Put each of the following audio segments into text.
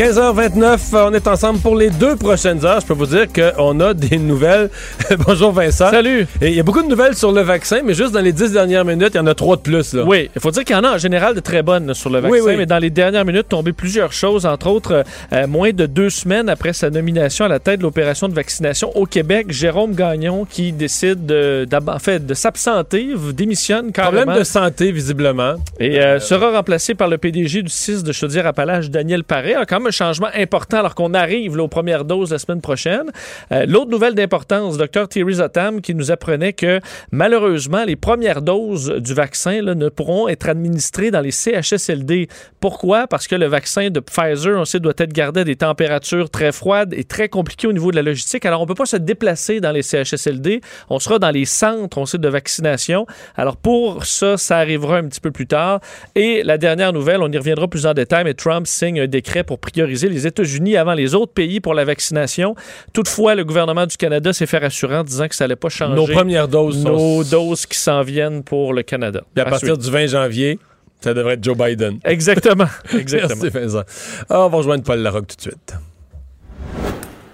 15h29, on est ensemble pour les deux prochaines heures. Je peux vous dire qu'on a des nouvelles. Bonjour Vincent. Salut. Il y a beaucoup de nouvelles sur le vaccin, mais juste dans les dix dernières minutes, il y en a trois de plus. Là. Oui, il faut dire qu'il y en a en général de très bonnes sur le vaccin, Oui, oui. mais dans les dernières minutes, tombé plusieurs choses, entre autres, euh, moins de deux semaines après sa nomination à la tête de l'opération de vaccination au Québec, Jérôme Gagnon qui décide de, en fait, de s'absenter, démissionne carrément. Problème de santé, visiblement. Et euh, sera remplacé par le PDG du 6 de Chaudière-Appalaches, Daniel Paré. Alors, quand même changement important alors qu'on arrive aux premières doses la semaine prochaine. Euh, L'autre nouvelle d'importance, Dr Thierry Zotam, qui nous apprenait que malheureusement, les premières doses du vaccin ne pourront être administrées dans les CHSLD. Pourquoi? Parce que le vaccin de Pfizer, on sait, doit être gardé à des températures très froides et très compliquées au niveau de la logistique. Alors, on ne peut pas se déplacer dans les CHSLD. On sera dans les centres, on sait, de vaccination. Alors, pour ça, ça arrivera un petit peu plus tard. Et la dernière nouvelle, on y reviendra plus en détail, mais Trump signe un décret pour prioriser les États-Unis avant les autres pays pour la vaccination. Toutefois, le gouvernement du Canada s'est fait rassurer en disant que ça n'allait pas changer Nos premières doses sont- nos doses qui s'en viennent pour le Canada. Puis à partir du 20 janvier, ça devrait être Joe Biden. Exactement. Exactement. Merci Vincent. Ah, on va rejoindre Paul Larocque tout de suite.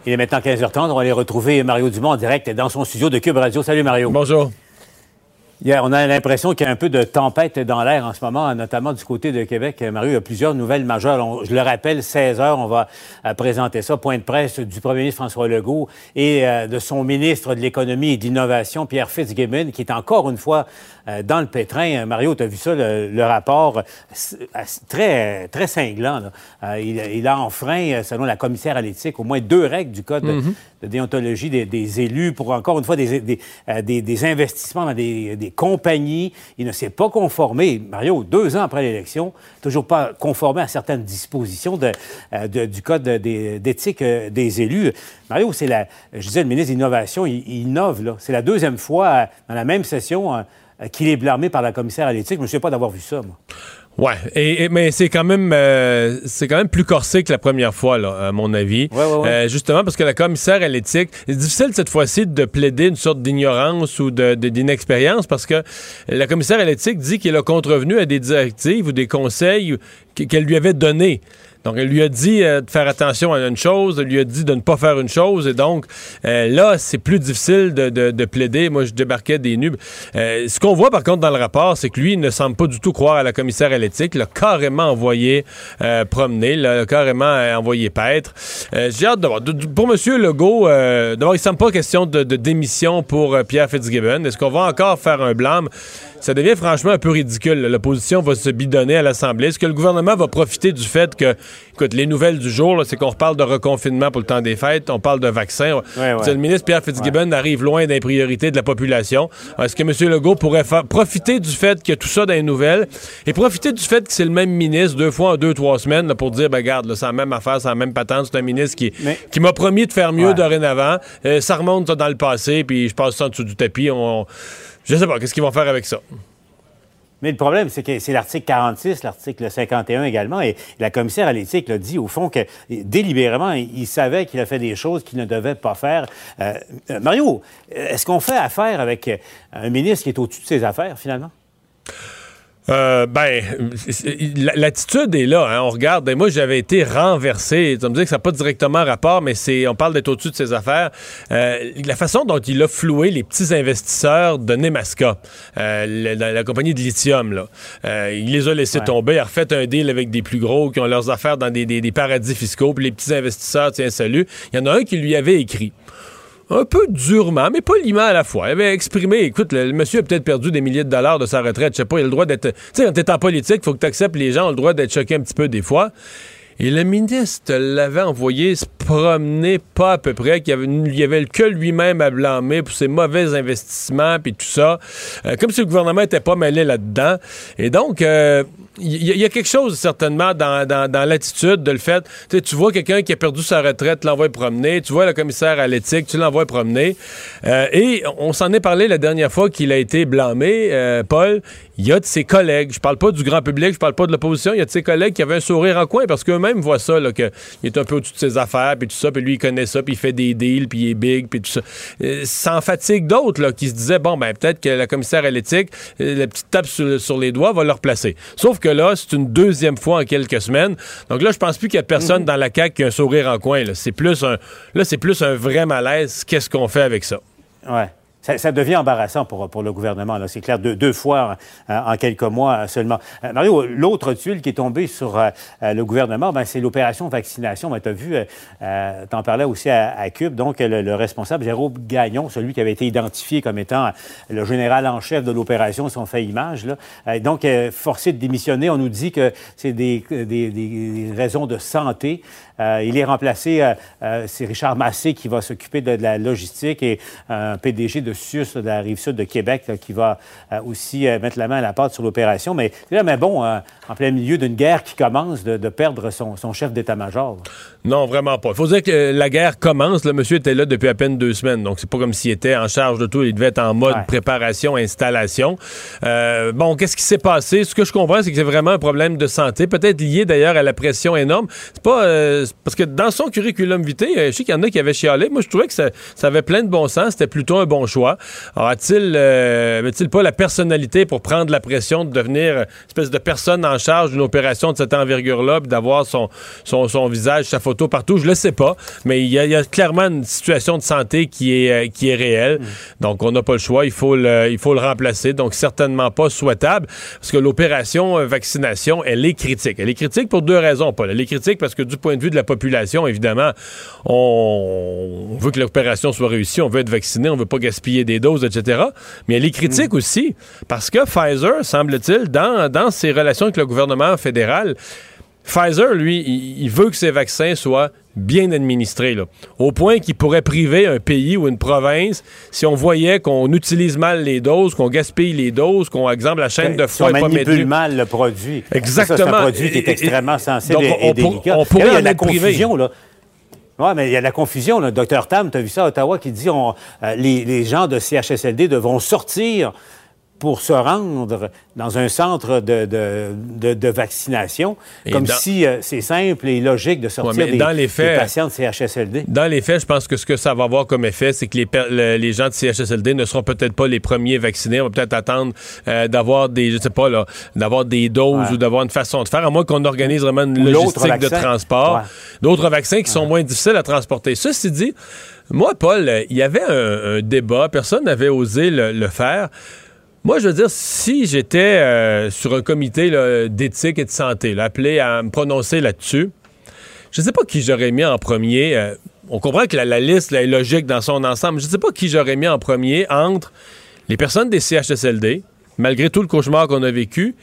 Il est maintenant 15h30. On va aller retrouver Mario Dumont en direct dans son studio de Cube Radio. Salut Mario. Bonjour. On a l'impression qu'il y a un peu de tempête dans l'air en ce moment, notamment du côté de Québec. Mario, il y a plusieurs nouvelles majeures. Je le rappelle, 16 heures, on va euh, présenter ça. Point de presse du premier ministre François Legault et euh, de son ministre de l'Économie et de l'Innovation, Pierre Fitzgibbon, qui est encore une fois euh, dans le pétrin. Euh, Mario, tu as vu ça, le, le rapport, euh, euh, très, très cinglant. là. Euh, il, il a enfreint, euh, selon la commissaire à l'éthique, au moins deux règles du Code de- de déontologie des, des élus pour, encore une fois, des, des, euh, des- des investissements dans des, compagnies. Il ne s'est pas conformé, Mario, deux ans après l'élection, toujours pas conformé à certaines dispositions de, euh, de- du Code d'éthique euh, des élus. Mario, c'est la, je disais, le ministre de l'Innovation, il, il innove. C'est la deuxième fois euh, dans la même session euh, euh, qu'il est blâmé par la commissaire à l'éthique. Je ne me souviens pas d'avoir vu ça, moi. Ouais, et, et- mais c'est quand même euh, c'est quand même plus corsé que la première fois là, à mon avis. Ouais, ouais, ouais. Euh, justement parce que la commissaire à l'éthique, c'est difficile cette fois-ci de plaider une sorte d'ignorance ou de de- d'inexpérience parce que la commissaire à l'éthique dit qu'elle a contrevenu à des directives ou des conseils qu- qu'elle lui avait donnés. Donc, elle lui a dit euh, de faire attention à une chose, elle lui a dit de ne pas faire une chose, et donc euh, là, c'est plus difficile de, de- de plaider. Moi, je débarquais des nubes. Euh, ce qu'on voit par contre dans le rapport, c'est que lui, il ne semble pas du tout croire à la commissaire à l'éthique. Il l'a carrément envoyé promener, il l'a carrément envoyé paître. J'ai hâte de voir. Pour M. Legault, il ne semble pas question de, démission pour Pierre Fitzgibbon. Est-ce qu'on va encore faire un blâme? Ça devient franchement un peu ridicule. L'opposition va se bidonner à l'Assemblée. Est-ce que le gouvernement va profiter du fait que, écoute, les nouvelles du jour, c'est qu'on reparle de reconfinement pour le temps des fêtes, on parle de vaccins. Ouais, ouais. Le ministre Pierre Fitzgibbon arrive loin des priorités de la population. Est-ce que M. Legault pourrait profiter du fait qu'il y a tout ça dans les nouvelles et profiter du fait que c'est le même ministre deux fois en deux, trois semaines là, pour dire, ben regarde, c'est la même affaire, c'est la même patente, c'est un ministre qui, Mais- qui m'a promis de faire mieux dorénavant. Euh, ça remonte ça, dans le passé, puis je passe ça en dessous du tapis. On, on- je sais pas, qu'est-ce qu'ils vont faire avec ça? Mais le problème, c'est que c'est l'article 46, l'article 51 également, et la commissaire à l'éthique l'a dit, au fond, que délibérément, il savait qu'il a fait des choses qu'il ne devait pas faire. Euh, euh, Mario, est-ce qu'on fait affaire avec un ministre qui est au-dessus de ses affaires, finalement? Euh, ben, l'attitude est là. hein. On regarde. Et moi, j'avais été renversé. Tu me dis que ça n'a pas directement rapport, mais c'est, on parle d'être au-dessus de ses affaires. Euh, la façon dont il a floué les petits investisseurs de Nemaska, euh, la, la compagnie de lithium, là. Euh, il les a laissés Ouais. tomber. Il a refait un deal avec des plus gros qui ont leurs affaires dans des, des- des paradis fiscaux. Puis les petits investisseurs, tiens, salut. Il y en a un qui lui avait écrit un peu durement, mais poliment à la fois. Il avait exprimé, écoute, le, monsieur a peut-être perdu des milliers de dollars de sa retraite, je sais pas, il a le droit d'être... Tu sais, quand t'es en politique, il faut que tu acceptes les gens ont le droit d'être choqués un petit peu des fois. Et le ministre l'avait envoyé se promener pas à peu près, qu'il y avait que lui-même à blâmer pour ses mauvais investissements puis tout ça, euh, comme si le gouvernement était pas mêlé là-dedans. Et donc, euh, il y, a quelque chose certainement dans, dans, l'attitude de le fait. Tu vois quelqu'un qui a perdu sa retraite, tu l'envoies promener. Tu vois le commissaire à l'éthique, tu l'envoies promener. Euh, et on s'en est parlé la dernière fois qu'il a été blâmé, Paul. Il y a de ses collègues, je parle pas du grand public, je parle pas de l'opposition, il y a de ses collègues qui avaient un sourire en coin parce qu'eux-mêmes voient ça, qu'il est un peu au-dessus de ses affaires, puis tout ça, puis lui, il connaît ça, puis il fait des deals, puis il est big, puis tout ça. Euh, sans fatigue d'autres, qui se disaient, bon, ben peut-être que la commissaire à l'éthique, euh, la petite tape sur, les doigts va le replacer. Sauf que là, c'est une deuxième fois en quelques semaines. Donc là, je pense plus qu'il y a personne mhm. dans la CAQ qui a un sourire en coin. C'est plus un, là, c'est plus un vrai malaise. Qu'est-ce qu'on fait avec ça? Ouais ça, devient embarrassant pour, pour le gouvernement. C'est clair, deux, deux fois en, quelques mois seulement. Euh, l'autre tuile qui est tombée sur euh, le gouvernement, ben, c'est l'opération vaccination. Ben, tu vu, euh, tu en parlais aussi à, Cube, donc le, responsable, Jérôme Gagnon, celui qui avait été identifié comme étant le général en chef de l'opération, si on fait image. Là. donc, forcé de démissionner, on nous dit que c'est des, des, des raisons de santé. Euh, il est remplacé, euh, euh, c'est Richard Massé qui va s'occuper de, la logistique et un PDG de SUS de la rive sud de Québec qui va aussi mettre la main à la pâte sur l'opération. Mais, mais bon, en plein milieu d'une guerre qui commence, de, perdre son, chef d'état-major. Non, vraiment pas. Il faut dire que la guerre commence. Le monsieur était là depuis à peine deux semaines, donc c'est pas comme s'il était en charge de tout. Il devait être en mode préparation, installation. bon, qu'est-ce qui s'est passé? Ce que je comprends, c'est que c'est vraiment un problème de santé, peut-être lié d'ailleurs à la pression énorme. C'est pas parce que dans son curriculum vitae, euh, je sais qu'il y en a qui avaient chialé. Moi, je trouvais que ça, avait plein de bon sens. C'était plutôt un bon choix. Alors, a-t-il, euh, il pas la personnalité pour prendre la pression de devenir une espèce de personne en charge d'une opération de cette envergure-là, d'avoir son, son, visage, sa photo partout? Je le sais pas. Mais il y, a, clairement une situation de santé qui est, euh, qui est réelle. Mm. Donc, on n'a pas le choix. Il faut le, il faut le remplacer. Donc, certainement pas souhaitable. Parce que l'opération vaccination, elle est critique. Elle est critique pour deux raisons, Paul. Elle est critique parce que du point de vue de la population, évidemment, on, veut que l'opération soit réussie, on veut être vacciné, on veut pas gaspiller des doses, etc. Mais elle est critique mm. aussi parce que Pfizer, semble-t-il, dans, dans ses relations avec le gouvernement fédéral, Pfizer, lui, il, veut que ses vaccins soient bien administrés, là, au point qu'il pourrait priver un pays ou une province si on voyait qu'on utilise mal les doses, qu'on gaspille les doses, qu'on, exemple, la chaîne de froid n'est pas manipule mal le produit. Exactement. C'est un produit qui est extrêmement sensible et, délicat. On, pourrait il y a de la confusion, là. Oui, mais il y a de la confusion. Le docteur Tam, tu as vu ça à Ottawa, qui dit on, euh, les, les gens de CHSLD devront sortir pour se rendre dans un centre de, de, de, vaccination, comme si euh, c'est simple et logique de sortir des, dans les faits, patients de CHSLD. Dans les faits, je pense que ce que ça va avoir comme effet, c'est que les, les, gens de CHSLD ne seront peut-être pas les premiers vaccinés. On va peut-être attendre euh, d'avoir des, je sais pas, là, d'avoir des doses ou d'avoir une façon de faire, à moins qu'on organise vraiment une logistique de transport. D'autres vaccins qui sont moins difficiles à transporter. Ceci dit, moi, Paul, il y avait un, débat, personne n'avait osé le faire. Moi, je veux dire, si j'étais euh, sur un comité d'éthique et de santé, appelé à me prononcer là-dessus, je ne sais pas qui j'aurais mis en premier. Euh, on comprend que la, liste est logique dans son ensemble. Je ne sais pas qui j'aurais mis en premier entre les personnes des CHSLD, malgré tout le cauchemar qu'on a vécu,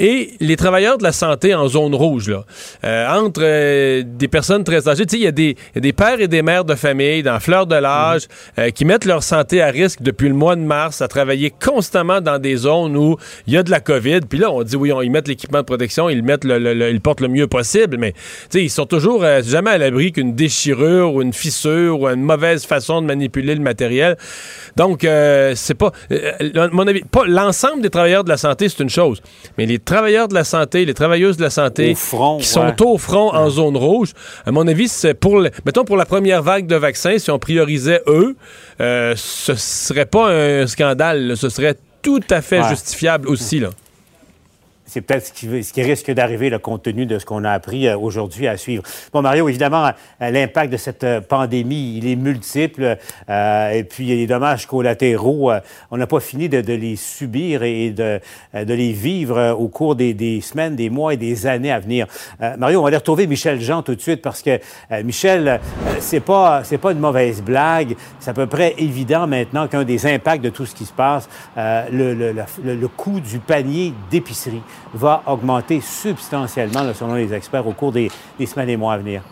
et les travailleurs de la santé en zone rouge, là, euh, entre euh, des personnes très âgées, il y, a des pères et des mères de famille dans fleur de l'âge euh, qui mettent leur santé à risque depuis le mois de mars à travailler constamment dans des zones où il y a de la COVID. Puis là, on dit oui, on, ils mettent l'équipement de protection, ils le mettent le, ils portent le mieux possible, mais ils sont toujours jamais à l'abri qu'une déchirure ou une fissure ou une mauvaise façon de manipuler le matériel. Donc, c'est pas, mon avis, pas l'ensemble des travailleurs de la santé, c'est une chose, mais les travailleurs de la santé, les travailleuses de la santé qui sont au front en zone rouge, à mon avis, c'est pour, mettons, pour la première vague de vaccins, si on priorisait eux, euh, ce serait pas un scandale, ce serait tout à fait justifiable aussi. Là c'est peut-être ce qui, risque d'arriver, le contenu de ce qu'on a appris euh, aujourd'hui à suivre. Bon, Mario, évidemment, euh, l'impact de cette euh, pandémie, il est multiple. et puis, il y a des dommages collatéraux. on n'a pas fini de, les subir et de, de les vivre au cours des, des, semaines, des mois et des années à venir. Mario, on va aller retrouver Michel Jean tout de suite parce que, Michel, c'est pas, c'est pas une mauvaise blague. C'est à peu près évident maintenant qu'un des impacts de tout ce qui se passe, le, le, le, le coût du panier d'épicerie. Va augmenter substantiellement, selon les experts, au cours des, semaines et mois à venir.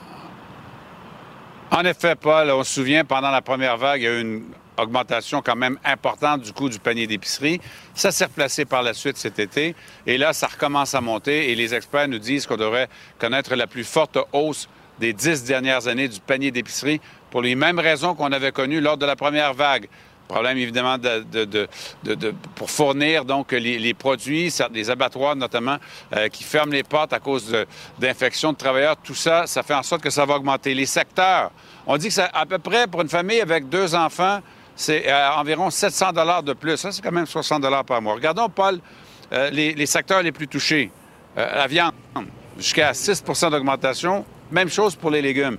En effet, Paul, on se souvient, pendant la première vague, il y a eu une augmentation quand même importante du coût du panier d'épicerie. Ça s'est replacé par la suite cet été. Et là, ça recommence à monter. Et les experts nous disent qu'on devrait connaître la plus forte hausse des dix dernières années du panier d'épicerie pour les mêmes raisons qu'on avait connues lors de la première vague. Problème évidemment de, pour fournir donc les, produits, les abattoirs notamment, euh, qui ferment les portes à cause d'infections de, travailleurs. Tout ça, ça fait en sorte que ça va augmenter. Les secteurs, on dit que c'est à peu près pour une famille avec deux enfants, c'est euh, environ 700 dollars de plus. Ça, c'est quand même 60 dollars par mois. Regardons, Paul, euh, les, secteurs les plus touchés. la viande, jusqu'à 6% d'augmentation. Même chose pour les légumes.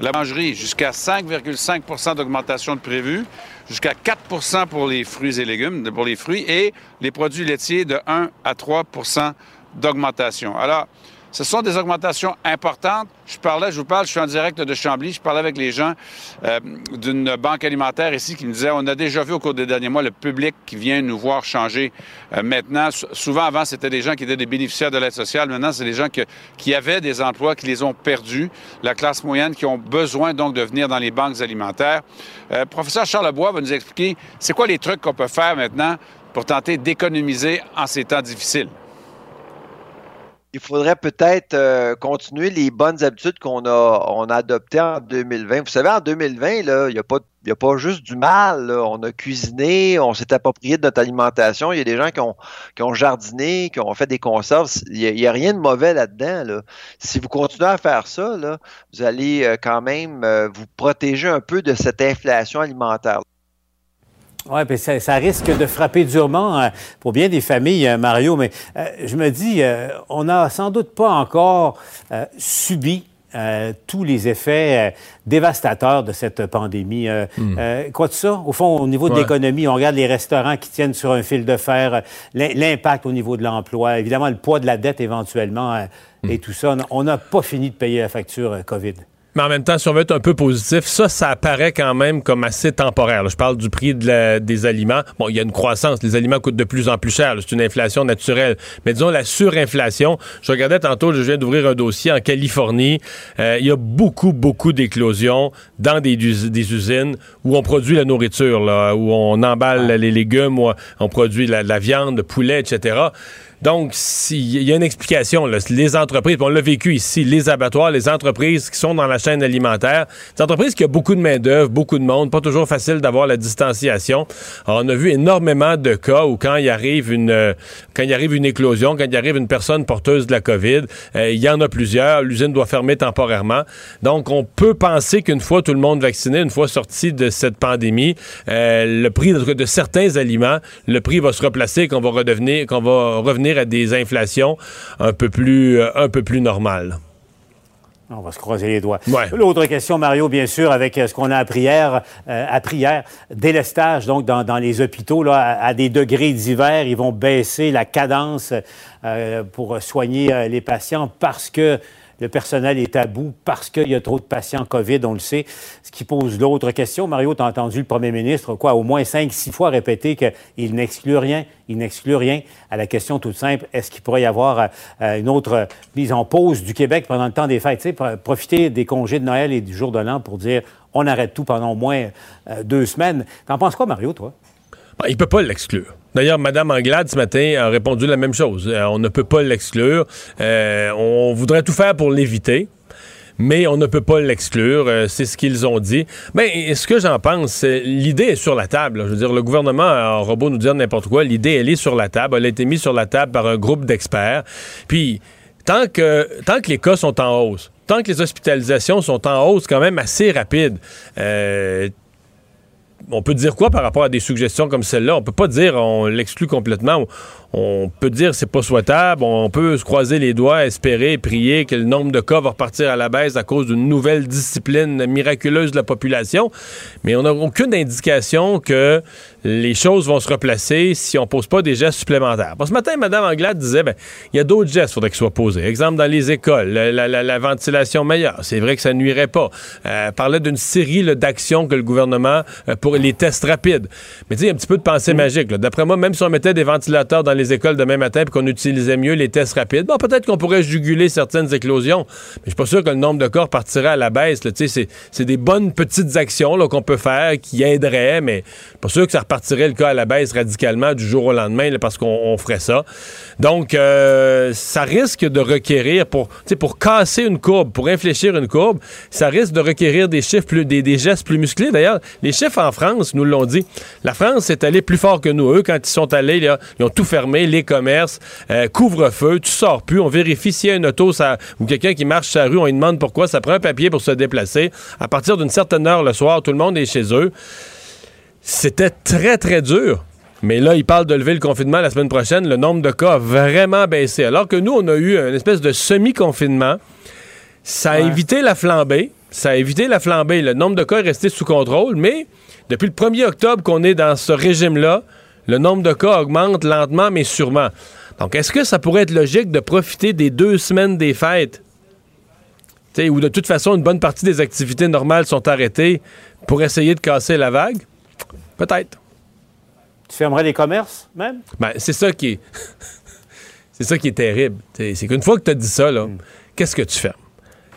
La mangerie, jusqu'à 5,5% d'augmentation de prévu, jusqu'à 4% pour les fruits et légumes, pour les fruits, et les produits laitiers de 1 à 3% d'augmentation. Alors, ce sont des augmentations importantes. Je parlais, je vous parle, je suis en direct de Chambly, je parlais avec les gens euh, d'une banque alimentaire ici qui me disaient, on a déjà vu au cours des derniers mois le public qui vient nous voir changer. Euh, maintenant, souvent avant, c'était des gens qui étaient des bénéficiaires de l'aide sociale. Maintenant, c'est des gens qui avaient des emplois, qui les ont perdus. La classe moyenne qui ont besoin donc de venir dans les banques alimentaires. Euh, professeur Charles Lebois va nous expliquer c'est quoi les trucs qu'on peut faire maintenant pour tenter d'économiser en ces temps difficiles? Il faudrait peut-être euh, continuer les bonnes habitudes qu'on a, on a adoptées en 2020. Vous savez, en 2020, il n'y a, pas, a pas juste du mal. On a cuisiné, on s'est approprié de notre alimentation. Il y a des gens qui ont, qui ont jardiné, qui ont fait des conserves. Il n'y a, rien de mauvais là-dedans. Si vous continuez à faire ça, vous allez euh, quand même euh, vous protéger un peu de cette inflation alimentaire. Oui, puis ça, risque de frapper durement euh, pour bien des familles, euh, Mario, mais euh, je me dis, on n'a sans doute pas encore subi tous les effets dévastateurs de cette pandémie. Hmm. quoi de ça? Au fond, au niveau de l'économie, on regarde les restaurants qui tiennent sur un fil de fer, l'impact au niveau de l'emploi, évidemment le poids de la dette éventuellement hmm. et tout ça. On n'a pas fini de payer la facture COVID. Mais en même temps, si on veut être un peu positif, ça, ça apparaît quand même comme assez temporaire. Je parle du prix des aliments. Bon, il y a une croissance. Les aliments coûtent de plus en plus cher. C'est une inflation naturelle. Mais disons, la surinflation. Je regardais tantôt, je viens d'ouvrir un dossier en Californie. Euh, il y a beaucoup, beaucoup d'éclosions dans des, usines où on produit la nourriture, là, où on emballe les légumes, où on produit la, la viande, le poulet, etc. Donc, il y a une explication. Les entreprises, on l'a vécu ici, les abattoirs, les entreprises qui sont dans la chaîne alimentaire, des entreprises qui ont beaucoup de main-d'œuvre, beaucoup de monde, pas toujours facile d'avoir la distanciation. on a vu énormément de cas où quand il arrive une euh, quand il arrive une éclosion, quand il arrive une personne porteuse de la COVID, euh, il y en a plusieurs, l'usine doit fermer temporairement. Donc, on peut penser qu'une fois tout le monde vacciné, une fois sorti de cette pandémie, euh, le prix de, certains aliments, le prix va se replacer, qu'on va redevenir, qu'on va revenir à des inflations un peu plus, euh, un peu plus normales. On va se croiser les doigts. L'autre question, Mario, bien sûr, avec euh, ce qu'on a appris hier, euh, appris hier délestage donc dans, les hôpitaux là, à, des degrés divers, ils vont baisser la cadence pour soigner les patients parce que le personnel est à bout parce qu'il y a trop de patients COVID, on le sait. Ce qui pose l'autre question. Mario, tu as entendu le premier ministre, quoi, au moins cinq, six fois répéter qu'il n'exclut rien, il n'exclut rien à la question toute simple, est-ce qu'il pourrait y avoir euh, une autre mise en pause du Québec pendant le temps des fêtes? Profiter des congés de Noël et du jour de l'an pour dire on arrête tout pendant au moins euh, deux semaines. T'en penses quoi, Mario, toi? Il il peut pas l'exclure. D'ailleurs, Mme Anglade, ce matin, a répondu la même chose. Euh, on ne peut pas l'exclure. Euh, on voudrait tout faire pour l'éviter mais on ne peut pas l'exclure. Euh, c'est ce qu'ils ont dit. Mais ce que j'en pense, l'idée est sur la table. Je veux dire, le gouvernement a robot nous dire n'importe quoi. L'idée, elle est sur la table. Elle a été mise sur la table par un groupe d'experts. Puis, tant que, tant que les cas sont en hausse, tant que les hospitalisations sont en hausse quand même assez rapide, on peut dire quoi par rapport à des suggestions comme celle-là? On peut pas dire on l'exclut complètement. On peut dire c'est pas souhaitable, on peut se croiser les doigts, espérer, prier que le nombre de cas va repartir à la baisse à cause d'une nouvelle discipline miraculeuse de la population, mais on n'a aucune indication que les choses vont se replacer si on pose pas des gestes supplémentaires. ce matin, Mme Anglade disait, ben, il y a d'autres gestes qu'il faudrait qu'ils soient posés. Exemple, dans les écoles, la, ventilation meilleure. C'est vrai que ça nuirait pas. Euh, parlait d'une série d'actions que le gouvernement euh, pour les tests rapides. Mais tu sais, il y a un petit peu de pensée Mm. magique. D'après moi, même si on mettait des ventilateurs dans les écoles demain matin et qu'on utilisait mieux les tests rapides, bon, peut-être qu'on pourrait juguler certaines éclosions. Mais je suis pas sûr que le nombre de cas partirait à la baisse. c'est- c'est des bonnes petites actions qu'on peut faire qui aideraient, mais je suis pas sûr que ça repartirait le cas à la baisse radicalement du jour au lendemain parce qu'on on ferait ça. Donc, euh, ça risque de requérir, pour, pour casser une courbe, pour infléchir une courbe, ça risque de requérir des chiffres, plus, des, des gestes plus musclés. D'ailleurs, les chiffres en France nous l'ont dit. La France est allée plus fort que nous. Eux, quand ils sont allés, là, ils ont tout fermé, les commerces, euh, couvre-feu, tu sors plus, on vérifie s'il y a une auto ça, ou quelqu'un qui marche sur la rue, on lui demande pourquoi, ça prend un papier pour se déplacer. À partir d'une certaine heure le soir, tout le monde est chez eux. C'était très, très dur. Mais là, ils parlent de lever le confinement la semaine prochaine. Le nombre de cas a vraiment baissé. Alors que nous, on a eu une espèce de semi-confinement. Ça a évité la flambée. Ça a évité la flambée. Le nombre de cas est resté sous contrôle. Mais depuis le 1er octobre qu'on est dans ce régime-là, le nombre de cas augmente lentement, mais sûrement. Donc, est-ce que ça pourrait être logique de profiter des deux semaines des fêtes, où de toute façon, une bonne partie des activités normales sont arrêtées pour essayer de casser la vague? Peut-être. Tu fermerais les commerces, même? Ben, c'est ça qui est. c'est ça qui est terrible. C'est qu'une fois que tu as dit ça, là, qu'est-ce que tu fermes?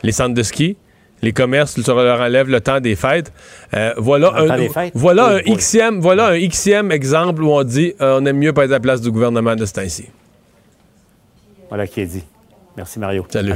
Les centres de ski, les commerces, tu leur enlèves le temps des fêtes. Euh, voilà Le un, fêtes? voilà, Oui, un oui. Xème, voilà un Xème exemple où on dit euh, on aime mieux pas être à la place du gouvernement de ce temps-ci. Voilà qui est dit. Merci, Mario. Salut.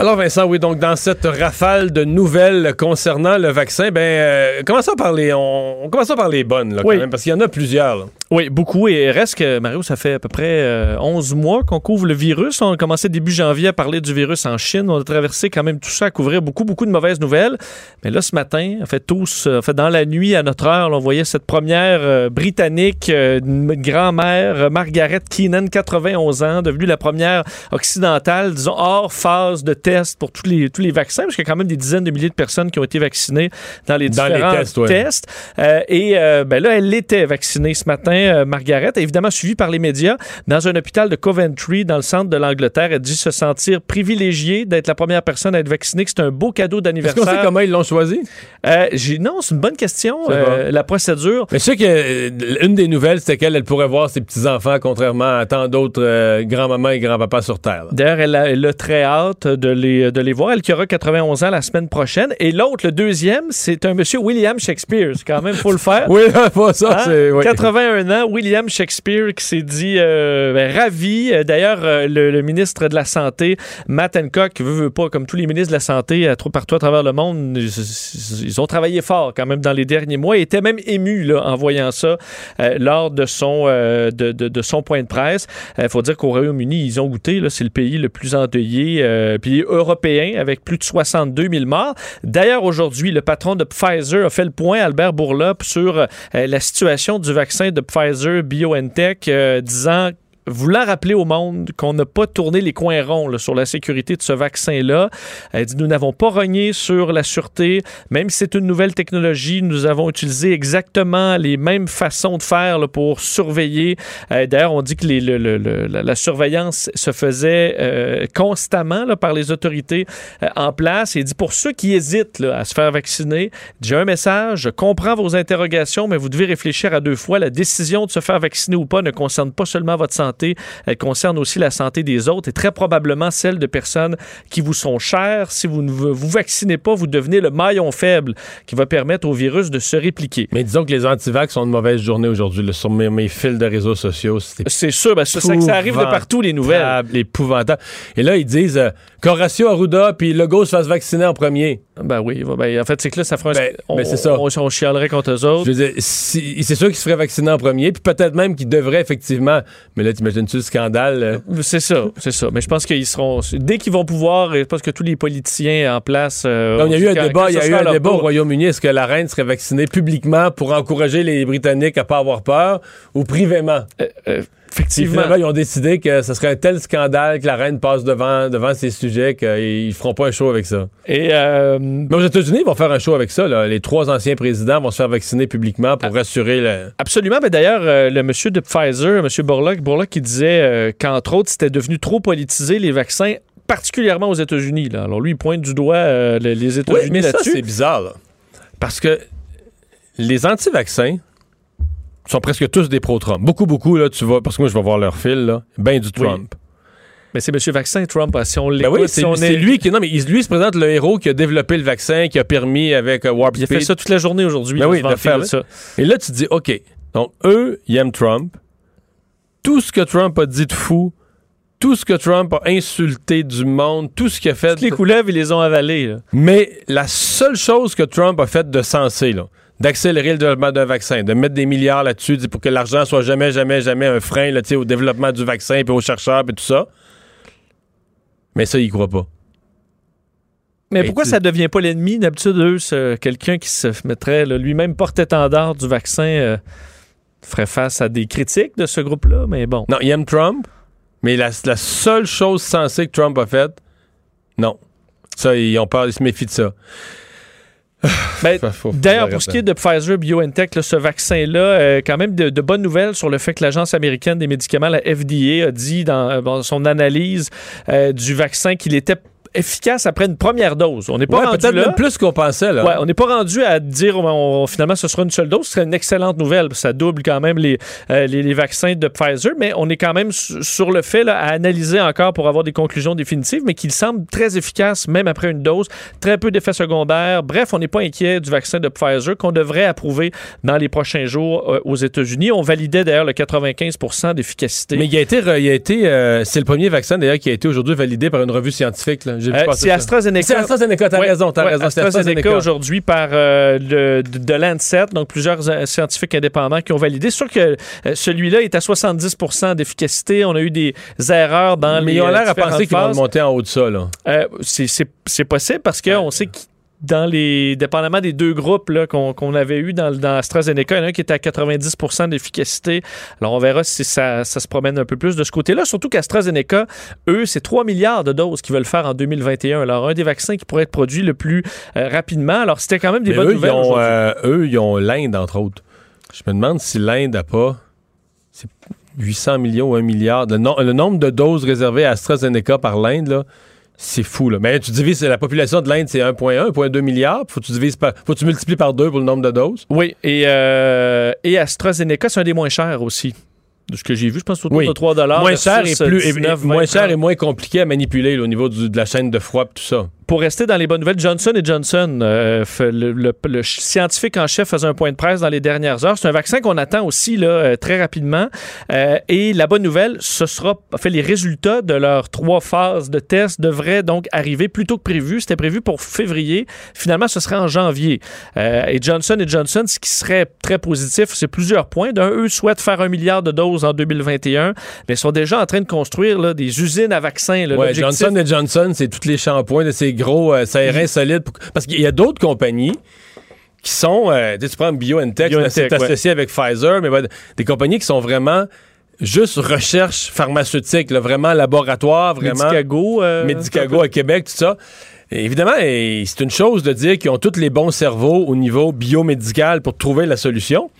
Alors Vincent, oui, donc dans cette rafale de nouvelles concernant le vaccin, ben euh, commençons par les on, on commençons par les bonnes là, quand même, parce qu'il y en a plusieurs. là. Oui, beaucoup. Et reste que, Mario, ça fait à peu près euh, 11 mois qu'on couvre le virus. On a commencé début janvier à parler du virus en Chine. On a traversé quand même tout ça à couvrir beaucoup, beaucoup de mauvaises nouvelles. Mais là, ce matin, en fait, tous, euh, en fait, dans la nuit, à notre heure, là, on voyait cette première euh, Britannique, euh, une grand-mère, euh, Margaret Keenan, 91 ans, devenue la première occidentale, disons, hors phase de test pour tous les, tous les vaccins, parce qu'il y a quand même des dizaines de milliers de personnes qui ont été vaccinées dans les Dans les différents tests, ouais. tests. Euh, et euh, ben là, elle était vaccinée ce matin, euh, Margaret, évidemment suivie par les médias, dans un hôpital de Coventry, dans le centre de l'Angleterre. Elle dit se sentir privilégiée d'être la première personne à être vaccinée, que c'est un beau cadeau Est-ce qu'on sait d'anniversaire. comment ils l'ont choisi? Euh, non, c'est une bonne question, euh, la procédure. Mais je sais que euh, une des nouvelles, c'était qu'elle elle pourrait voir ses petits-enfants, contrairement à tant d'autres grands-mamans et grands-papas sur Terre. D'ailleurs, elle elle a très hâte de les, de les voir. Elle qui aura 91 ans la semaine prochaine. Et l'autre, le deuxième, c'est un monsieur William Shakespeare. C'est quand même, faut le faire. Oui, pas ça, Hein? c'est... oui. 81 ans, William Shakespeare qui s'est dit euh, ben, ravi. Euh, D'ailleurs, euh, le, le ministre de la Santé, Matt Hancock, veut, veut pas, comme tous les ministres de la Santé à, trop partout à travers le monde, ils, ils ont travaillé fort quand même dans les derniers mois. Il était même ému là, en voyant ça euh, lors de son, euh, de, de- de son point de presse. Il faut dire qu'au Royaume-Uni, ils ont goûté. C'est le pays le plus endeuillé, euh, pays européen, avec plus de 62 000 morts. D'ailleurs, aujourd'hui, le patron de Pfizer a fait le point, Albert Bourla, sur euh, la situation du vaccin de Pfizer BioNTech, euh, disant voulant rappeler au monde qu'on n'a pas tourné les coins ronds sur la sécurité de ce vaccin-là. Elle dit, nous n'avons pas rogné sur la sûreté. Même si c'est une nouvelle technologie, nous avons utilisé exactement les mêmes façons de faire pour surveiller. Euh, D'ailleurs, on dit que la, la surveillance se faisait euh, constamment par les autorités euh, en place. Et dit, pour ceux qui hésitent à se faire vacciner, j'ai un message, je comprends vos interrogations, mais vous devez réfléchir à deux fois. La décision de se faire vacciner ou pas ne concerne pas seulement votre santé, elle concerne aussi la santé des autres et très probablement celle de personnes qui vous sont chères. Si vous ne vous vaccinez pas, vous devenez le maillon faible qui va permettre au virus de se répliquer. Mais disons que les antivax ont une mauvaise journée aujourd'hui sur mes, mes fils de réseaux sociaux. C'est sûr, ben, ça, ça- arrive de partout, les nouvelles. épouvantable. Et là, ils disent euh, qu'Horacio Arruda puis Legault se fasse vacciner en premier. Ben oui, ben, en fait, c'est que là, ça ferait un... Ben, on, ben, c'est ça. On, on chialerait contre eux autres. Je veux dire, si- c'est sûr qu'il se ferait vacciner en premier, puis peut-être même qu'il devrait effectivement. Mais là, t'imagines-tu le scandale? euh? C'est ça, c'est ça. Mais je pense qu'ils seront... Dès qu'ils vont pouvoir, je pense que tous les politiciens en place... euh, Donc, il y a eu un débat, il y a eu un débat au. Royaume-Uni. Est-ce que la reine serait vaccinée publiquement pour encourager les Britanniques à pas avoir peur ou privément? Euh, Puis Effectivement. finalement, ils ont décidé que ce serait un tel scandale que la reine passe devant, devant ces sujets qu'ils feront pas un show avec ça. Et euh, Mais aux États-Unis, ils vont faire un show avec ça. là. Les trois anciens présidents vont se faire vacciner publiquement pour rassurer le. Absolument. Ben D'ailleurs, euh, le monsieur de Pfizer, monsieur Borlaug qui disait euh, qu'entre autres, c'était devenu trop politisé les vaccins, particulièrement aux États-Unis. là. Alors lui, il pointe du doigt le- les Oui, États-Unis mais ça, c'est là-dessus. bizarre. là. Parce que les anti-vaccins sont presque tous des pro-Trump. Beaucoup, beaucoup, là, tu vas, parce que moi, je vais voir leur fil, là, ben du Trump. Mais c'est M. Vaccin, Trump. Si on ben oui, c'est lui qui. Non, mais lui, il se présente le héros qui a développé le vaccin, qui a permis avec euh, Warp Il a fait ça toute la journée aujourd'hui. Ben oui, de faire ça. Et là, tu te dis, OK. Donc, eux, ils aiment Trump. Tout ce que Trump a dit de fou, tout ce que Trump a insulté du monde, tout ce qu'il a fait. Toutes les couleuvres, ils les ont avalés. Mais la seule chose que Trump a fait de sensé, là, d'accélérer le développement d'un vaccin, de mettre des milliards là-dessus pour que l'argent soit jamais, jamais, jamais un frein là, au développement du vaccin, et aux chercheurs, et tout ça. Mais ça, il croit pas. Mais pourquoi ça ça devient pas l'ennemi? D'habitude, eux, quelqu'un qui se mettrait lui-même porte-étendard du vaccin euh, ferait face à des critiques de ce groupe-là, mais bon. Non, il aime Trump, mais la, la seule chose sensée que Trump a faite, non. Ça, ils ont peur, ils se méfient de ça. Ben, d'ailleurs, pour ce qui est de Pfizer BioNTech, ce vaccin-là, euh, quand même de, bonnes nouvelles sur le fait que l'Agence américaine des médicaments, la FDA, a dit dans, son analyse euh, du vaccin qu'il était efficace après une première dose. On n'est pas peut-être même plus qu'on pensait. Là. Ouais, on n'est pas rendu à dire finalement ce sera une seule dose. Ce serait une excellente nouvelle. Ça double quand même les, euh, les, vaccins de Pfizer, mais on est quand même sur le fait là, à analyser encore pour avoir des conclusions définitives, mais qu'il semble très efficace même après une dose. Très peu d'effets secondaires. Bref, on n'est pas inquiet du vaccin de Pfizer qu'on devrait approuver dans les prochains jours euh, aux États-Unis. On validait d'ailleurs le 95% d'efficacité. Mais il a été, il a été euh, c'est le premier vaccin d'ailleurs qui a été aujourd'hui validé par une revue scientifique. Là. Euh, c'est AstraZeneca. C'est AstraZeneca, t'as raison, t'as raison. AstraZeneca aujourd'hui par euh, le, de, Lancet, donc plusieurs euh, scientifiques indépendants qui ont validé. Sûr que celui-là est à 70% d'efficacité. On a eu des erreurs dans les. Mais ils ont l'air à penser qu'ils vont monter en haut de ça, là. c'est possible parce qu'on sait qu'ils dans les, dépendamment des deux groupes qu'on avait eu dans, dans AstraZeneca, il y en a un qui était à 90% d'efficacité. Alors, on verra si ça, ça, se promène un peu plus de ce côté-là. Surtout qu'AstraZeneca, eux, c'est 3 milliards de doses qu'ils veulent faire en 2021. Alors, un des vaccins qui pourrait être produit le plus euh, rapidement. Alors, c'était quand même des bonnes nouvelles. Ils euh, eux, ils ont l'Inde, entre autres. Je me demande si l'Inde n'a pas. 800 millions ou 1 milliard. Le, le nombre de doses réservées à AstraZeneca par l'Inde, là c'est fou, là. Mais tu divises, la population de l'Inde, c'est 1,1, 1,2 milliard. Faut que tu divises par, faut que tu multiplies par deux pour le nombre de doses. Oui, et, euh, et AstraZeneca, c'est un des moins chers aussi de ce que j'ai vu, je pense autour de 3 Moins cher et plus moins cher et moins compliqué à manipuler au niveau de la chaîne de froid et tout ça pour rester dans les bonnes nouvelles, Johnson Johnson, euh, le, scientifique en chef faisait un point de presse dans les dernières heures. C'est un vaccin qu'on attend aussi là, euh, très rapidement. Euh, et la bonne nouvelle, ce sera, fait, les résultats de leurs trois phases de test devraient donc arriver plus tôt que prévu. C'était prévu pour février. Finalement, ce serait en janvier. et Johnson Johnson, ce qui serait très positif, c'est plusieurs points. D'un, eux souhaitent faire un milliard de doses en 2021, mais ils sont déjà en train de construire là, des usines à vaccins. Là, Johnson Johnson, c'est tous les shampoings de ces gros euh, solide. Parce qu'il y a d'autres compagnies qui sont, euh, tu prends BioNTech, c'est associé avec Pfizer, mais des compagnies qui sont vraiment juste recherche pharmaceutique, vraiment laboratoire, vraiment. Medicago. Euh, Medicago à Québec, tout ça. évidemment, c'est une chose de dire qu'ils ont tous les bons cerveaux au niveau biomédical pour trouver la solution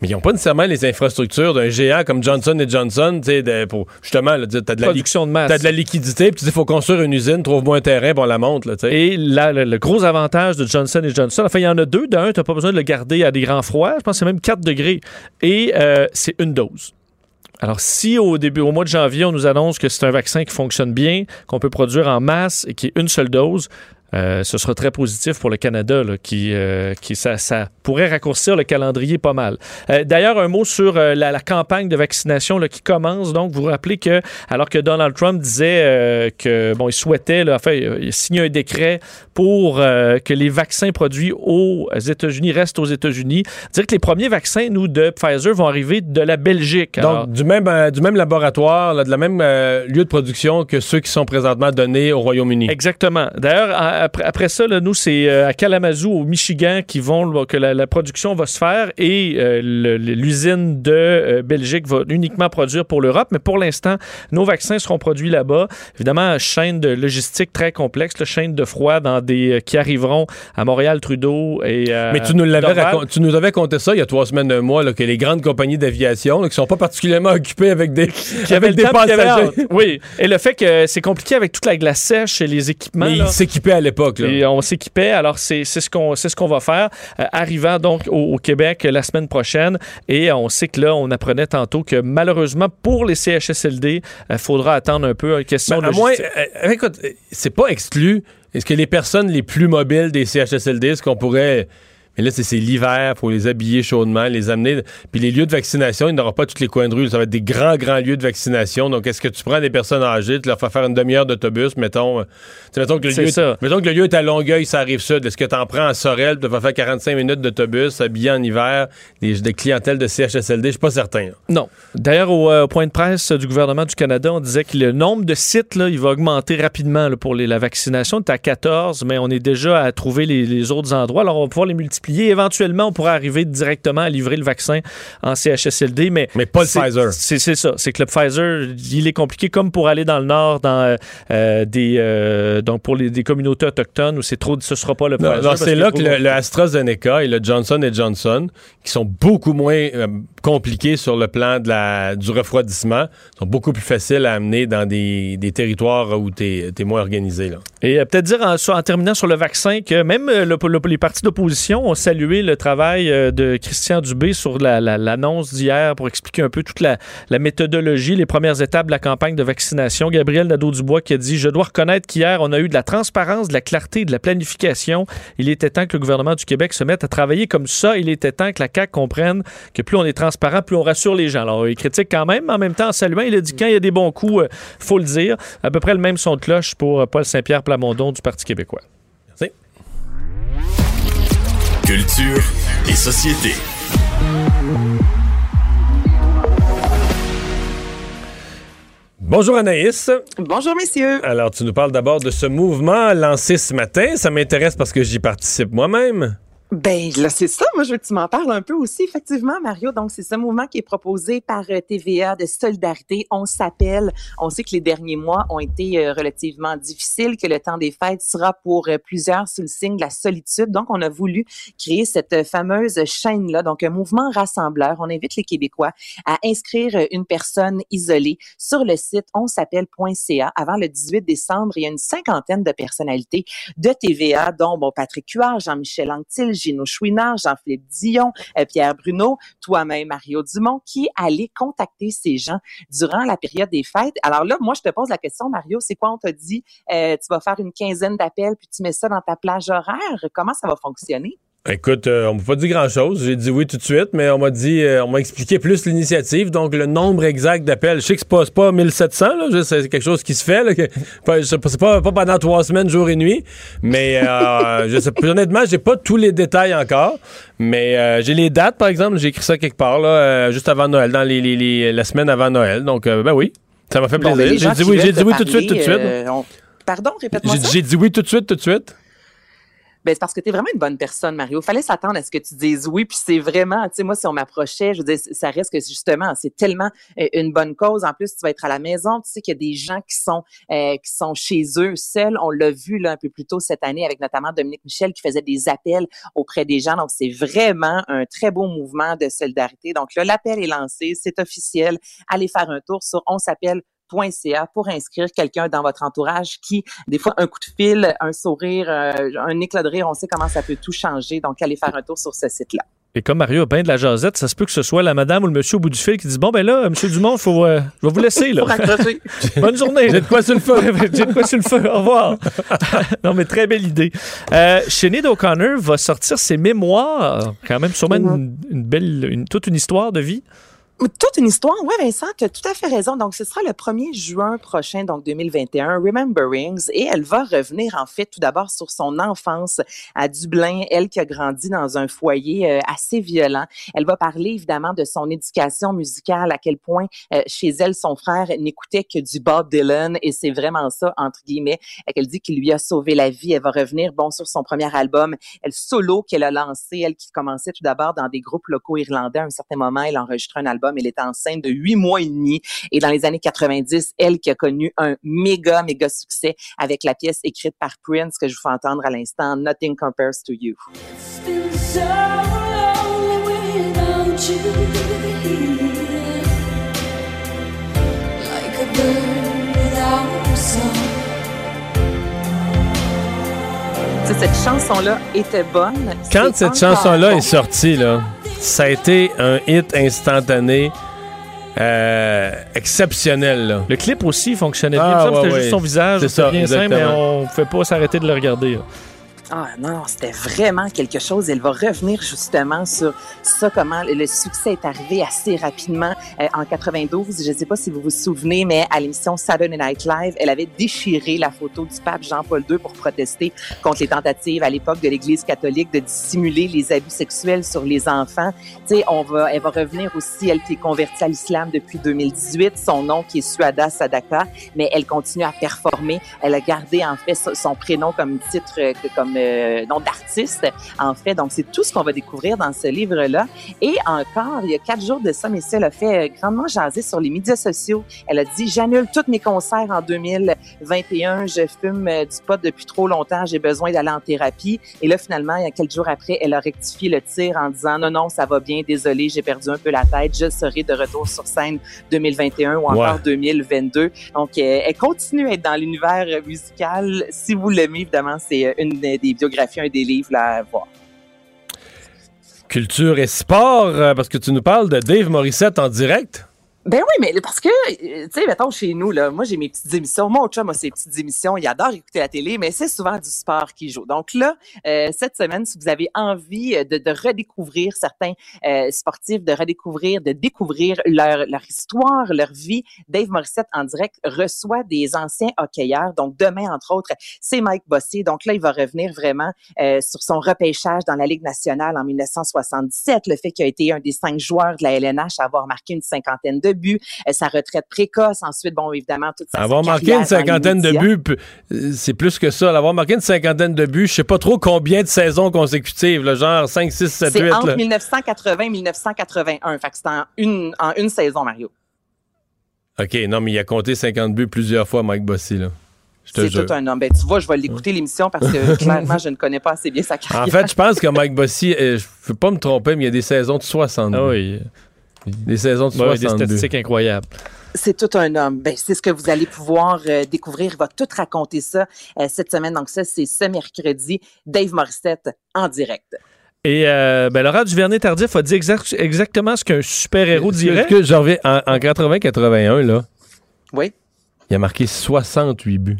mais ils n'ont pas nécessairement les infrastructures d'un géant comme Johnson Johnson, tu sais, pour justement, tu as de la production de masse. As de la liquidité, puis tu dis, il faut construire une usine, trouve-moi un terrain, pour la monte, là, Et le, gros avantage de Johnson Johnson, enfin, il y en a deux. D'un, tu n'as pas besoin de le garder à des grands froids. Je pense que c'est même 4 degrés. Et euh, c'est une dose. Alors, si au début, au mois de janvier, on nous annonce que c'est un vaccin qui fonctionne bien, qu'on peut produire en masse et qui est une seule dose, euh, ce sera très positif pour le Canada, qui, euh, qui ça, ça, pourrait raccourcir le calendrier pas mal. Euh, d'ailleurs, un mot sur la, campagne de vaccination qui commence. Donc, vous vous rappelez que, alors que Donald Trump disait que bon, il souhaitait, là, enfin, il signer un décret pour que les vaccins produits aux États-Unis restent aux États-Unis, dire que les premiers vaccins, nous, de Pfizer, vont arriver de la Belgique. Donc, du même, du même laboratoire, de la même lieu de production que ceux qui sont présentement donnés au Royaume-Uni. Exactement. D'ailleurs, après, ça, nous, c'est euh, à Kalamazoo, au Michigan, qui vont, que la, production va se faire et euh, l'usine de euh, Belgique va uniquement produire pour l'Europe. Mais pour l'instant, nos vaccins seront produits là-bas. Évidemment, chaîne de logistique très complexe, la chaîne de froid dans des, qui arriveront à Montréal, Trudeau et. Mais tu nous, l'avais tu nous avais compté ça il y a trois semaines, un mois, là, que les grandes compagnies d'aviation, qui sont pas particulièrement occupées avec des, qui avec des passagers. Oui. Et le fait que c'est compliqué avec toute la glace sèche et les équipements. Mais ils s'équipaient à l'époque. Et on s'équipait, alors c'est ce qu'on ce qu'on va faire. Euh, arrivant donc au, Québec la semaine prochaine, et on sait que là, on apprenait tantôt que malheureusement pour les CHSLD, il faudra attendre un peu. Question ben, à moins, écoute, c'est pas exclu. Est-ce que les personnes les plus mobiles des CHSLD, est-ce qu'on pourrait mais là, c'est l'hiver, il faut les habiller chaudement, les amener. Puis les lieux de vaccination, il n'y aura pas tous les coins de rue. Ça va être des grands, grands lieux de vaccination. Donc, est-ce que tu prends des personnes âgées, tu leur fais faire une demi-heure d'autobus, mettons. Euh, mettons que, le lieu, ça. mettons que le lieu est à Longueuil, ça arrive sud. Est-ce que tu en prends à Sorel, tu vas faire 45 minutes d'autobus, habillé en hiver, des, des clientèles de CHSLD? Je suis pas certain. Non. D'ailleurs, euh, au, point de presse du gouvernement du Canada, on disait que le nombre de sites, là, il va augmenter rapidement pour les, la vaccination. Tu à 14, mais on est déjà à trouver les, les autres endroits. Alors, on va pouvoir les multiplier Éventuellement, on pourrait arriver directement à livrer le vaccin en CHSLD, mais... Mais pas le Pfizer. C'est ça. C'est que le Pfizer, il est compliqué comme pour aller dans le Nord, dans euh, euh, des... Euh, donc, pour les, des communautés autochtones, où c'est trop... Ce sera pas le Pfizer. c'est là que le, AstraZeneca et le Johnson Johnson, qui sont beaucoup moins compliqués sur le plan de la, du refroidissement, sont beaucoup plus faciles à amener dans des, des territoires où tu es, moins organisé. Là. Et peut-être dire en, en, terminant sur le vaccin que même le, les partis d'opposition saluer le travail euh, de Christian Dubé sur l'annonce d'hier pour expliquer un peu toute la, méthodologie, les premières étapes de la campagne de vaccination. Gabriel Nadeau-Dubois qui a dit Je dois reconnaître qu'hier, on a eu de la transparence, de la clarté, de la planification. Il était temps que le gouvernement du Québec se mette à travailler comme ça. Il était temps que la CAQ comprenne que plus on est transparent, plus on rassure les gens. Alors, il critique quand même, mais en même temps, en saluant, il a dit quand il y a des bons coups, euh, faut le dire. À peu près le même son de cloche pour euh, Paul Saint-Pierre Plamondon du Parti québécois. Culture et société. Bonjour Anaïs. Bonjour messieurs. Alors tu nous parles d'abord de ce mouvement lancé ce matin. Ça m'intéresse parce que j'y participe moi-même. Ben là, c'est ça. Moi, je veux que tu m'en parles un peu aussi, effectivement, Mario. Donc, c'est ce mouvement qui est proposé par euh, TVA de solidarité. On s'appelle. On sait que les derniers mois ont été euh, relativement difficiles, que le temps des fêtes sera pour euh, plusieurs sous le signe de la solitude. Donc, on a voulu créer cette fameuse chaîne-là. Donc, un mouvement rassembleur. On invite les Québécois à inscrire une personne isolée sur le site ons'appelle.ca. Avant le 18 décembre, il y a une cinquantaine de personnalités de TVA, dont bon, Patrick Huard, Jean-Michel Anctil, Gino Chouinard, Jean-Philippe Dion, euh, Pierre Bruno, toi-même, Mario Dumont, qui allait contacter ces gens durant la période des fêtes. Alors là, moi, je te pose la question, Mario, c'est quoi on t'a dit? Euh, tu vas faire une quinzaine d'appels, puis tu mets ça dans ta plage horaire? Comment ça va fonctionner? Écoute, euh, on m'a pas dit grand-chose. J'ai dit oui tout de suite, mais on m'a dit, euh, on m'a expliqué plus l'initiative, donc le nombre exact d'appels. Je sais que c'est pas, pas 1700, là, c'est quelque chose qui se fait. Là, c'est pas, pas pendant trois semaines, jour et nuit, mais euh, je sais, honnêtement, j'ai pas tous les détails encore, mais j'ai les dates, par exemple. J'ai écrit ça quelque part, là, juste avant Noël, dans les, les, la semaine avant Noël. Donc, ben oui, ça m'a fait plaisir. j'ai dit oui, j'ai dit oui tout de suite, tout de suite. Pardon, répète-moi J'ai dit oui tout de suite, tout de suite. Ben, c'est parce que tu es vraiment une bonne personne, Mario. Fallait s'attendre à ce que tu dises oui. Puis c'est vraiment, tu sais, moi, si on m'approchait, je veux dire, ça reste que justement, c'est tellement euh, une bonne cause. En plus, tu vas être à la maison. Tu sais qu'il y a des gens qui sont, euh, qui sont chez eux seuls. On l'a vu là un peu plus tôt cette année avec notamment Dominique Michel qui faisait des appels auprès des gens. Donc, c'est vraiment un très beau mouvement de solidarité. Donc là, l'appel est lancé. C'est officiel. Allez faire un tour sur on s'appelle .ca pour inscrire quelqu'un dans votre entourage qui, des fois, un coup de fil, un sourire, euh, un éclat de rire, on sait comment ça peut tout changer. Donc, allez faire un tour sur ce site-là. Et comme Mario a peint de la jasette, ça se peut que ce soit la madame ou le monsieur au bout du fil qui dit Bon, ben là, monsieur Dumont, faut, euh, je vais vous laisser. Là. Bonne journée. J'ai de quoi sur le feu. J'ai de quoi sur. Au revoir. non, mais très belle idée. Euh, Sinead O'Connor va sortir ses mémoires, quand même, sûrement une, belle, toute une histoire de vie. Toute une histoire, oui, Vincent, tu as tout à fait raison. Donc, ce sera le 1er juin prochain, donc 2021, Rememberings, et elle va revenir, en fait, tout d'abord sur son enfance à Dublin, elle qui a grandi dans un foyer euh, assez violent. Elle va parler, évidemment, de son éducation musicale, à quel point euh, chez elle, son frère n'écoutait que du Bob Dylan, et c'est vraiment ça, entre guillemets, qu'elle dit qu'il lui a sauvé la vie. Elle va revenir, bon, sur son premier album, elle solo qu'elle a lancé, elle qui commençait tout d'abord dans des groupes locaux irlandais. À un certain moment, elle enregistrait un album elle était enceinte de huit mois et demi. Et dans les années 90, elle qui a connu un méga, méga succès avec la pièce écrite par Prince que je vous fais entendre à l'instant, Nothing Compares to You. cette chanson-là était bonne. Quand cette chanson-là est sortie, là, ça a été un hit instantané. Euh, exceptionnel. Là. Le clip aussi fonctionnait bien. Ah, c'était ouais, juste ouais. son visage. C'est bien simple, mais on ne pouvait pas s'arrêter de le regarder. là. Ah non, c'était vraiment quelque chose. Elle va revenir justement sur ça, comment le succès est arrivé assez rapidement euh, en 92. Je ne sais pas si vous vous souvenez, mais à l'émission Saturday Night Live, elle avait déchiré la photo du pape Jean-Paul II pour protester contre les tentatives à l'époque de l'Église catholique de dissimuler les abus sexuels sur les enfants. Tu sais, on va, elle va revenir aussi, elle qui est convertie à l'islam depuis 2018, son nom qui est Suada Sadaka, mais elle continue à performer. Elle a gardé en fait son- prénom comme titre, euh, comme nom d'artiste, en fait. Donc, c'est tout ce qu'on va découvrir dans ce livre-là. Et encore, il y a quatre jours de ça, mais elle a fait euh, grandement jaser sur les médias sociaux. Elle a dit, j'annule tous mes concerts en 2021. Je fume euh, du pot depuis trop longtemps. J'ai besoin d'aller en thérapie. Et là, finalement, il y a quelques jours après, elle a rectifié le tir en disant, non, non, ça va bien. Désolé, j'ai perdu un peu la tête. Je serai de retour sur scène 2021 ou encore Ouais. 2022. Donc, euh, elle continue à être dans l'univers euh, musical. Si vous l'aimez, évidemment, c'est euh, une des des biographies, un des livres à voir. Culture et sport, euh, parce que tu nous parles de Dave Morissette en direct. Ben oui, mais parce que, euh, tu sais, mettons, chez nous, là, moi, j'ai mes petites émissions. Mon chum a ses petites émissions. Il adore écouter la télé, mais c'est souvent du sport qu'il joue. Donc là, euh, cette semaine, si vous avez envie euh, de, de redécouvrir certains euh, sportifs, de redécouvrir, de découvrir leur, leur histoire, leur vie, Dave Morissette, en direct, reçoit des anciens hockeyeurs. Donc demain, entre autres, c'est Mike Bossy. Donc là, il va revenir vraiment euh, sur son repêchage dans la Ligue nationale en 1977, le fait qu'il a été un des cinq joueurs de la LNH à avoir marqué une cinquantaine de buts, euh, sa retraite précoce, ensuite, bon, évidemment, toute sa Avoir marqué une cinquantaine de buts, euh, c'est plus que ça. Avoir marqué une cinquantaine de buts, je sais pas trop combien de saisons consécutives, là, genre 5, 6, 7, 8. C'est entre là. 1980 et 1981. Fait que c'est en une, en une saison, Mario. OK, non, mais il a compté 50 buts plusieurs fois, Mike Bossy. Là. Je te C'est tout un homme. Ben, tu vois, je vais l'écouter l'émission parce que clairement, je ne connais pas assez bien sa carrière. En fait, je pense que Mike Bossy, euh, je ne veux pas me tromper, mais il y a des saisons de 60 buts. Ah oui. Des saisons de Ouais, des 60 buts. statistiques incroyables. C'est tout un homme. Ben, c'est ce que vous allez pouvoir euh, découvrir. Il va tout raconter ça euh, cette semaine. Donc ça, c'est ce mercredi. Dave Morissette en direct. Et euh, ben, Laurent Duvernay-Tardif a dit exact- exactement ce qu'un super-héros dirait. Est-ce que je reviens en, en 80-81, là, Oui, il a marqué 68 buts.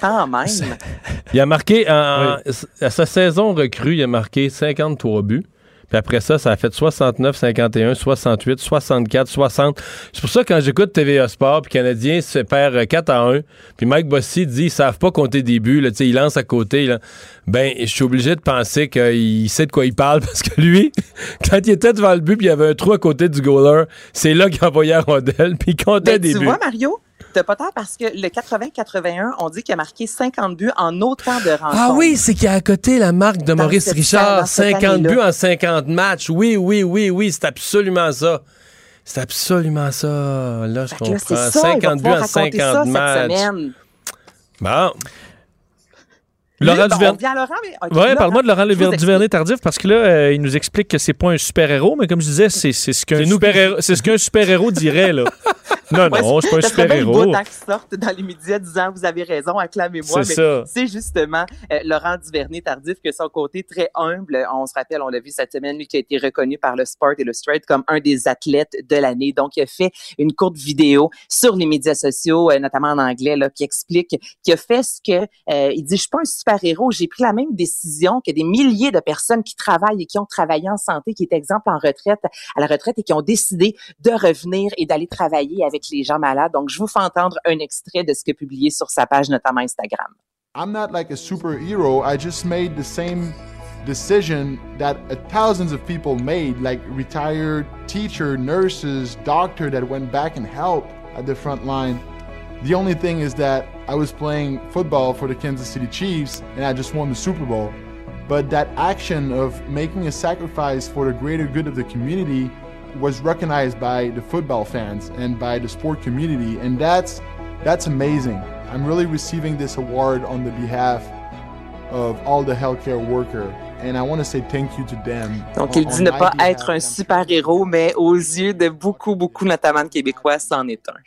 quand même. Il a marqué, en- à sa saison recrue, il a marqué 53 buts. Puis après ça, ça a fait 69, 51, 68, 64, 60. C'est pour ça que quand j'écoute TVA Sport, puis Canadien se perd euh, 4 à 1, puis Mike Bossy dit ils savent pas compter des buts, là, tu sais, il lance à côté. Là. Ben, je suis obligé de penser qu'il sait de quoi il parle, parce que lui, quand il était devant le but, puis il y avait un trou à côté du goaler, c'est là qu'il envoyait la rondelle, puis il comptait Ben, des tu buts. vois, Mario, t'as pas tort parce que le 80-81, on dit qu'il a marqué 50 buts en autant de rencontres. Ah oui, c'est qu'il y a à côté la marque de Dans Maurice cette- Richard, dans cette 50 année-là. buts en 50 matchs. Oui, oui, oui, oui, c'est absolument ça. C'est absolument ça. Là, je là, comprends. ça, il va 50 buts en raconter 50 ça matchs. Bon. Laurent Duvernay- Ouais, Laurent, parle-moi de Laurent. Duvernay-Tardif parce que là, euh, il nous explique que c'est pas un super-héros, mais comme je disais, c'est c'est ce qu'un C'est super-héros c'est ce qu'un super-héros dirait, là. Non, Ouais, non, je suis pas un le super-héros. qui sortent dans les médias disant vous avez raison, acclamez-moi. C'est. C'est justement euh, Laurent Duvernay-Tardif que son côté très humble, on se rappelle, on l'a vu cette semaine, lui qui a été reconnu par le Sport Illustrated comme un des athlètes de l'année. Donc, il a fait une courte vidéo sur les médias sociaux, euh, notamment en anglais, là, qui explique qu'il a fait ce que euh, il dit. Je suis pas un super-héros. J'ai pris la même décision que des milliers de personnes qui travaillent et qui ont travaillé en santé, qui est exemple en retraite, à la retraite et qui ont décidé de revenir et d'aller travailler avec les gens malades. Donc, je vous fais entendre un extrait de ce a publié sur sa page, notamment Instagram. I'm not like a superhero. I just made the same decision that thousands of people made, like retired teacher, nurses, doctor that went back and helped at the front line. The only thing is that I was playing football for the Kansas City Chiefs and I just won the Super Bowl. But that action of making a sacrifice for the greater good of the community was recognized by the football fans and by the sport community and that's that's amazing. I'm really receiving this award on the behalf of all the healthcare worker and I want to say thank you to them. Donc, il dit ne pas être un super-héros, mais aux yeux de beaucoup, beaucoup, notamment de Québécois, c'en est un.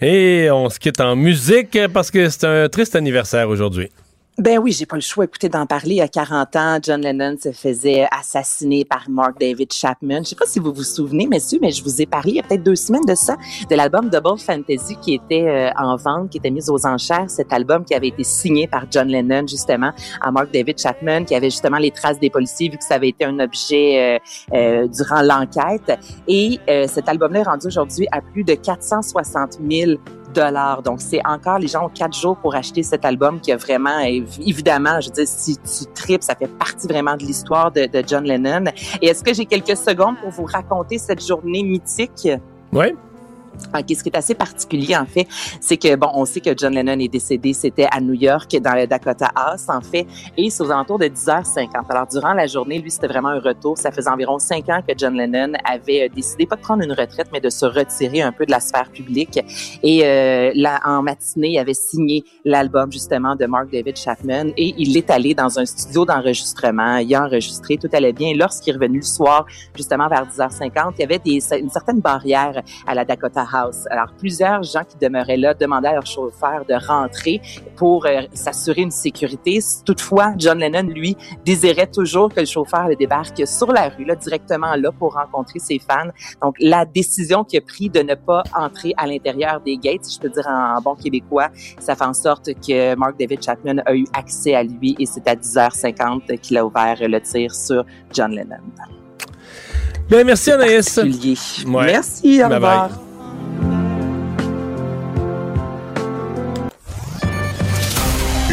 Et on se quitte en musique parce que c'est un triste anniversaire aujourd'hui. Ben oui, j'ai pas le choix. Écoutez, d'en parler. A 40 ans, John Lennon se faisait assassiner par Mark David Chapman. Je sais pas si vous vous souvenez, messieurs, mais je vous ai parlé il y a peut-être deux semaines de ça, de l'album Double Fantasy qui était euh, en vente, qui était mis aux enchères. Cet album qui avait été signé par John Lennon, justement, à Mark David Chapman, qui avait justement les traces des policiers, vu que ça avait été un objet euh, euh, durant l'enquête. Et cet album-là est rendu aujourd'hui à plus de 460 000 donc, c'est encore, les gens ont quatre jours pour acheter cet album qui a vraiment, évidemment, je veux si tu tripes, ça fait partie vraiment de l'histoire de, de John Lennon. Et est-ce que j'ai quelques secondes pour vous raconter cette journée mythique? Oui. OK, ce qui est assez particulier, en fait, c'est que, bon, on sait que John Lennon est décédé, c'était à New York, dans le Dakota House, en fait, et c'est aux alentours de 10h50. Alors, durant la journée, lui, c'était vraiment un retour. Ça faisait environ cinq ans que John Lennon avait euh, décidé, pas de prendre une retraite, mais de se retirer un peu de la sphère publique. Et euh, là, en matinée, il avait signé l'album, justement, de Mark David Chapman, et il est allé dans un studio d'enregistrement. Il a enregistré, tout allait bien. Lorsqu'il est revenu le soir, justement, vers 10h50, il y avait des, une certaine barrière à la Dakota House. Alors, plusieurs gens qui demeuraient là demandaient à leur chauffeur de rentrer pour euh, s'assurer une sécurité. Toutefois, John Lennon, lui, désirait toujours que le chauffeur le débarque sur la rue, là, directement là, pour rencontrer ses fans. Donc, la décision qu'il a prise de ne pas entrer à l'intérieur des gates, si je peux dire en bon québécois, ça fait en sorte que Mark David Chapman a eu accès à lui et c'est à 10h50 qu'il a ouvert le tir sur John Lennon. Bien, merci Anaïs. Merci, au revoir.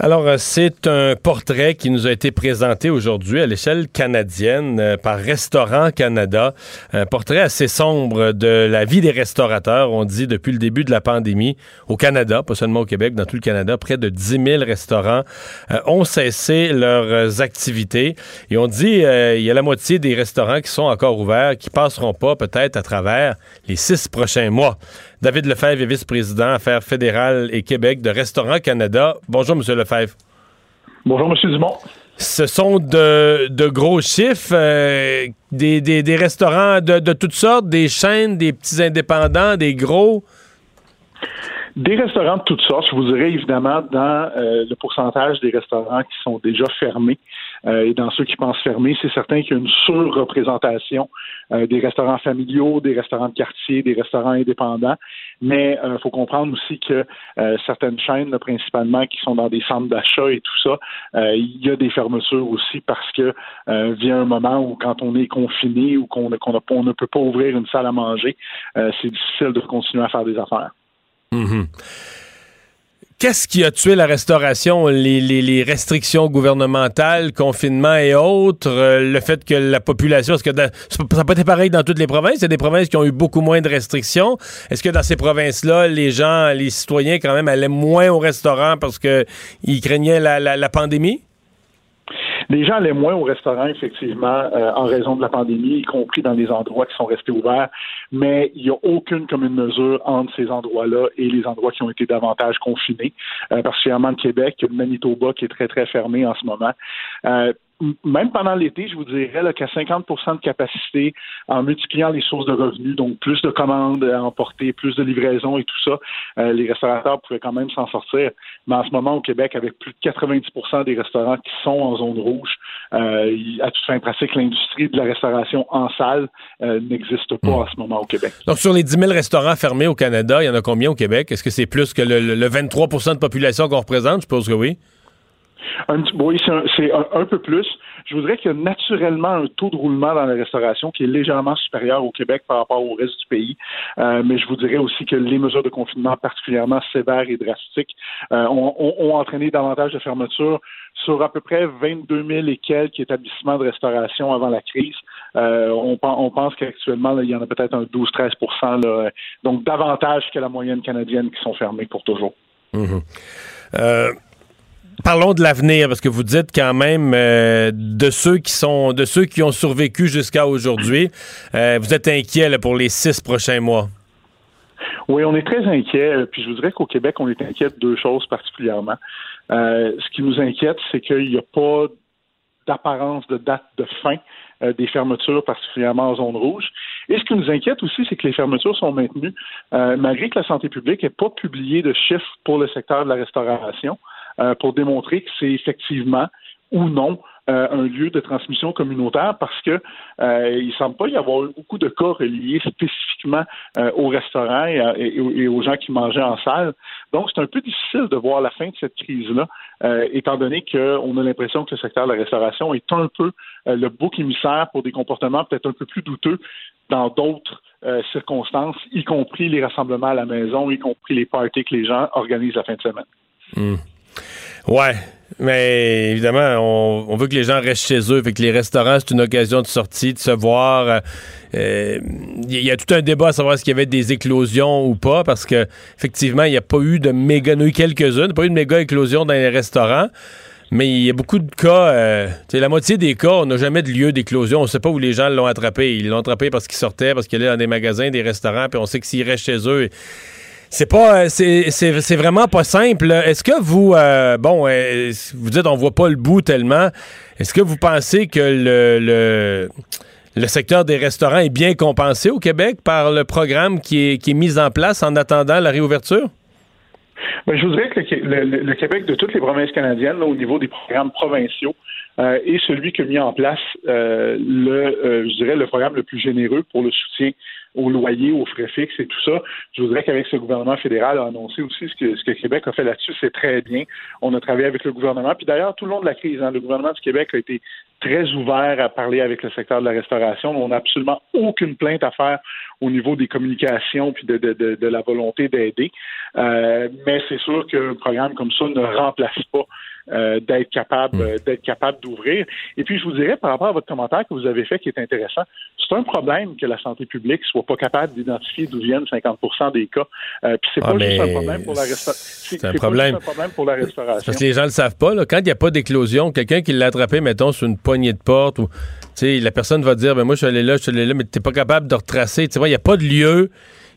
Alors, euh, c'est un portrait qui nous a été présenté aujourd'hui à l'échelle canadienne euh, par Restaurant Canada. Un portrait assez sombre de la vie des restaurateurs. On dit depuis le début de la pandémie au Canada, pas seulement au Québec, dans tout le Canada, près de 10 000 restaurants euh, ont cessé leurs activités. Et on dit il y a la moitié des restaurants qui sont encore ouverts, qui passeront pas peut-être à travers les six prochains mois. David Lefebvre est vice-président Affaires fédérales et Québec de Restaurant Canada. Bonjour, M. Lefebvre. Bonjour, M. Dumont. Ce sont de, gros chiffres, euh, des, restaurants de, toutes sortes, des chaînes, des petits indépendants, des gros? Des restaurants de toutes sortes, je vous dirais évidemment dans euh, le pourcentage des restaurants qui sont déjà fermés. Euh, et dans ceux qui pensent fermer, c'est certain qu'il y a une surreprésentation euh, des restaurants familiaux, des restaurants de quartier, des restaurants indépendants. Mais il euh, faut comprendre aussi que certaines chaînes, principalement, qui sont dans des centres d'achat et tout ça, il y a des fermetures aussi parce que vient un moment où quand on est confiné ou qu'on ne peut pas ouvrir une salle à manger, c'est difficile de continuer à faire des affaires. Mm-hmm. Qu'est-ce qui a tué la restauration? Les, restrictions gouvernementales, confinement et autres, euh, le fait que la population, est-ce que ça n'a pas été pareil dans toutes les provinces? Il y a des provinces qui ont eu beaucoup moins de restrictions. Est-ce que dans ces provinces-là, les gens, les citoyens quand même allaient moins au restaurant parce qu'ils craignaient la pandémie? Les gens allaient moins au restaurant, effectivement, euh, en raison de la pandémie, y compris dans les endroits qui sont restés ouverts, mais il n'y a aucune commune mesure entre ces endroits-là et les endroits qui ont été davantage confinés, euh, particulièrement le Québec, le Manitoba qui est très, très fermé en ce moment. Euh, même pendant l'été, je vous dirais qu'à 50% de capacité, en multipliant les sources de revenus, donc plus de commandes à emporter, plus de livraisons et tout ça, euh, les restaurateurs pouvaient quand même s'en sortir. Mais en ce moment, au Québec, avec plus de 90% des restaurants qui sont en zone rouge, euh, à toute fin pratique, l'industrie de la restauration en salle euh, n'existe pas hmm. en ce moment au Québec. Donc, sur les 10 000 restaurants fermés au Canada, il y en a combien au Québec? Est-ce que c'est plus que le, 23 de population qu'on représente? Je suppose que oui. Un, oui, c'est un, peu plus. Je voudrais qu'il y ait naturellement un taux de roulement dans la restauration qui est légèrement supérieur au Québec par rapport au reste du pays. Euh, mais je vous dirais aussi que les mesures de confinement particuliirement sévères et drastiques euh, ont, entraîné davantage de fermetures sur à peu près 22 000 et quelques établissements de restauration avant la crise. Euh, on, pense qu'actuellement, il y en a peut-être un 12-13 donc davantage que la moyenne canadienne qui sont fermés pour toujours. Mmh Parlons de l'avenir parce que vous dites quand même euh, de ceux qui sont de ceux qui ont survécu jusqu'à aujourd'hui. Euh, vous êtes inquiet pour les six prochains mois. Oui, on est très inquiet. Puis je vous dirais qu'au Québec, on est inquiet de deux choses particulièrement. Euh, ce qui nous inquiète, c'est qu'il n'y a pas d'apparence de date de fin des fermetures, particulièrement en zone rouge. Et ce qui nous inquiète aussi, c'est que les fermetures sont maintenues malgré que la santé publique n'ait pas publié de chiffres pour le secteur de la restauration euh, pour démontrer que c'est effectivement ou non euh, un lieu de transmission communautaire parce que euh, il semble pas y avoir eu beaucoup de cas reliés spécifiquement euh, au restaurant et, aux gens qui mangeaient en salle. Donc, c'est un peu difficile de voir la fin de cette crise-là, euh, étant donné qu'on a l'impression que le secteur de la restauration est un peu le bouc émissaire pour des comportements peut-être un peu plus douteux dans d'autres circonstances, y compris les rassemblements à la maison, y compris les parties que les gens organisent la fin de semaine. Mmh. Ouais, mais évidemment, on, veut que les gens restent chez eux. Fait que les restaurants, c'est une occasion de sortie, de se voir. Il euh, y a tout un débat à savoir s'il y avait des éclosions ou pas, parce que effectivement, il n'y a pas eu de méga, il y a eu quelques-unes, pas eu de méga éclosion dans les restaurants. Mais il y a beaucoup de cas, euh, la moitié des cas, on n'a jamais de lieu d'éclosion. On ne sait pas où les gens l'ont attrapé. Ils l'ont attrapé parce qu'ils sortaient, parce qu'ils allaient dans des magasins, des restaurants, puis on sait que s'ils restent chez eux, c'est pas, euh, c'est vraiment pas simple. Est-ce que vous, euh, bon, euh, vous dites on voit pas le bout tellement. Est-ce que vous pensez que le, le, le secteur des restaurants est bien compensé au Québec par le programme qui est, qui est mis en place en attendant la réouverture? Ben, je voudrais que le, Québec, de toutes les provinces canadiennes, au niveau des programmes provinciaux, est celui qui a mis en place le, je dirais, le programme le plus généreux pour le soutien au loyer, aux frais fixes et tout ça. Je voudrais qu'avec ce gouvernement fédéral a annoncé aussi ce que, ce que Québec a fait là-dessus, c'est très bien. On a travaillé avec le gouvernement. Puis d'ailleurs, tout le long de la crise, hein, le gouvernement du Québec a été très ouvert à parler avec le secteur de la restauration. On n'a absolument aucune plainte à faire au niveau des communications puis de, de, de, la volonté d'aider. Euh, mais c'est sûr qu'un programme comme ça ne remplace pas euh, d'être capable hmm. euh, d'être capable d'ouvrir. Et puis je vous dirais par rapport à votre commentaire que vous avez fait qui est intéressant, c'est un problème que la santé publique soit pas capable d'identifier d'où viennent 50% des cas. Euh, puis c'est ah, pas juste un problème pour la restauration. C'est un, problème. pour la restauration. Parce que les gens le savent pas. Là. Quand il n'y a pas d'éclosion, quelqu'un qui l'a attrapé, mettons, sur une poignée de porte, ou la personne va dire, ben moi je suis allé là, je suis allé là, mais t'es pas capable de retracer. Tu vois, il n'y a pas de lieu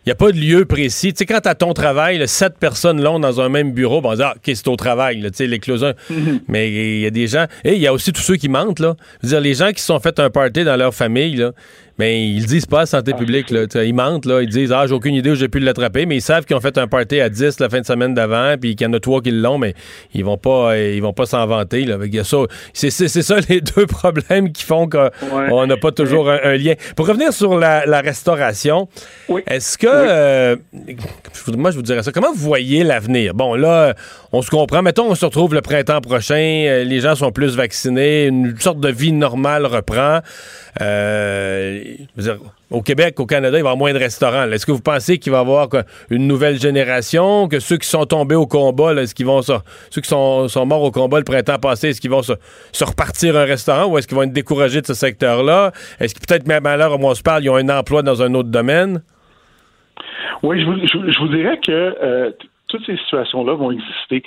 n'y a pas de lieu précis. Tu sais, quand à ton travail, sept personnes l'ont dans un même bureau, ben, on dit, ah, OK, c'est au travail, tu sais, l'éclosion. Mais il y a des gens. Et il y a aussi tous ceux qui mentent, là. Je veux dire, les gens qui se sont fait un party dans leur famille, là, mais ils disent pas à santé ah, publique. Là. Ils mentent. Là. Ils disent Ah, j'ai aucune idée où j'ai pu l'attraper. Mais ils savent qu'ils ont fait un party à 10 la fin de semaine d'avant, puis qu'il y en a trois qui l'ont, mais ils vont pas euh, ils vont pas s'en vanter. Là. C'est, c'est, ça les deux problèmes qui font qu'on n'a pas toujours un, lien. Pour revenir sur la, restauration, est-ce que. Euh, moi, je vous dirais ça. Comment vous voyez l'avenir? Bon, là, on se comprend. Mettons, on se retrouve le printemps prochain. Euh, les gens sont plus vaccinés. Une sorte de vie normale reprend. Euh, au Québec, au Canada, il va y avoir moins de restaurants. Est-ce que vous pensez qu'il va y avoir une nouvelle génération, que ceux qui sont tombés au combat, est-ce qu'ils vont ceux qui sont, morts au combat le printemps passé, est-ce qu'ils vont se, repartir un restaurant ou est-ce qu'ils vont être découragés de ce secteur-là? Est-ce que peut-être même à l'heure où on se parle, ils ont un emploi dans un autre domaine? Oui, je vous, dirais que euh, toutes ces situations-là vont exister.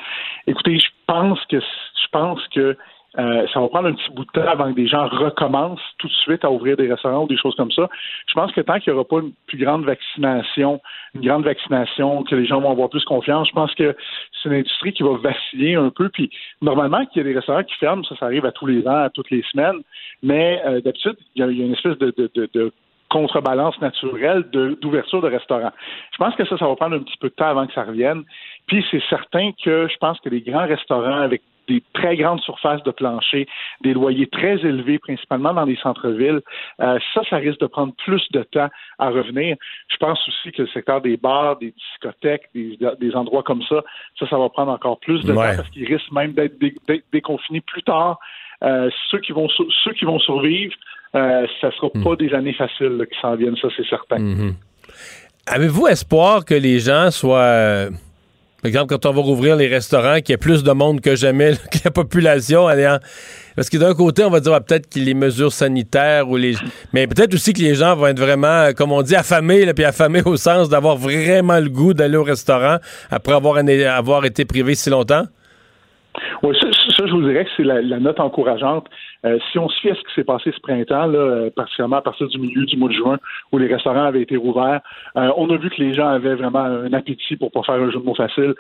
Écoutez, je pense que je pense que euh, ça va prendre un petit bout de temps avant que des gens recommencent tout de suite à ouvrir des restaurants ou des choses comme ça. Je pense que tant qu'il n'y aura pas une plus grande vaccination, une grande vaccination, que les gens vont avoir plus confiance, je pense que c'est une industrie qui va vaciller un peu. Puis normalement, qu'il y ait des restaurants qui ferment, ça, ça arrive à tous les ans, à toutes les semaines. Mais euh, d'habitude, il y, a une espèce de, contrebalance naturelle d'ouverture de, restaurants. Je pense que ça, ça va prendre un petit peu de temps avant que ça revienne. Puis c'est certain que je pense que les grands restaurants avec des très grandes surfaces de plancher, des loyers très élevés, principalement dans les centres-villes. Euh, ça, ça risque de prendre plus de temps à revenir. Je pense aussi que le secteur des bars, des discothèques, des, endroits comme ça, ça, ça va prendre encore plus de temps parce qu'ils risquent même d'être déconfinés plus tard. Euh, ceux qui vont ceux qui vont survivre, euh, ça sera hmm. pas des années faciles qui s'en viennent, ça c'est certain. Mm-hmm. Avez-vous espoir que les gens soient par exemple, quand on va rouvrir les restaurants, qu'il y ait plus de monde que jamais, que la population allant. Parce que d'un côté, on va dire peut-être que les mesures sanitaires ou les. Mais peut-être aussi que les gens vont être vraiment, comme on dit, affamés, puis affamés au sens d'avoir vraiment le goût d'aller au restaurant après avoir, été privés si longtemps. Oui, je vous dirais que c'est la, note encourageante. Euh, si on fie à ce qui s'est passé ce printemps, là, euh, particulièrement à partir du milieu du mois de juin, où les restaurants avaient été rouverts, euh, on a vu que les gens avaient vraiment un appétit pour pas faire un jeu de mots facile,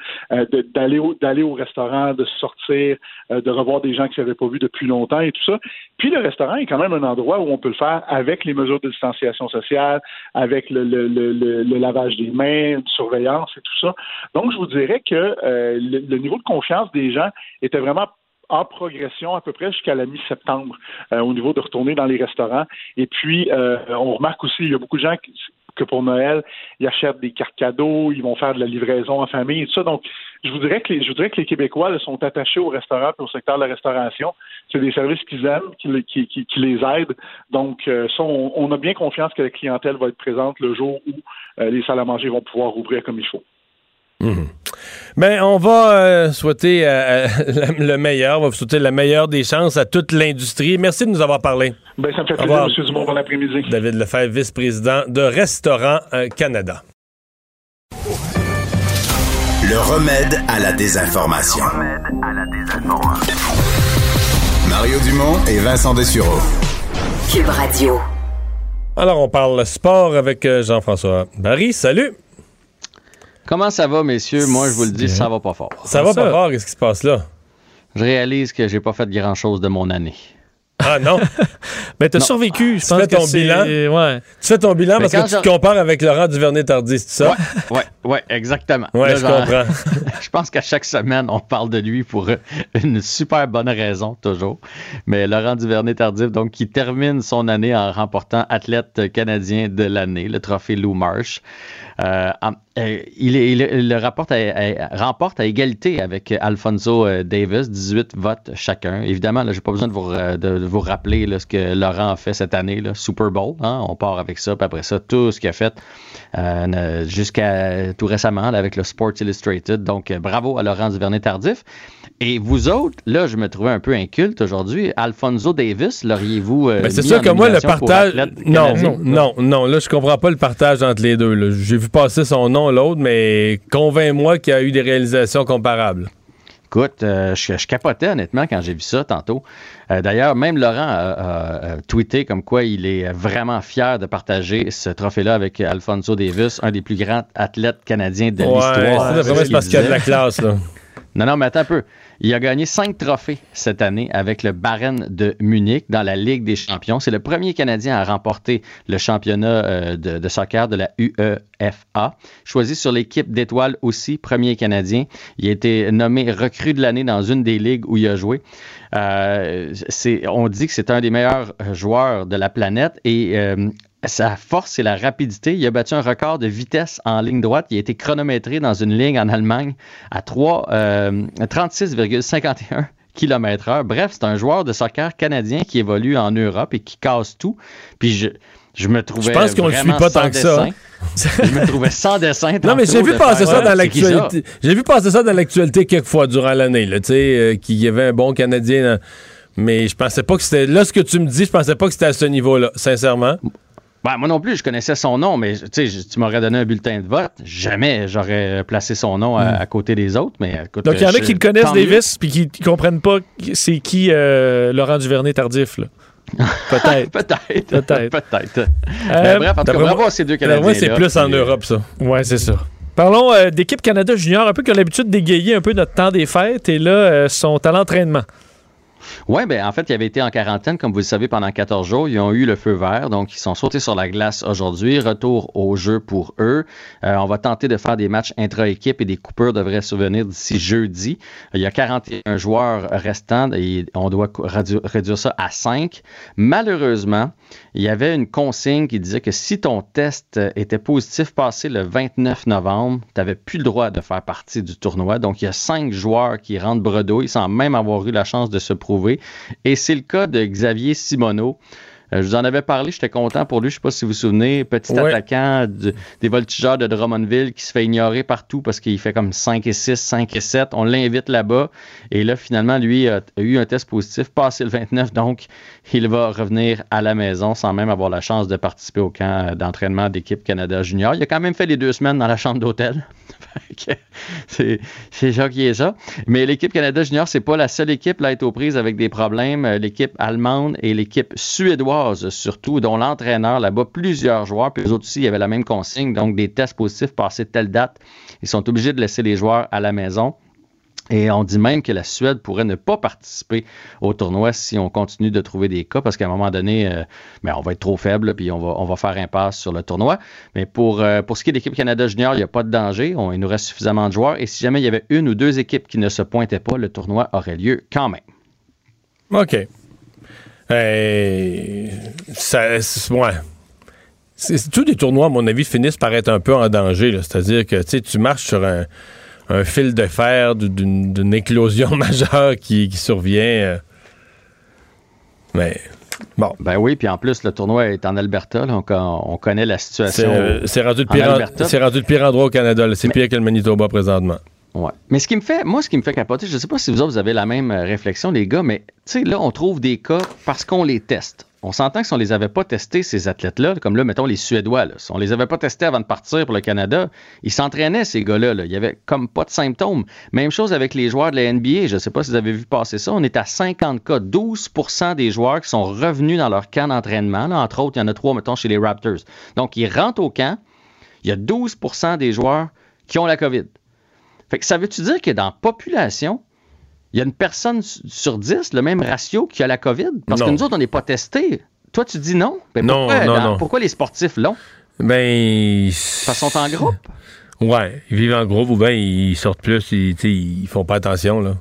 d'aller au, d'aller au restaurant, de sortir, de revoir des gens qu'ils n'avaient pas vus depuis longtemps et tout ça. Puis le restaurant est quand même un endroit où on peut le faire avec les mesures de distanciation sociale, avec le, le, le, le lavage des mains, de surveillance et tout ça. Donc, je vous dirais que le niveau de confiance des gens était vraiment en progression à peu près jusqu'à la mi-septembre euh, au niveau de retourner dans les restaurants. Et puis, euh, on remarque aussi, il y a beaucoup de gens que pour Noël, ils achètent des cartes cadeaux, ils vont faire de la livraison en famille et tout ça. Donc, je vous dirais que les, je voudrais que les Québécois sont attachés au restaurant et au secteur de la restauration. C'est des services qu'ils aiment, qui, qui, les aident. Donc, euh, on, a bien confiance que la clientèle va être présente le jour où les salles à manger vont pouvoir ouvrir comme il faut. Mhm. Ben, on va euh, souhaiter euh, le meilleur, on va souhaiter la meilleure des chances à toute l'industrie. Merci de nous avoir parlé. Ben, ça me fait plaisir, M. Dumont. Bon après-midi. David Lefebvre, vice-président de Restaurant euh, Canada. Le remède à la désinformation. Le remède à la désinformation. Mario Dumont et Vincent Dessureau. Cube Radio. Alors, on parle sport avec Jean-François Barry. Salut! Comment ça va, messieurs? Moi, je vous le dis, ça va pas fort. Ça va pas fort, qu'est-ce qui se passe là? Je réalise que j'ai pas fait grand-chose de mon année. Ah non? ben, t'as survécu, je pense. Tu fais ton bilan? Ouais. Tu fais ton bilan parce que tu te compares avec Laurent Duvernay-Tardis, c'est ça? Ouais, ouais, ouais, exactement. Ouais, je comprends. je pense qu'à chaque semaine, on parle de lui pour une super bonne raison, toujours. Mais Laurent Duvernay-Tardif, donc, qui termine son année en remportant athlète canadien de l'année, le trophée Lou Marsh. Euh, euh, il, le rapporte remporte à égalité avec Alfonso euh, Davis, 18 votes chacun. Évidemment, je n'ai pas besoin de vous, de, vous rappeler ce que Laurent a fait cette année, là, Super Bowl. Hein. on part avec ça, puis après ça, tout ce qu'il a fait jusqu'à tout récemment avec le Sports Illustrated. Donc, bravo à Laurent Duvernay-Tardif. Et vous autres, là, je me trouvais un peu inculte aujourd'hui. Alfonso Davis, l'auriez-vous. Euh, ben, c'est sûr que moi, le partage. Non, non, non, non, là, je comprends pas le partage entre les deux. J'ai vu passer son nom, l'autre, mais convainc-moi qu'il y a eu des réalisations comparables. Écoute, euh, je, capotais honnêtement quand j'ai vu ça tantôt. Euh, d'ailleurs, même Laurent a, tweeté comme quoi il est vraiment fier de partager ce trophée-là avec Alfonso Davis, un des plus grands athlètes canadiens de l'histoire. C'est parce qu'il y a de la classe. Là. Non, non, mais attends un peu. Il a gagné cinq trophées cette année avec le Barren de Munich dans la Ligue des champions. C'est le premier Canadien à remporter le championnat euh, de, soccer de la UEFA. Choisi sur l'équipe d'étoiles aussi, premier Canadien. Il a été nommé recrue de l'année dans une des ligues où il a joué. Euh, on dit que c'est un des meilleurs joueurs de la planète et euh, sa force, c'est la rapidité. Il a battu un record de vitesse en ligne droite. Il a été chronométré dans une ligne en Allemagne à 36,51 km h Bref, c'est un joueur de soccer canadien qui évolue en Europe et qui casse tout. Puis je, je me trouvais. Je pense qu'on ne suit pas tant que ça. je me trouvais sans dessin. Non, mais j'ai vu passer ça dans l'actualité. J'ai vu passer ça dans l'actualité quelques fois durant l'année. Tu sais, euh, qu'il y avait un bon Canadien. Mais je pensais pas que c'était. Là, ce que tu me dis, je pensais pas que c'était à ce niveau-là, sincèrement. Ben, moi non plus, je connaissais son nom, mais tu m'aurais donné un bulletin de vote. Jamais j'aurais placé son nom à, hmm. côté des autres. Mais, Donc, il y en a qui le connaissent, Davis, puis qui ne comprennent pas c'est qui euh, Laurent Duvernay-Tardif. Peut-être. Peut-être. Peut-être. Peut-être. Euh, bref, en tout cas, bravo à ces deux Canadiens. Moi, c'est plus en Europe, ça. Ouais, c'est ça. Parlons euh, d'équipe Canada Junior, un peu qui a l'habitude d'égayer un peu notre temps des fêtes, et là, sont à l'entraînement. Oui, ben en fait, ils avaient été en quarantaine, comme vous le savez, pendant 14 jours. Ils ont eu le feu vert, donc ils sont sautés sur la glace aujourd'hui. Retour au jeu pour eux. Euh, on va tenter de faire des matchs intra-équipe et des coupures devraient survenir d'ici jeudi. Il y a 41 joueurs restants et on doit réduire ça à 5. Malheureusement, il y avait une consigne qui disait que si ton test était positif passé le 29 novembre, tu n'avais plus le droit de faire partie du tournoi. Donc, il y a cinq joueurs qui rentrent bredouille sans même avoir eu la chance de se prouver. Et c'est le cas de Xavier Simoneau. Euh, je vous en avais parlé, j'étais content pour lui. Je ne sais pas si vous vous souvenez, petit attaquant des voltigeurs de Drummondville qui se fait ignorer partout parce qu'il fait comme 5 et 6, 5 et 7. On l'invite là-bas. Et là, finalement, lui a, eu un test positif, passé le 29. Donc, il va revenir à la maison sans même avoir la chance de participer au camp d'entraînement d'équipe Canada Junior. Il a quand même fait les deux semaines dans la chambre d'hôtel. c'est ça qui est ça. Mais l'équipe Canada Junior, c'est pas la seule équipe à être aux prises avec des problèmes. Euh, l'équipe allemande et l'équipe suédoise, surtout, dont l'entraîneur là-bas, plusieurs joueurs, puis eux autres aussi, il y la même consigne, donc des tests positifs passés telle date. Ils sont obligés de laisser les joueurs à la maison. Et on dit même que la Suède pourrait ne pas participer au tournoi si on continue de trouver des cas, parce qu'à un moment donné, euh, ben, on va être trop faible, puis on va, on va faire impasse sur le tournoi. Mais pour, euh, pour ce qui est de l'équipe Canada Junior, il n'y a pas de danger. il nous reste suffisamment de joueurs. Et si jamais il y avait une ou deux équipes qui ne se pointaient pas, le tournoi aurait lieu quand même. OK. ça, ouais. Tous les tournois, à mon avis, finissent par être un peu en danger. C'est-à-dire que tu marches sur un un fil de fer d'une éclosion majeure qui, survient. Euh. Mais bon. Ben oui, puis en plus, le tournoi est en Alberta. on, connaît la situation. C'est rendu, rendu, le pire endroit au Canada. C'est pire que le Manitoba présentement. Ouais. Mais ce qui me fait, moi, ce qui me fait capoter, je ne sais pas si vous autres, vous avez la même euh, réflexion, les gars, mais tu sais, là, on trouve des cas parce qu'on les teste on s'entend que si on les avait pas testés, ces athlètes-là, comme là, mettons les Suédois, si on les avait pas testés avant de partir pour le Canada, ils s'entraînaient, ces gars-là. Là. Il y avait comme pas de symptômes. Même chose avec les joueurs de la NBA. Je ne sais pas si vous avez vu passer ça. On est à 50 cas. 12% des joueurs qui sont revenus dans leur camp d'entraînement. Entre autres, il y en a trois, mettons, chez les Raptors. Donc, ils rentrent au camp. Il y a 12% des joueurs qui ont la COVID. Fait que ça veut-tu dire que dans la population, il y a une personne sur dix, le même ratio qui a la COVID? Parce que nous autres, on n'est pas testés. Toi, tu dis non? Ben, non, pourquoi, non, non. Pourquoi les sportifs l'ont? Ben. Parce qu'ils sont en groupe? Ouais, ils vivent en groupe ou bien ils sortent plus, ils, ils font pas attention, là.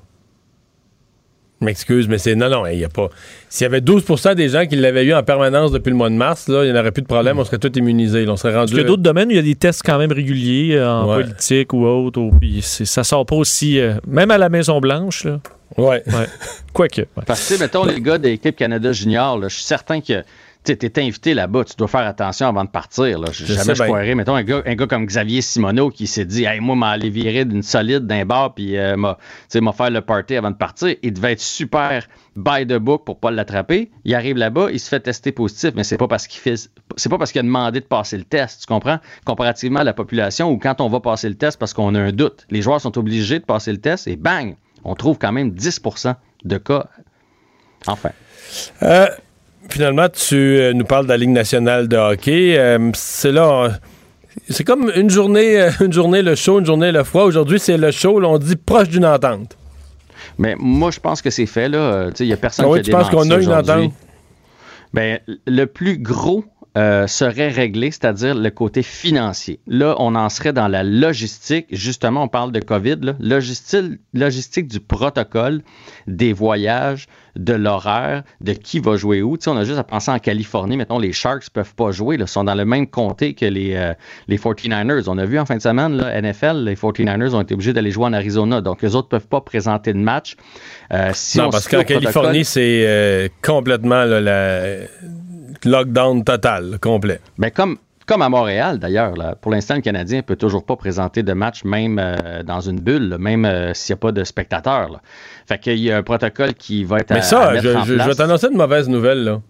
Je m'excuse, mais c'est. Non, non, il n'y a pas. S'il y avait 12% des gens qui l'avaient eu en permanence depuis le mois de mars, là, il n'y aurait plus de problème, on serait tous immunisés. on serait rendu. Parce qu'il y a d'autres domaines où il y a des tests quand même réguliers euh, en politique ou autre. Ou, puis ça sort pas aussi. Euh, même à la Maison-Blanche, là. Ouais. ouais. Quoique. Parce que, mettons, les gars de l'équipe Canada Junior, je suis certain que tu es invité là-bas, tu dois faire attention avant de partir. Là. Jamais je croirais. Mettons un gars, un gars comme Xavier Simoneau qui s'est dit Hey, moi, m'aller virer d'une solide d'un bar puis euh, m'a faire le party avant de partir. Il devait être super by the book pour pas l'attraper. Il arrive là-bas, il se fait tester positif, mais c'est pas parce qu'il fait c'est pas parce qu'il a demandé de passer le test, tu comprends? Comparativement à la population où quand on va passer le test parce qu'on a un doute, les joueurs sont obligés de passer le test et bang, on trouve quand même 10% de cas. Enfin. Euh, finalement, tu euh, nous parles de la Ligue nationale de hockey. Euh, c'est là. C'est comme une journée, euh, une journée le chaud, une journée le froid. Aujourd'hui, c'est le chaud. on dit proche d'une entente. Mais moi, je pense que c'est fait. Il n'y a personne ah oui, qui a tu penses qu'on a une entente? Ben, le plus gros euh, serait réglé, c'est-à-dire le côté financier. Là, on en serait dans la logistique. Justement, on parle de COVID, Logistique, logistique du protocole, des voyages, de l'horaire, de qui va jouer où. on a juste à penser en Californie, mettons, les Sharks ne peuvent pas jouer, Ils sont dans le même comté que les, euh, les 49ers. On a vu en fin de semaine, là, NFL, les 49ers ont été obligés d'aller jouer en Arizona. Donc, les autres ne peuvent pas présenter de match. Euh, non, parce qu'en Californie, c'est complètement la lockdown total, complet. Mais ben, comme, comme à Montréal, d'ailleurs. Pour l'instant, le Canadien ne peut toujours pas présenter de match, même euh, dans une bulle, même euh, s'il n'y a pas de spectateurs. Fait qu'il y a un protocole qui va être Mais ça, je, je, vais t'annoncer une mauvaise nouvelle. Là.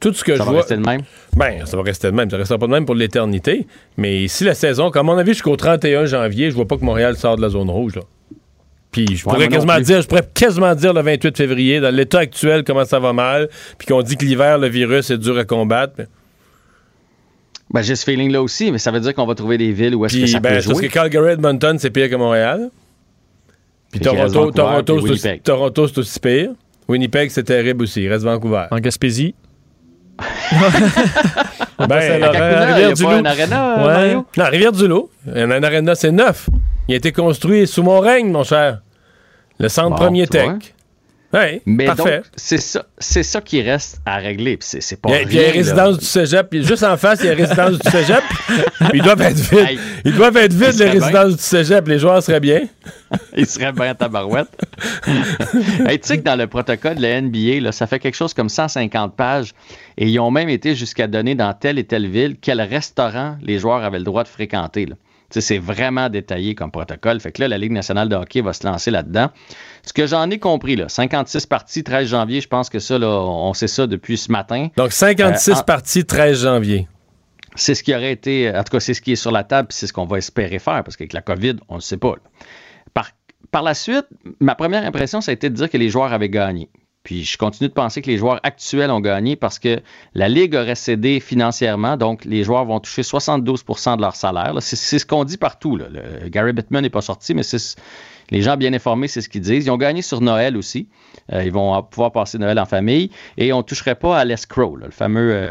Tout ce que ça je va rester le même? Ben, ça va rester le même. Ça ne restera pas le même pour l'éternité. Mais si la saison, comme à mon avis, jusqu'au 31 janvier, je vois pas que Montréal sort de la zone rouge. Là. Puis je pourrais quasiment dire, je pourrais quasiment dire le 28 février, dans l'état actuel, comment ça va mal, puis qu'on dit que l'hiver, le virus est dur à combattre. Ben, j'ai ce feeling-là aussi, mais ça veut dire qu'on va trouver des villes où est-ce que ça ben, peut jouer. Parce que Calgary, Edmonton, c'est pire que Montréal. Puis Toronto, Toronto, Toronto, c'est aussi pire. Winnipeg, c'est terrible aussi. Il reste Vancouver. En Gaspésie? Ben, Rivière-du-Loup. Ouais. Non, Rivière-du-Loup. Un arena, c'est neuf. Il a été construit sous mon règne, mon cher. Le centre premier tech. Oui, Mais parfait. c'est ça, c'est ça qui reste à régler. c'est pas il y a, résidence du cégep. juste en face, il y a résidence du cégep. ils doivent être vides. ils doivent être vides, les résidences du cégep. Les joueurs seraient bien. ils seraient bien à tabarouette. hey, tu sais que dans le protocole de la NBA, là, ça fait quelque chose comme 150 pages. Et ils ont même été jusqu'à donner dans telle et telle ville quel restaurant les joueurs avaient le droit de fréquenter. Là. C'est vraiment détaillé comme protocole. Fait que là, la Ligue nationale de hockey va se lancer là-dedans. Ce que j'en ai compris, là, 56 parties, 13 janvier, je pense que ça, là, on sait ça depuis ce matin. Donc 56 euh, parties, 13 janvier. c'est ce qui aurait été, en tout cas, c'est ce qui est sur la table, c'est ce qu'on va espérer faire, parce qu'avec la COVID, on ne sait pas. Par, par la suite, ma première impression, ça a été de dire que les joueurs avaient gagné. Puis je continue de penser que les joueurs actuels ont gagné parce que la Ligue aurait cédé financièrement, donc les joueurs vont toucher 72% de leur salaire. C'est ce qu'on dit partout. Gary Bettman n'est pas sorti, mais les gens bien informés, c'est ce qu'ils disent. Ils ont gagné sur Noël aussi. Euh, ils vont pouvoir passer Noël en famille et on ne toucherait pas à l'escrow, le fameux euh,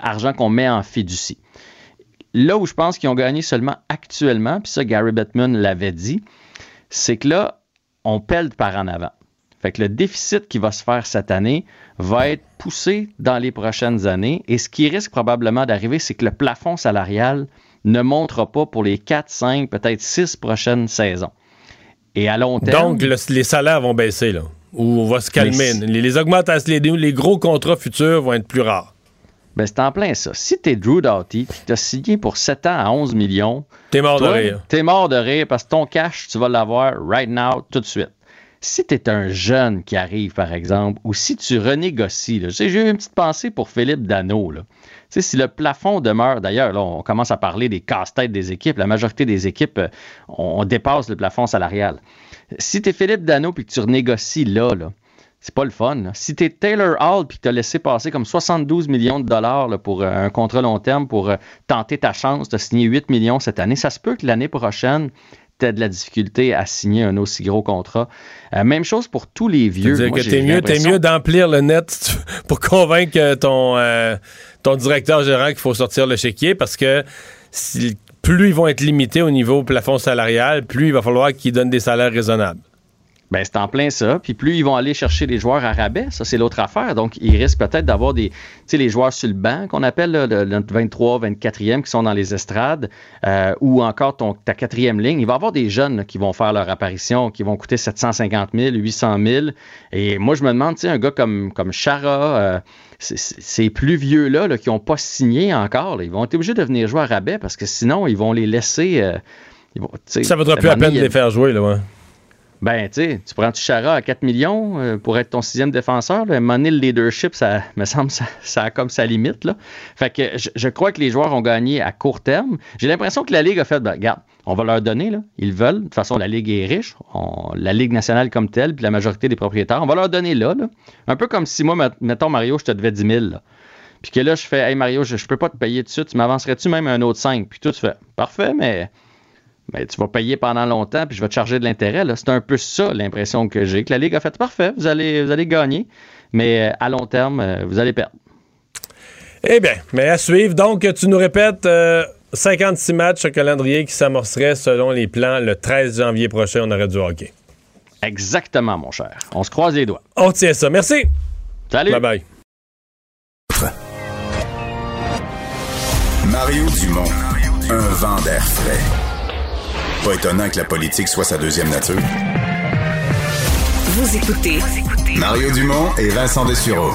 argent qu'on met en fiducie. Là où je pense qu'ils ont gagné seulement actuellement, puis ça, Gary Bettman l'avait dit, c'est que là, on pèle par en avant. Fait que le déficit qui va se faire cette année va être poussé dans les prochaines années. Et ce qui risque probablement d'arriver, c'est que le plafond salarial ne montera pas pour les 4, 5, peut-être 6 prochaines saisons. Et à long terme. Donc, les salaires vont baisser, là. Ou on va se calmer. Les, augmentations, les, les, gros contrats futurs vont être plus rares. Ben, c'est en plein ça. Si t'es Drew Doughty et t'as signé pour 7 ans à 11 millions. T'es mort de rire. T'es mort de rire parce que ton cash, tu vas l'avoir right now, tout de suite si tu es un jeune qui arrive, par exemple, ou si tu renégocies, j'ai eu une petite pensée pour Philippe Dano. Là. si le plafond demeure, d'ailleurs, on commence à parler des casse-têtes des équipes. La majorité des équipes, euh, on, dépasse le plafond salarial. Si tu es Philippe Dano et que tu renégocies là, là c'est pas le fun. Si tu es Taylor Hall puis que tu as laissé passer comme 72 millions de dollars pour euh, un contrat long terme pour euh, tenter ta chance de signer 8 millions cette année, ça se peut que l'année prochaine, de la difficulté à signer un aussi gros contrat. Euh, même chose pour tous les vieux. Tu que t'es mieux, es mieux d'emplir le net pour convaincre ton, euh, ton directeur général qu'il faut sortir le chéquier parce que plus ils vont être limités au niveau plafond salarial, plus il va falloir qu'ils donnent des salaires raisonnables. Ben, c'est en plein ça. Puis plus ils vont aller chercher les joueurs à rabais, ça, c'est l'autre affaire. Donc, ils risquent peut-être d'avoir des, tu sais, les joueurs sur le banc qu'on appelle le, 23, 24e qui sont dans les estrades euh, ou encore ton, ta quatrième ligne. Il va y avoir des jeunes qui vont faire leur apparition, qui vont coûter 750 000, 800 000. Et moi, je me demande, tu sais, un gars comme, comme Chara, euh, ces plus vieux-là là, qui n'ont pas signé encore, ils vont être obligés de venir jouer à rabais parce que sinon, ils vont les laisser. Euh, ça vaudra plus la peine de les faire jouer, là, ouais. Ben, tu sais, tu prends Chara à 4 millions euh, pour être ton sixième défenseur. Là? le leadership, ça me semble, ça, ça, a comme sa limite. Là. Fait que je, crois que les joueurs ont gagné à court terme. J'ai l'impression que la Ligue a fait, ben, regarde, on va leur donner, là. Ils veulent. De toute façon, la Ligue est riche. la Ligue nationale comme telle, puis la majorité des propriétaires, on va leur donner là. Un peu comme si moi, mettons, Mario, je te devais 10 000. Là. Puis que là, je fais, hey Mario, je, peux pas te payer tout de suite. Tu m'avancerais-tu même un autre 5? Puis toi, tu fais, parfait, mais mais tu vas payer pendant longtemps, puis je vais te charger de l'intérêt. C'est un peu ça l'impression que j'ai, que la Ligue a fait parfait, vous allez, vous allez gagner, mais euh, à long terme, euh, vous allez perdre. Eh bien, mais à suivre. Donc, tu nous répètes 56 euh, matchs au calendrier qui s'amorcerait selon les plans le 13 janvier prochain, on aurait du hockey. Exactement, mon cher. On se croise les doigts. On tient ça. Merci. Salut. Bye bye. Mario Dumont, un vent d'air frais. Pas étonnant que la politique soit sa deuxième nature. Vous écoutez Mario Dumont et Vincent Dessureau.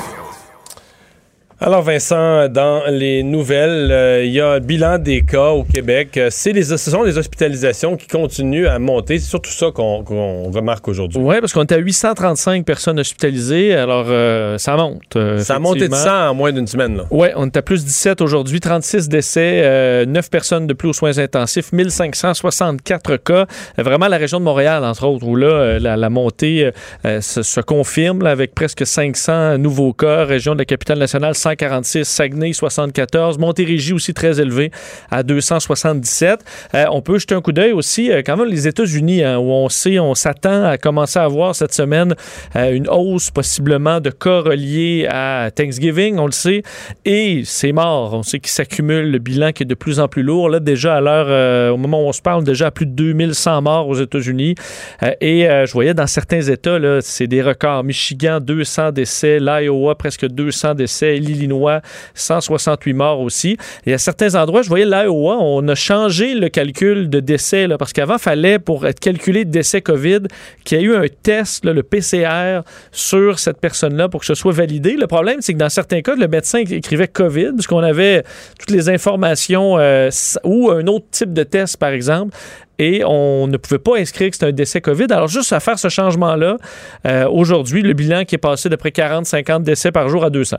Alors Vincent, dans les nouvelles, euh, il y a un bilan des cas au Québec. Euh, c'est les, ce sont les hospitalisations qui continuent à monter. C'est surtout ça qu'on remarque aujourd'hui. Oui, parce qu'on est à 835 personnes hospitalisées. Alors, euh, ça monte. ça a monté de 100 en moins d'une semaine. Oui, on est à plus 17 aujourd'hui. 36 décès, 9 personnes de plus aux soins intensifs, 1564 cas. Vraiment la région de Montréal, entre autres, où là, la, montée se, confirme avec presque 500 nouveaux cas. Région de la capitale nationale, 146, Saguenay 74, Montérégie aussi très élevé à 277. Euh, on peut jeter un coup d'œil aussi euh, quand même les États-Unis hein, où on sait, on s'attend à commencer à voir cette semaine euh, une hausse possiblement de cas reliés à Thanksgiving, on le sait, et c'est mort. On sait qu'il s'accumule le bilan qui est de plus en plus lourd. Là déjà à l'heure, au moment où on se parle, déjà à plus de 2100 morts aux États-Unis. et je voyais dans certains États, c'est des records. Michigan, 200 décès, l'Iowa, presque 200 décès, l'Illinois, 168 morts aussi. Et à certains endroits, je voyais l'Iowa, on a changé le calcul de décès, parce qu'avant, fallait, pour être calculé de décès COVID, qu'il y ait eu un test, le PCR, sur cette personne-là pour que ce soit validé. Le problème, c'est que dans certains cas, le médecin écrivait COVID, parce qu'on avait toutes les informations euh, ou un autre type de test, par exemple, et on ne pouvait pas inscrire que c'était un décès COVID. Alors, juste à faire ce changement-là, euh, aujourd'hui, le bilan qui est passé de près 40-50 décès par jour à 200.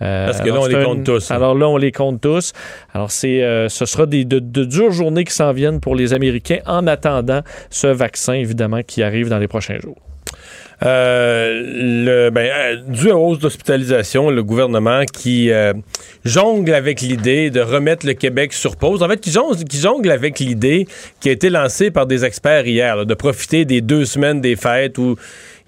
Euh, Parce que là, alors, on les compte tous, hein. Alors là, on les compte tous. Alors, c'est, euh, ce sera des, de, de dures journées qui s'en viennent pour les Américains en attendant ce vaccin, évidemment, qui arrive dans les prochains jours. Euh, le, ben, dû à la hausse d'hospitalisation, le gouvernement qui jongle avec l'idée de remettre le Québec sur pause. En fait, qui jongle, qui jongle avec l'idée qui a été lancée par des experts hier, là, de profiter des deux semaines des fêtes où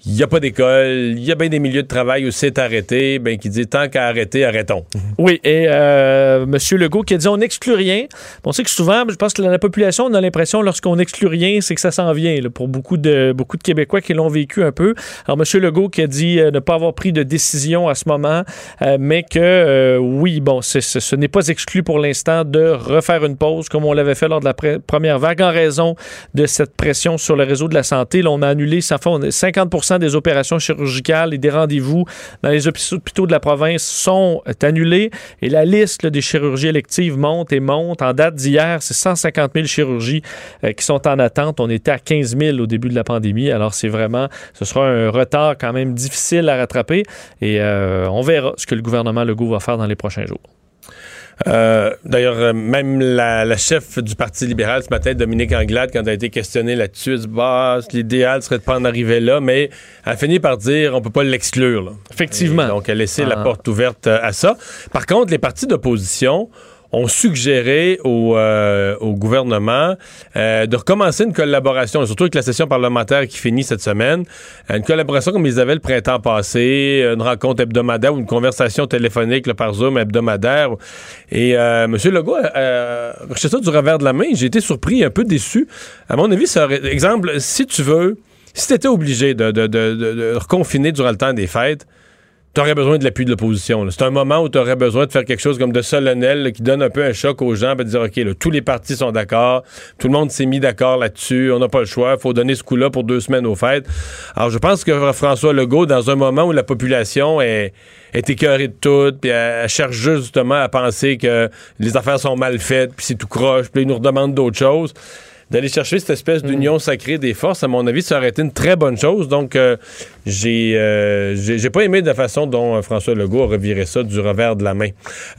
il n'y a pas d'école, il y a bien des milieux de travail où c'est arrêté, ben, qui dit tant qu'à arrêter, arrêtons. Oui, et euh, M. Legault qui a dit on n'exclut rien. On sait que souvent, je pense que la population, on a l'impression lorsqu'on n'exclut rien, c'est que ça s'en vient là, pour beaucoup de, beaucoup de Québécois qui l'ont vécu un peu. Alors, M. Legault qui a dit euh, ne pas avoir pris de décision à ce moment, euh, mais que euh, oui, bon, ce n'est pas exclu pour l'instant de refaire une pause comme on l'avait fait lors de la première vague en raison de cette pression sur le réseau de la santé. Là, on a annulé ça fait, on a 50 des opérations chirurgicales et des rendez-vous dans les hôpitaux de la province sont euh, annulés et la liste des chirurgies électives monte et monte. En date d'hier, c'est 150 000 chirurgies euh, qui sont en attente. On était à 15 000 au début de la pandémie. Alors, c'est vraiment, ce sera un retard quand même difficile à rattraper et euh, on verra ce que le gouvernement Legault va faire dans les prochains jours. Euh, D'ailleurs, euh, même la, la chef du Parti libéral ce matin, Dominique Anglade, quand elle a été questionnée là-dessus, elle dit bah, l'idéal serait de pas en arriver là, mais elle a fini par dire on peut pas l'exclure. Effectivement. Et donc, elle a laissé la Ah. porte ouverte euh, à ça. Par contre, les partis d'opposition ont suggéré au, euh, gouvernement euh, de recommencer une collaboration, surtout avec la session parlementaire qui finit cette semaine, euh, une collaboration comme ils avaient le printemps passé, une rencontre hebdomadaire ou une conversation téléphonique là, par Zoom hebdomadaire. Et euh, M. Legault, euh, ça du revers de la main, j'ai été surpris, un peu déçu. À mon avis, ça aurait... Exemple, si tu veux, si tu étais obligé de, de- de reconfiner durant le temps des fêtes, tu aurais besoin de l'appui de l'opposition. C'est un moment où tu aurais besoin de faire quelque chose comme de solennel là, qui donne un peu un choc aux gens, de dire OK, là, tous les partis sont d'accord, tout le monde s'est mis d'accord là-dessus, on n'a pas le choix, il faut donner ce coup-là pour deux semaines aux fêtes. Alors je pense que François Legault, dans un moment où la population est, est écœurée de tout, puis elle, cherche juste, justement à penser que les affaires sont mal faites, puis c'est tout croche, puis il nous redemande d'autres choses. D'aller chercher cette espèce d'union sacrée des forces, à mon avis, ça aurait été une très bonne chose. Donc, euh, j'ai euh, j'ai j'ai pas aimé de la façon dont euh, François Legault a reviré ça du revers de la main.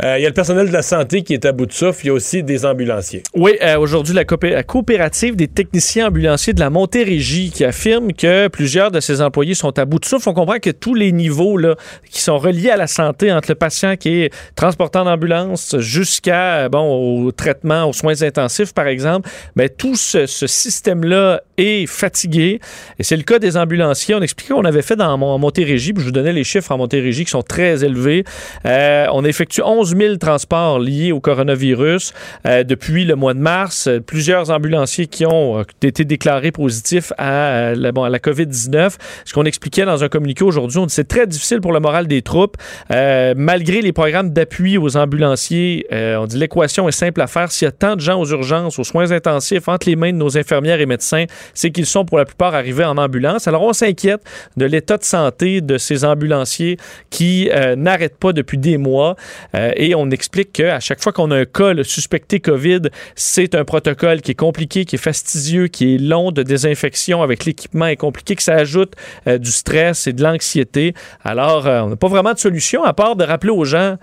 Euh, Il y a le personnel de la santé qui est à bout de souffle. Il y a aussi des ambulanciers. Oui, aujourd'hui, la, coopé- la coopérative des techniciens ambulanciers de la Montérégie qui affirme que plusieurs de ses employés sont à bout de souffle. On comprend que tous les niveaux là, qui sont reliés à la santé, entre le patient qui est transportant d'ambulance jusqu'à bon, au traitement, aux soins intensifs, par exemple, ben, tout ce, système-là est fatigué. Et c'est le cas des ambulanciers. On expliquait qu'on avait fait dans Mon- Montérégie, puis je vous donnais les chiffres en Montérégie qui sont très élevés. Euh, on effectue 11 000 transports liés au coronavirus euh, depuis le mois de mars. Plusieurs ambulanciers qui ont euh, été déclarés positifs à, la, bon, la COVID-19. Ce qu'on expliquait dans un communiqué aujourd'hui, on dit c'est très difficile pour le moral des troupes. Malgré les programmes d'appui aux ambulanciers, on dit l'équation est simple à faire. S'il y a tant de gens aux urgences, aux soins intensifs, entre les mains de nos infirmières et médecins, c'est qu'ils sont pour la plupart arrivés en ambulance. Alors on s'inquiète de l'état de santé de ces ambulanciers qui euh, n'arrêtent pas depuis des mois. Euh, et on explique qu'à chaque fois qu'on a un cas suspecté COVID, c'est un protocole qui est compliqué, qui est fastidieux, qui est long de désinfection avec l'équipement est compliqué, que ça ajoute euh, du stress et de l'anxiété. Alors, on n'a pas vraiment de solution à part de rappeler aux gens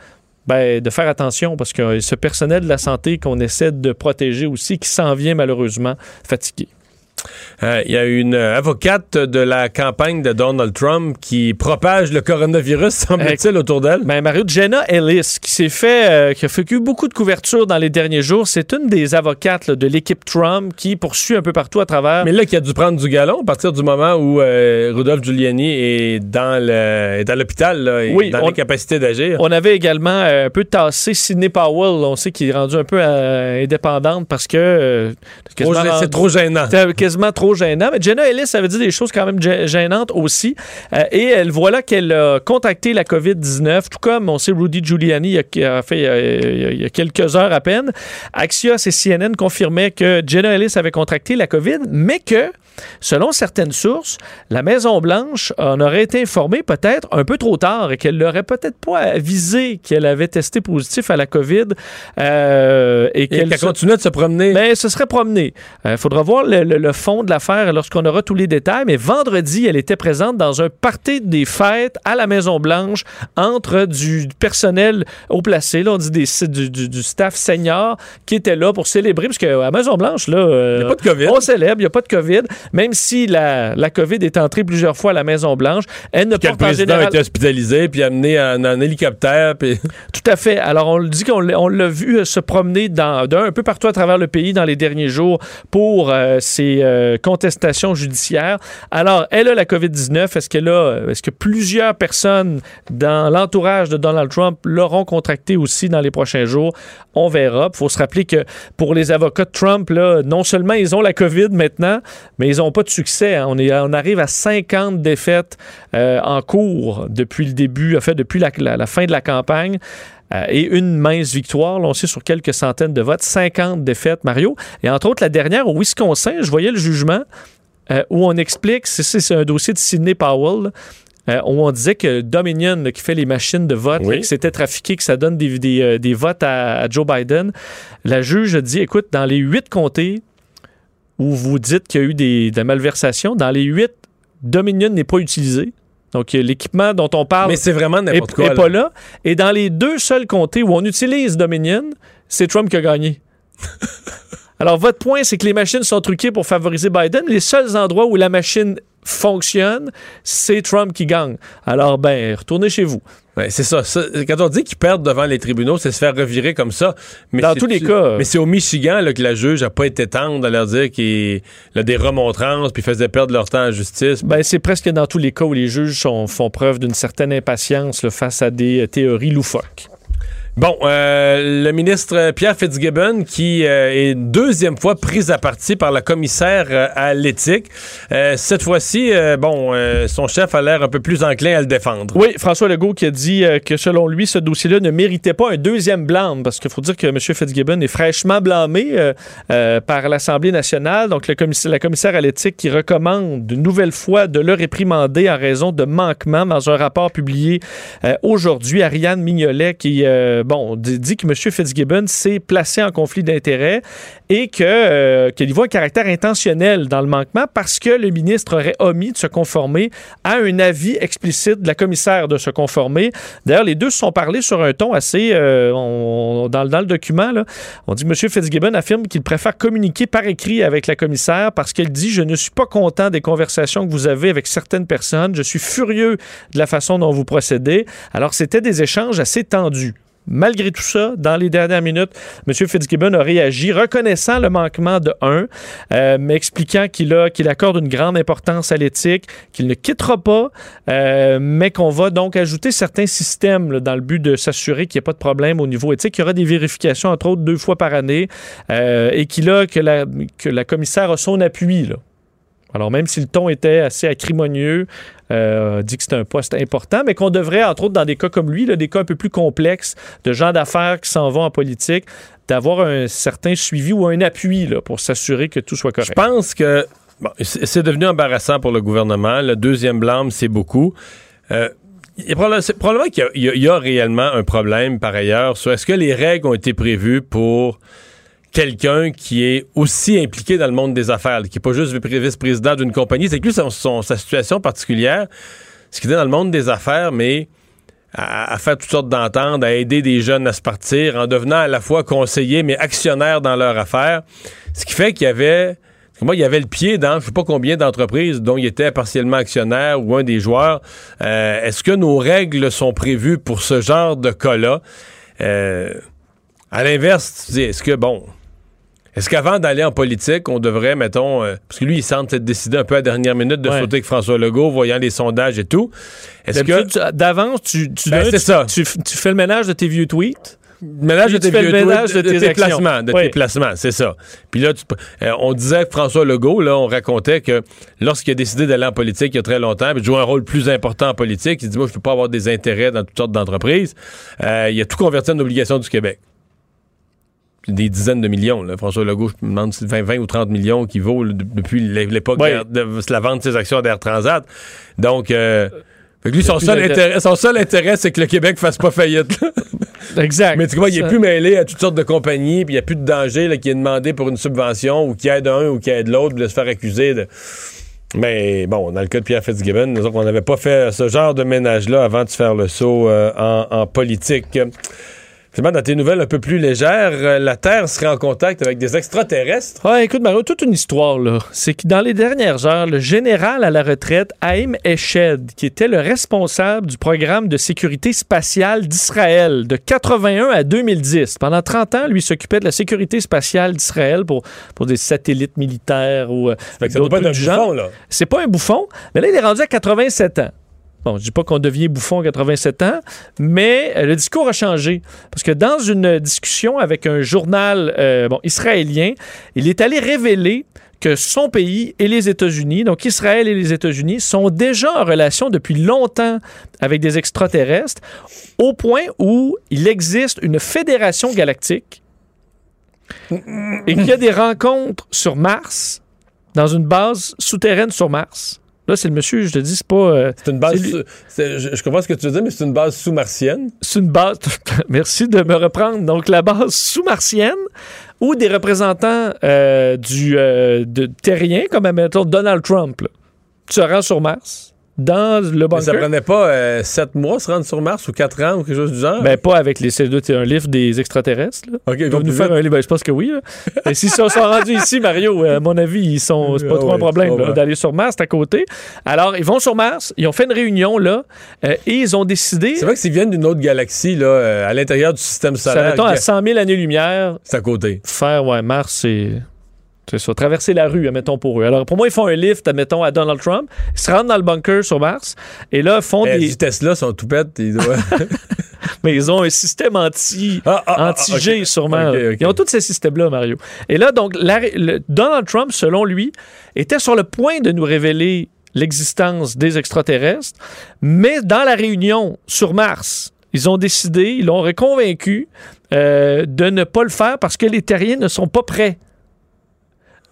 ben, de faire attention parce que ce personnel de la santé qu'on essaie de protéger aussi, qui s'en vient malheureusement fatigué. Euh, Il y a une euh, avocate de la campagne de Donald Trump qui propage le coronavirus, semble-t-il, autour d'elle. Ben, Mario Jenna Ellis, qui s'est fait, euh, qui a fait beaucoup de couverture dans les derniers jours, c'est une des avocates là, de l'équipe Trump qui poursuit un peu partout à travers. Mais là, qui a dû prendre du galon à partir du moment où euh, Rudolph Giuliani est dans le, est à l'hôpital, Oui, dans l'incapacité d'agir. On avait également un peu tassé Sidney Powell. On sait qu'il est rendu un peu indépendante parce que. rendu- C'est trop gênant. Trop gênant. Mais Jenna Ellis avait dit des choses quand même gê- gênantes aussi. Euh, et elle voilà qu'elle a contacté la COVID-19, tout comme on sait Rudy Giuliani il a- fait il y il y a quelques heures à peine. Axios et CNN confirmaient que Jenna Ellis avait contracté la COVID, mais que selon certaines sources, la Maison-Blanche en aurait été informée peut-être un peu trop tard et qu'elle n'aurait peut-être pas avisé qu'elle avait testé positif à la COVID euh, et qu'elle qu'elle continuait de se promener. Mais ce serait promené. Il faudra voir le, le- le fond de l'affaire lorsqu'on aura tous les détails. Mais vendredi, elle était présente dans un party des fêtes à la Maison-Blanche entre du personnel haut placé, là, on dit des, du, du- du staff senior qui était là pour célébrer, parce qu'à la Maison-Blanche, là, euh, Il y a pas de COVID. on célèbre, il n'y a pas de COVID, même si la, la COVID est entrée plusieurs fois à la Maison-Blanche. Elle ne que le porte en président a général... été hospitalisé puis amené en, en hélicoptère. Puis... Tout à fait. Alors, on le dit qu'on l'a- vu euh, se promener dans, d'un un peu partout à travers le pays dans les derniers jours pour euh, ces euh, contestations judiciaires. Alors, elle a la COVID-19. Est-ce qu'elle a, euh, est-ce que plusieurs personnes dans l'entourage de Donald Trump l'auront contracté aussi dans les prochains jours? On verra. Il faut se rappeler que pour les avocats de Trump, là, non seulement ils ont la COVID maintenant, mais ils n'ont pas de succès. hein. On, est, on arrive à 50 défaites euh, en cours depuis le début, en fait, depuis la- la- la fin de la campagne. Euh, et une mince victoire, là, on sait, sur quelques centaines de votes, 50 défaites, Mario. Et entre autres, la dernière au Wisconsin, je voyais le jugement euh, où on explique, c'est- un dossier de Sidney Powell, là, euh, où on disait que Dominion, là, qui fait les machines de vote, Oui. là, que c'était trafiqué, que ça donne des, des, des votes à, à Joe Biden, la juge a dit, écoute, dans les huit comtés où vous dites qu'il y a eu des, de la malversation, dans les huit, Dominion n'est pas utilisé. Donc, euh, l'équipement dont on parle Mais c'est vraiment n'est n'importe quoi. là. pas là. Et dans les deux seuls comtés où on utilise Dominion, c'est Trump qui a gagné. Alors, votre point, c'est que les machines sont truquées pour favoriser Biden. Les seuls endroits où la machine fonctionne, c'est Trump qui gagne. Alors, ben, retournez chez vous. Ouais, c'est ça, ça. Quand on dit qu'ils perdent devant les tribunaux, c'est se faire revirer comme ça. Mais Dans c'est- tous les cas. Mais c'est au Michigan là, que la juge n'a pas été tendre à leur dire qu'il a des remontrances puis faisait perdre leur temps en justice. Ben, c'est presque dans tous les cas où les juges sont- font preuve d'une certaine impatience là, face à des euh, théories loufoques. Bon, euh, le ministre Pierre Fitzgibbon, qui euh, est deuxième fois pris à partie par la commissaire euh, à l'éthique. Euh, cette fois-ci, euh, bon, son chef a l'air un peu plus enclin à le défendre. Oui, François Legault qui a dit que selon lui, ce dossier-là ne méritait pas un deuxième blâme, parce qu'il faut dire que M. Fitzgibbon est fraîchement blâmé par l'Assemblée nationale. Donc, le commissaire, la commissaire à l'éthique qui recommande une nouvelle fois de le réprimander en raison de manquements dans un rapport publié aujourd'hui. Ariane Mignolet qui, bon, dit, que M. Fitzgibbon s'est placé en conflit d'intérêts et euh, qu'il y voit un caractère intentionnel dans le manquement parce que le ministre aurait omis de se conformer à un avis explicite de la commissaire de se conformer. D'ailleurs, les deux se sont parlé sur un ton assez... euh, on- dans, le document, on dit que M. Fitzgibbon affirme qu'il préfère communiquer par écrit avec la commissaire parce qu'elle dit « Je ne suis pas content des conversations que vous avez avec certaines personnes. Je suis furieux de la façon dont vous procédez. » Alors, c'était des échanges assez tendus. Malgré tout ça, dans les dernières minutes, M. Fitzgibbon a réagi, reconnaissant le manquement de un, euh, mais expliquant qu'il qu'il accorde une grande importance à l'éthique, qu'il ne quittera pas, euh, mais qu'on va donc ajouter certains systèmes dans le but de s'assurer qu'il n'y a pas de problème au niveau éthique. Il y aura des vérifications, entre autres, deux fois par année, euh, et qu'il a que la, que la commissaire a son appui. Là. Alors, même si le ton était assez acrimonieux, euh, dit que c'est un poste important, mais qu'on devrait, entre autres, dans des cas comme lui, des cas un peu plus complexes, de gens d'affaires qui s'en vont en politique, d'avoir un certain suivi ou un appui pour s'assurer que tout soit Je correct. pense que c'est devenu embarrassant pour le gouvernement. Le deuxième blâme, c'est beaucoup. Euh, il probablement, qu'il y y a réellement un problème par ailleurs sur est-ce que les règles ont été prévues pour quelqu'un qui est aussi impliqué dans le monde des affaires, qui n'est pas juste vice-président d'une compagnie. C'est que lui, son- sa situation particulière, ce qu'il est dans le monde des affaires, mais à, faire toutes sortes d'ententes, à aider des jeunes à se partir, en devenant à la fois conseiller, mais actionnaire dans leur affaire. Ce qui fait qu'il y avait... Moi, il y avait le pied dans je sais pas combien d'entreprises dont il était partiellement actionnaire ou un des joueurs. Euh, Est-ce que nos règles sont prévues pour ce genre de cas-là? Euh, à l'inverse, tu dis, est-ce que, bon, est-ce qu'avant d'aller en politique, on devrait, mettons, euh, parce que lui, il semble s'être décidé un peu à la dernière minute de Ouais. sauter avec François Legault, voyant les sondages et tout. Est-ce que. D'avance, tu, tu, Ben, ça. tu, tu fais le ménage de tes vieux tweets. Ménage de tes vieux ménage tweets, de tes placements, de Oui. tes placements, c'est ça. Puis là, tu euh, on disait que François Legault, là, on racontait que lorsqu'il a décidé d'aller en politique il y a très longtemps, puis de jouer un rôle plus important en politique, il dit moi je peux pas avoir des intérêts dans toutes sortes d'entreprises. Euh, il a tout converti en obligation du Québec. Des dizaines de millions. Là. François Legault, je me demande si 20, 20 ou 30 millions qui vaut là, depuis l'époque Ouais. de, la vente de ses actions d'Air Transat. Donc, euh, fait que lui, son seul, intérêt, son seul intérêt, c'est que le Québec fasse pas faillite. Exact. Mais tu vois, il est plus mêlé à toutes sortes de compagnies, puis il n'y a plus de danger là, qui est demandé pour une subvention ou qui aide un ou qui aide l'autre, de se faire accuser de. Mais bon, dans le cas de Pierre Fitzgibbon, nous autres, on n'avait pas fait ce genre de ménage-là avant de faire le saut euh, en, en politique. Finalement, dans tes nouvelles un peu plus légères, euh, la Terre serait en contact avec des extraterrestres. Ouais, écoute, Mario, toute une histoire, là. C'est que dans les dernières heures, le général à la retraite, Haïm Eshed, qui était le responsable du programme de sécurité spatiale d'Israël de 81 à 2010, pendant 30 ans, lui s'occupait de la sécurité spatiale d'Israël pour, pour des satellites militaires ou euh, d'autres pas un bouffon, là. C'est pas un bouffon, mais là, il est rendu à 87 ans. Bon, je dis pas qu'on devient bouffon à 87 ans, mais euh, le discours a changé. Parce que dans une discussion avec un journal euh, bon, israélien, il est allé révéler que son pays et les États-Unis, donc Israël et les États-Unis, sont déjà en relation depuis longtemps avec des extraterrestres, au point où il existe une fédération galactique et qu'il y a des rencontres sur Mars, dans une base souterraine sur Mars. Là, c'est le monsieur, je te dis, c'est pas. euh, C'est une base. Sous- je, je comprends ce que tu veux dire, mais c'est une base sous-martienne. c'est une base. Merci de me reprendre. Donc, la base sous-martienne ou des représentants euh, du euh, de terrien, comme admettons Donald Trump, là, se rend sur Mars dans le Mais ça prenait pas euh, sept mois se rendre sur Mars ou quatre ans ou quelque chose du genre? Ben, pas avec les C2, c'est un livre des extraterrestres. Là. ok, Ils vont nous faire un livre. Ben, je pense que oui. Et s'ils sont, sont rendus ici, Mario, euh, à mon avis, ils sont. C'est pas Ah trop ouais, un problème là, d'aller sur Mars, c'est à côté. Alors, ils vont sur Mars, ils ont fait une réunion là, euh, et ils ont décidé. C'est vrai que s'ils viennent d'une autre galaxie, là, euh, à l'intérieur du système Ça solaire, mettons à que- 100 000 années-lumière, c'est à côté. faire, ouais, Mars, c'est. C'est ça, traverser la rue, admettons, pour eux. Alors, pour moi, ils font un lift, admettons, à Donald Trump. Ils se rendent dans le bunker sur Mars. Et là, font Eh, des. Du Tesla sont tout bêtes. Ils doivent... Mais ils ont un système anti. Ah, ah, ah, Anti-G, ok. sûrement. Ils ont tous ces systèmes-là, Mario. Et là, donc, la- le- Donald Trump, selon lui, était sur le point de nous révéler l'existence des extraterrestres, mais dans la réunion sur Mars, ils ont décidé, ils l'ont reconvaincu euh, de ne pas le faire parce que les terriens ne sont pas prêts.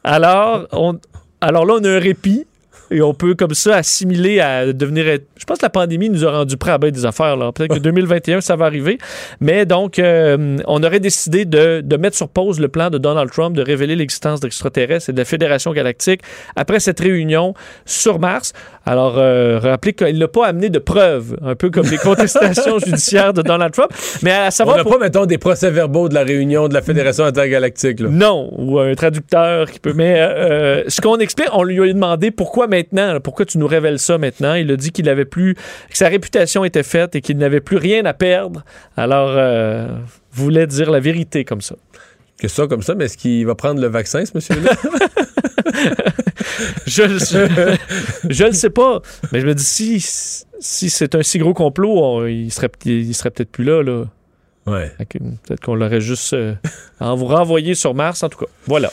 Alors, on, alors là, on a un répit. Et on peut comme ça assimiler à devenir. Je pense que la pandémie nous a rendu prêts à bien des affaires. là. Peut-être que 2021, ça va arriver. Mais donc, euh, on aurait décidé de, de mettre sur pause le plan de Donald Trump de révéler l'existence d'extraterrestres et de la Fédération galactique après cette réunion sur Mars. Alors, euh, rappelez qu'il ne l'a pas amené de preuves, un peu comme les contestations judiciaires de Donald Trump. Mais à On savoir. n'a pour- pas, mettons, des procès-verbaux de la réunion de la Fédération intergalactique. Là. Non, ou un traducteur qui peut. Mais euh, euh, ce qu'on explique, on lui a demandé pourquoi maintenant, là, pourquoi tu nous révèles ça maintenant? Il a dit qu'il avait plus, que sa réputation était faite et qu'il n'avait plus rien à perdre. Alors, euh, voulait dire la vérité comme ça. Que ça, comme ça, mais est-ce qu'il va prendre le vaccin, ce monsieur-là? Je, je, je le sais pas, mais je me dis si si c'est un si gros complot, il serait il serait peut-être plus là là. Ouais. Peut-être qu'on l'aurait juste euh, en vous renvoyé sur Mars en tout cas. Voilà.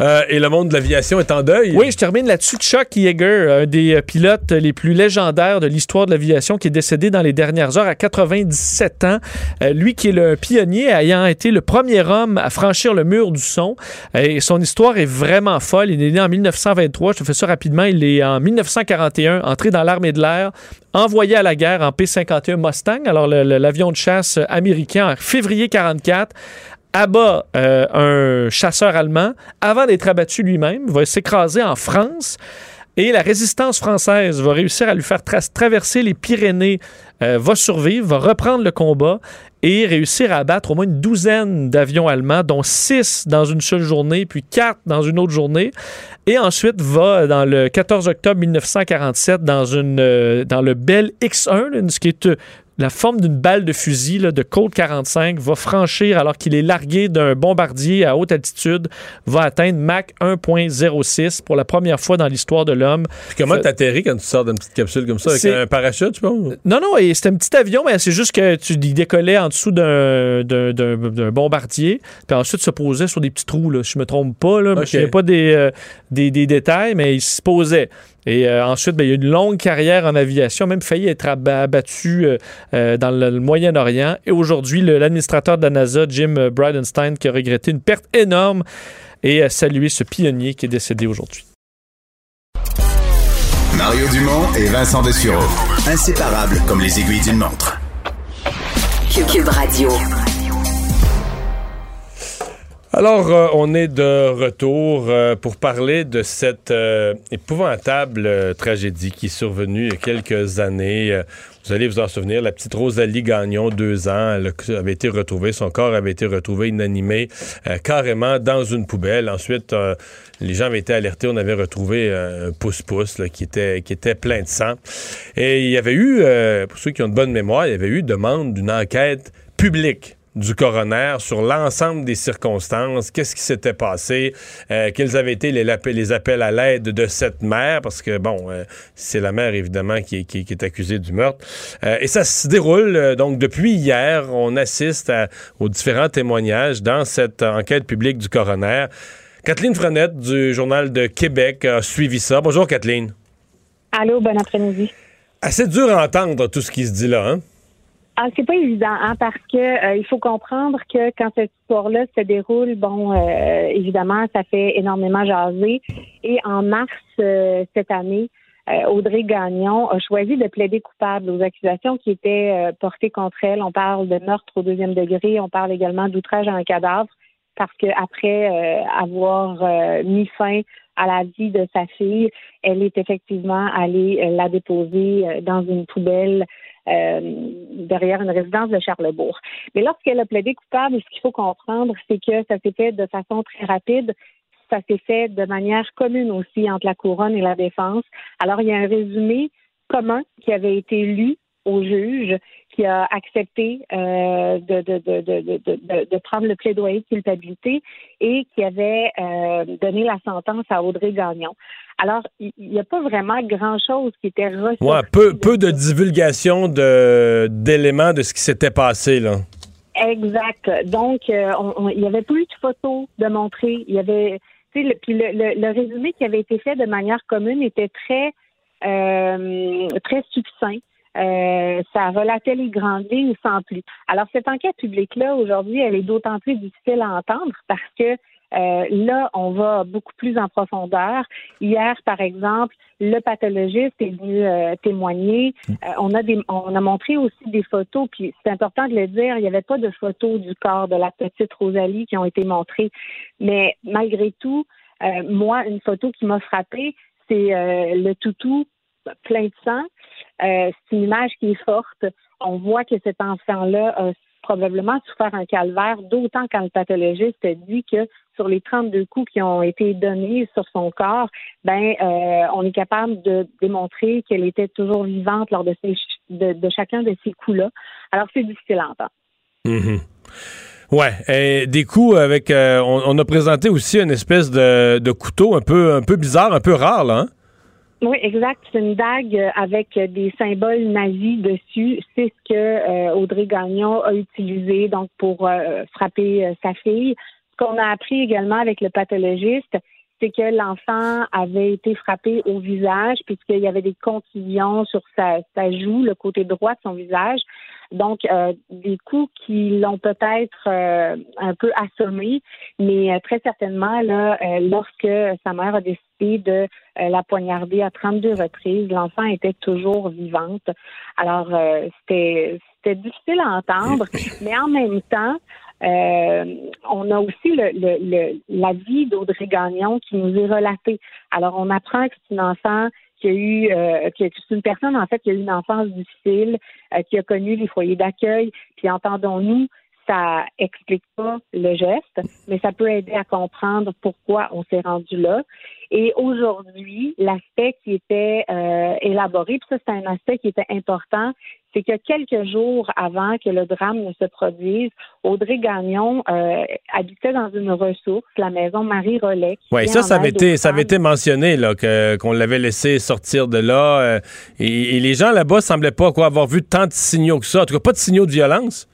Euh, et le monde de l'aviation est en deuil. Oui, je termine là-dessus. Chuck Yeager, un des euh, pilotes les plus légendaires de l'histoire de l'aviation, qui est décédé dans les dernières heures à 97 ans. Euh, lui qui est le pionnier, ayant été le premier homme à franchir le mur du son. Et son histoire est vraiment folle. Il est né en 1923. Je te fais ça rapidement. Il est en 1941 entré dans l'armée de l'air, envoyé à la guerre en P-51 Mustang, alors l'avion de chasse américain en février 44 abat euh, un chasseur allemand avant d'être abattu lui-même, va s'écraser en France. Et la résistance française va réussir à lui faire tra- traverser les Pyrénées, euh, va survivre, va reprendre le combat et réussir à abattre au moins une douzaine d'avions allemands, dont six dans une seule journée, puis quatre dans une autre journée. Et ensuite va, dans le 14 octobre 1947, dans, une, euh, dans le Bell X-1, là, ce qui est euh, la forme d'une balle de fusil là, de Colt 45 va franchir alors qu'il est largué d'un bombardier à haute altitude, va atteindre Mach 1.06 pour la première fois dans l'histoire de l'homme. Comment Ça- t'atterris quand tu sors d'une petite capsule comme ça? Avec un parachute, je pense? Non, non, et c'était un petit avion, mais c'est juste que tu il décollait en dessous d'un, bombardier, puis ensuite se posait sur des petits trous, là. Je me trompe pas, là. Je ne pas des, euh, des, des détails, mais il se posait. Et euh, ensuite, ben, il y a une longue carrière en aviation, même failli être abattu euh, euh, dans le, Moyen-Orient. Et aujourd'hui, l'administrateur de la NASA, Jim Bridenstine, qui a regretté une perte énorme et a salué ce pionnier qui est décédé aujourd'hui. Mario Dumont et Vincent Dessureau. Inséparables comme les aiguilles d'une montre. Cube Radio. Alors, euh, on est de retour euh, pour parler de cette euh, épouvantable tragédie qui est survenue il y a quelques années. vous allez vous en souvenir, la petite Rosalie Gagnon, deux ans, elle avait été retrouvée, son corps avait été retrouvé inanimé carrément dans une poubelle. Ensuite, les gens avaient été alertés, on avait retrouvé un pouce-pouce qui, était, qui était plein de sang. Et il y avait eu, pour ceux qui ont de bonne mémoire, il y avait eu demande d'une enquête publique du coroner sur l'ensemble des circonstances, qu'est-ce qui s'était passé, euh, quels avaient été les, les appels à l'aide de cette mère, parce que, bon, euh, c'est la mère, évidemment, qui, qui, est accusée du meurtre. Euh, et ça se déroule, donc, depuis hier, on assiste aux différents témoignages dans cette enquête publique du coroner. Kathleen Frenette, du Journal de Québec, a suivi ça. Bonjour, Kathleen. Allô, bon après-midi. Assez dur à entendre tout ce qui se dit là, hein? Ah, c'est pas évident, hein, parce que euh, il faut comprendre que quand cette histoire-là se déroule, bon, euh, évidemment, ça fait énormément jaser. Et en mars euh, cette année, Audrey Gagnon a choisi de plaider coupable aux accusations qui étaient portées contre elle. On parle de meurtre au deuxième degré, on parle également d'outrage à un cadavre, parce qu'après avoir mis fin à la vie de sa fille, elle est effectivement allée la déposer dans une poubelle euh, derrière une résidence de Charlebourg. Mais lorsqu'elle a plaidé coupable, ce qu'il faut comprendre, c'est que ça s'est fait de façon très rapide. Ça s'est fait de manière commune aussi entre la couronne et la défense. Alors, il y a un résumé commun qui avait été lu au juge qui a accepté euh, de, de, de, de, prendre le plaidoyer de culpabilité et qui avait euh, donné la sentence à Audrey Gagnon. Alors, il n'y a pas vraiment grand-chose qui était reçu. Ouais, peu, peu de divulgation d'éléments de ce qui s'était passé, là. Exact. Donc, euh, il n'y avait plus de photos de montrer. Il y avait, le, puis le, le, résumé qui avait été fait de manière commune était très, très succinct. Euh, ça relatait les grandes lignes sans plus. Alors, cette enquête publique-là, aujourd'hui, elle est d'autant plus difficile à entendre parce que euh, là, on va beaucoup plus en profondeur. Hier, par exemple, le pathologiste est venu euh, témoigner. on a des, on a montré aussi des photos, puis c'est important de le dire, il n'y avait pas de photos du corps de la petite Rosalie qui ont été montrées. Mais malgré tout, moi, une photo qui m'a frappée, c'est le toutou plein de sang. Euh, c'est une image qui est forte. On voit que cet enfant-là a probablement souffert un calvaire, d'autant quand le pathologiste dit que sur les 32 coups qui ont été donnés sur son corps, ben euh, on est capable de démontrer qu'elle était toujours vivante lors de, de, chacun de ces coups-là. Alors c'est difficile à entendre. Mm-hmm. Ouais, des coups avec. Euh, on, a présenté aussi une espèce de, de, couteau un peu un peu bizarre, un peu rare là. Hein? Oui, exact. C'est une dague avec des symboles nazis dessus. C'est ce que euh, Audrey Gagnon a utilisé donc pour euh, frapper euh, sa fille. Ce qu'on a appris également avec le pathologiste, c'est que l'enfant avait été frappé au visage puisqu'il y avait des contusions sur sa, sa, joue, le côté droit de son visage. Donc, des coups qui l'ont peut-être un peu assommé, mais très certainement, là, lorsque sa mère a décidé de euh, la poignarder à 32 reprises. L'enfant était toujours vivante. Alors, euh, c'était c'était difficile à entendre, mais en même temps, euh, on a aussi le, le, la vie d'Audrey Gagnon qui nous est relatée. Alors, on apprend que c'est une enfant qui a eu, euh, qui est une personne en fait qui a eu une enfance difficile, qui a connu les foyers d'accueil. Puis entendons-nous, ça explique pas le geste, mais ça peut aider à comprendre pourquoi on s'est rendu là. Et aujourd'hui, l'aspect qui était euh, élaboré, puis ça c'est un aspect qui était important, c'est que quelques jours avant que le drame ne se produise, Audrey Gagnon euh, habitait dans une ressource, la maison Marie Rollet. Oui, ça, ça avait été, ça avait été mentionné là, que, qu'on l'avait laissé sortir de là. Euh, et, et, les gens là-bas semblaient pas quoi avoir vu tant de signaux que ça. En tout cas, pas de signaux de violence.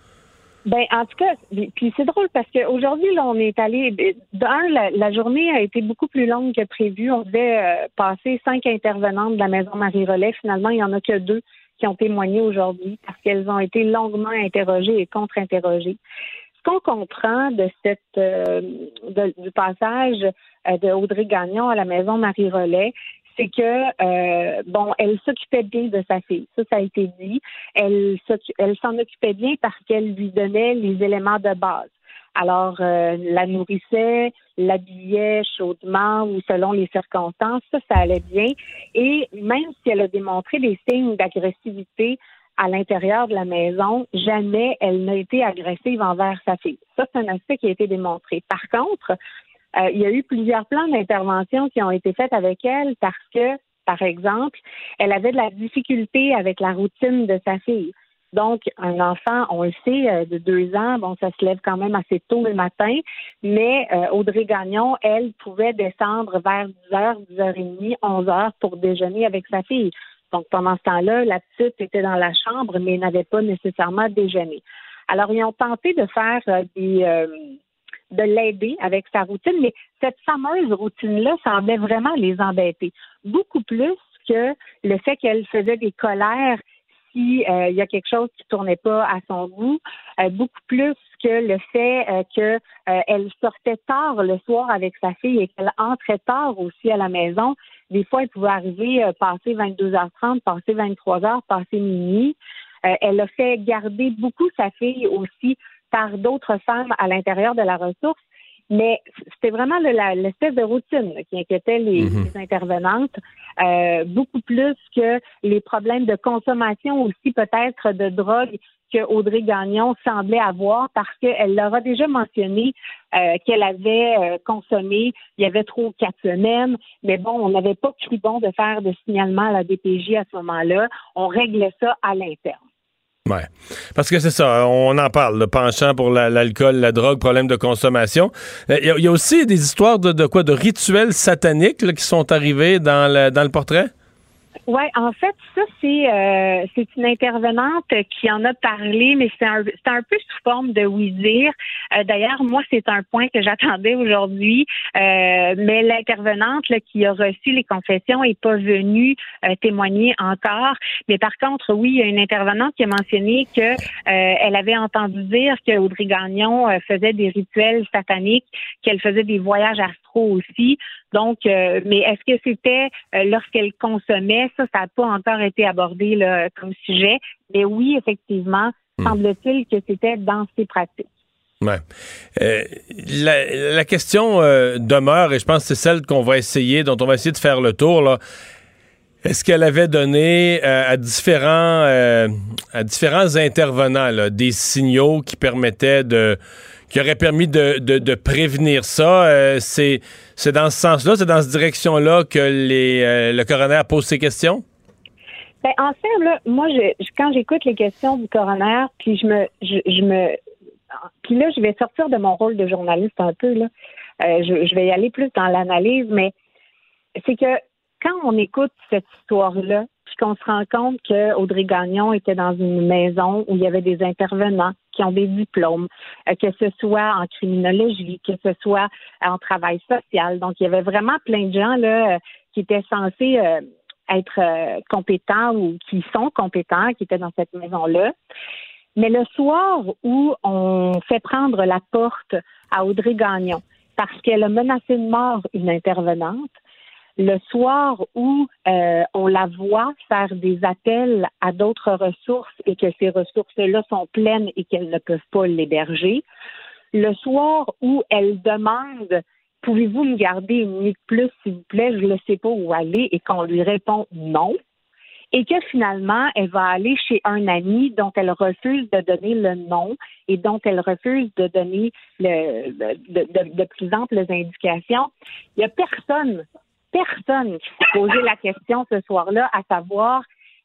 Ben, en tout cas, puis c'est drôle parce qu'aujourd'hui, là, on est allé. D'un, la, la, journée a été beaucoup plus longue que prévu. On devait euh, passer cinq intervenantes de la Maison Marie-Relais. Finalement, il n'y en a que deux qui ont témoigné aujourd'hui parce qu'elles ont été longuement interrogées et contre-interrogées. Ce qu'on comprend de cette euh, du passage euh, de Audrey Gagnon à la Maison Marie-Relais, c'est que euh, bon, elle s'occupait bien de sa fille. Ça, ça a été dit. Elle, elle s'en occupait bien parce qu'elle lui donnait les éléments de base. Alors, euh, la nourrissait, l'habillait chaudement ou selon les circonstances, ça, ça allait bien. Et même si elle a démontré des signes d'agressivité à l'intérieur de la maison, jamais elle n'a été agressive envers sa fille. Ça, c'est un aspect qui a été démontré. Par contre, euh, il y a eu plusieurs plans d'intervention qui ont été faits avec elle parce que, par exemple, elle avait de la difficulté avec la routine de sa fille. Donc, un enfant, on le sait, euh, de deux ans, bon, ça se lève quand même assez tôt le matin, mais euh, Audrey Gagnon, elle, pouvait descendre vers 10h, 10h30, 11h pour déjeuner avec sa fille. Donc, pendant ce temps-là, la petite était dans la chambre, mais n'avait pas nécessairement déjeuné. Alors, ils ont tenté de faire des, de l'aider avec sa routine, mais cette fameuse routine-là semblait vraiment les embêter. Beaucoup plus que le fait qu'elle faisait des colères s'il euh, y a quelque chose qui tournait pas à son goût, euh, beaucoup plus que le fait euh, qu'elle sortait tard le soir avec sa fille et qu'elle entrait tard aussi à la maison. Des fois, elle pouvait arriver passer 22h30, passer 23h, passer minuit. elle a fait garder beaucoup sa fille aussi par d'autres femmes à l'intérieur de la ressource. Mais c'était vraiment l'espèce de routine qui inquiétait les, mhm. intervenantes, euh, beaucoup plus que les problèmes de consommation aussi peut-être de drogue que Audrey Gagnon semblait avoir parce qu'elle leur a déjà mentionné euh, qu'elle avait euh, consommé il y avait trop quatre semaines, mais bon, on n'avait pas cru bon de faire de signalement à la DPJ à ce moment-là. On réglait ça à l'interne. Ouais. Parce que c'est ça, on en parle, le penchant pour l'alcool, la, drogue, problème de consommation. Euh, il y, a aussi des histoires de, quoi, de rituels sataniques qui sont arrivés dans dans le portrait? Oui, en fait, ça, c'est euh, c'est une intervenante qui en a parlé, mais c'est un, c'est un peu sous forme de oui-dire. Euh, d'ailleurs, moi, c'est un point que j'attendais aujourd'hui, euh, mais l'intervenante qui a reçu les confessions est pas venue témoigner encore. Mais par contre, oui, il y a une intervenante qui a mentionné que elle avait entendu dire que Audrey Gagnon faisait des rituels sataniques, qu'elle faisait des voyages astraux aussi. Donc, mais est-ce que c'était lorsqu'elle consommait ça, ça n'a pas encore été abordé comme sujet. Mais oui, effectivement, hmm. semble-t-il que c'était dans ces pratiques. Ouais. Euh, la, question euh, demeure, et je pense que c'est celle qu'on va essayer, dont on va essayer de faire le tour. Là. Est-ce qu'elle avait donné euh, à différents à différents intervenants des signaux qui permettaient de qui auraient permis de, de, prévenir ça? c'est c'est dans ce sens-là, c'est dans cette direction-là que les, euh, le coroner pose ses questions? Ben, en fait, là, moi, je, quand j'écoute les questions du coroner, puis je me, je, me, puis là, je vais sortir de mon rôle de journaliste un peu. Euh, je, vais y aller plus dans l'analyse, mais c'est que quand on écoute cette histoire-là, puis qu'on se rend compte que Audrey Gagnon était dans une maison où il y avait des intervenants qui ont des diplômes, euh, que ce soit en criminologie, que ce soit en travail social. Donc, il y avait vraiment plein de gens là euh, qui étaient censés euh, être compétents ou qui sont compétents, qui étaient dans cette maison-là. Mais le soir où on fait prendre la porte à Audrey Gagnon parce qu'elle a menacé de mort une intervenante, le soir où euh, on la voit faire des appels à d'autres ressources et que ces ressources-là sont pleines et qu'elles ne peuvent pas l'héberger, le soir où elle demande Pouvez-vous me garder une nuit de plus, s'il vous plaît, je ne sais pas où aller, et qu'on lui répond non, et que finalement, elle va aller chez un ami dont elle refuse de donner le nom et dont elle refuse de donner le, de, de plus amples indications. Il n'y a personne personne qui s'est posé la question ce soir-là, à savoir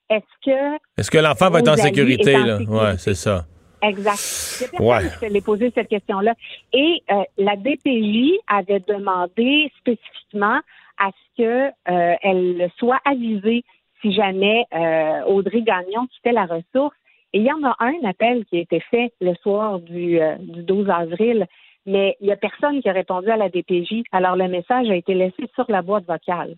est-ce que. Est-ce que l'enfant va être en sécurité, là? Oui, c'est ça. Exact. Il personne qui posé cette question-là. Et euh, la DPJ avait demandé spécifiquement à ce qu'elle euh, soit avisée si jamais euh, Audrey Gagnon quittait la ressource Et il y en a un appel qui a été fait le soir du, du 12 avril, mais il n'y a personne qui a répondu à la DPJ. Alors, le message a été laissé sur la boîte vocale.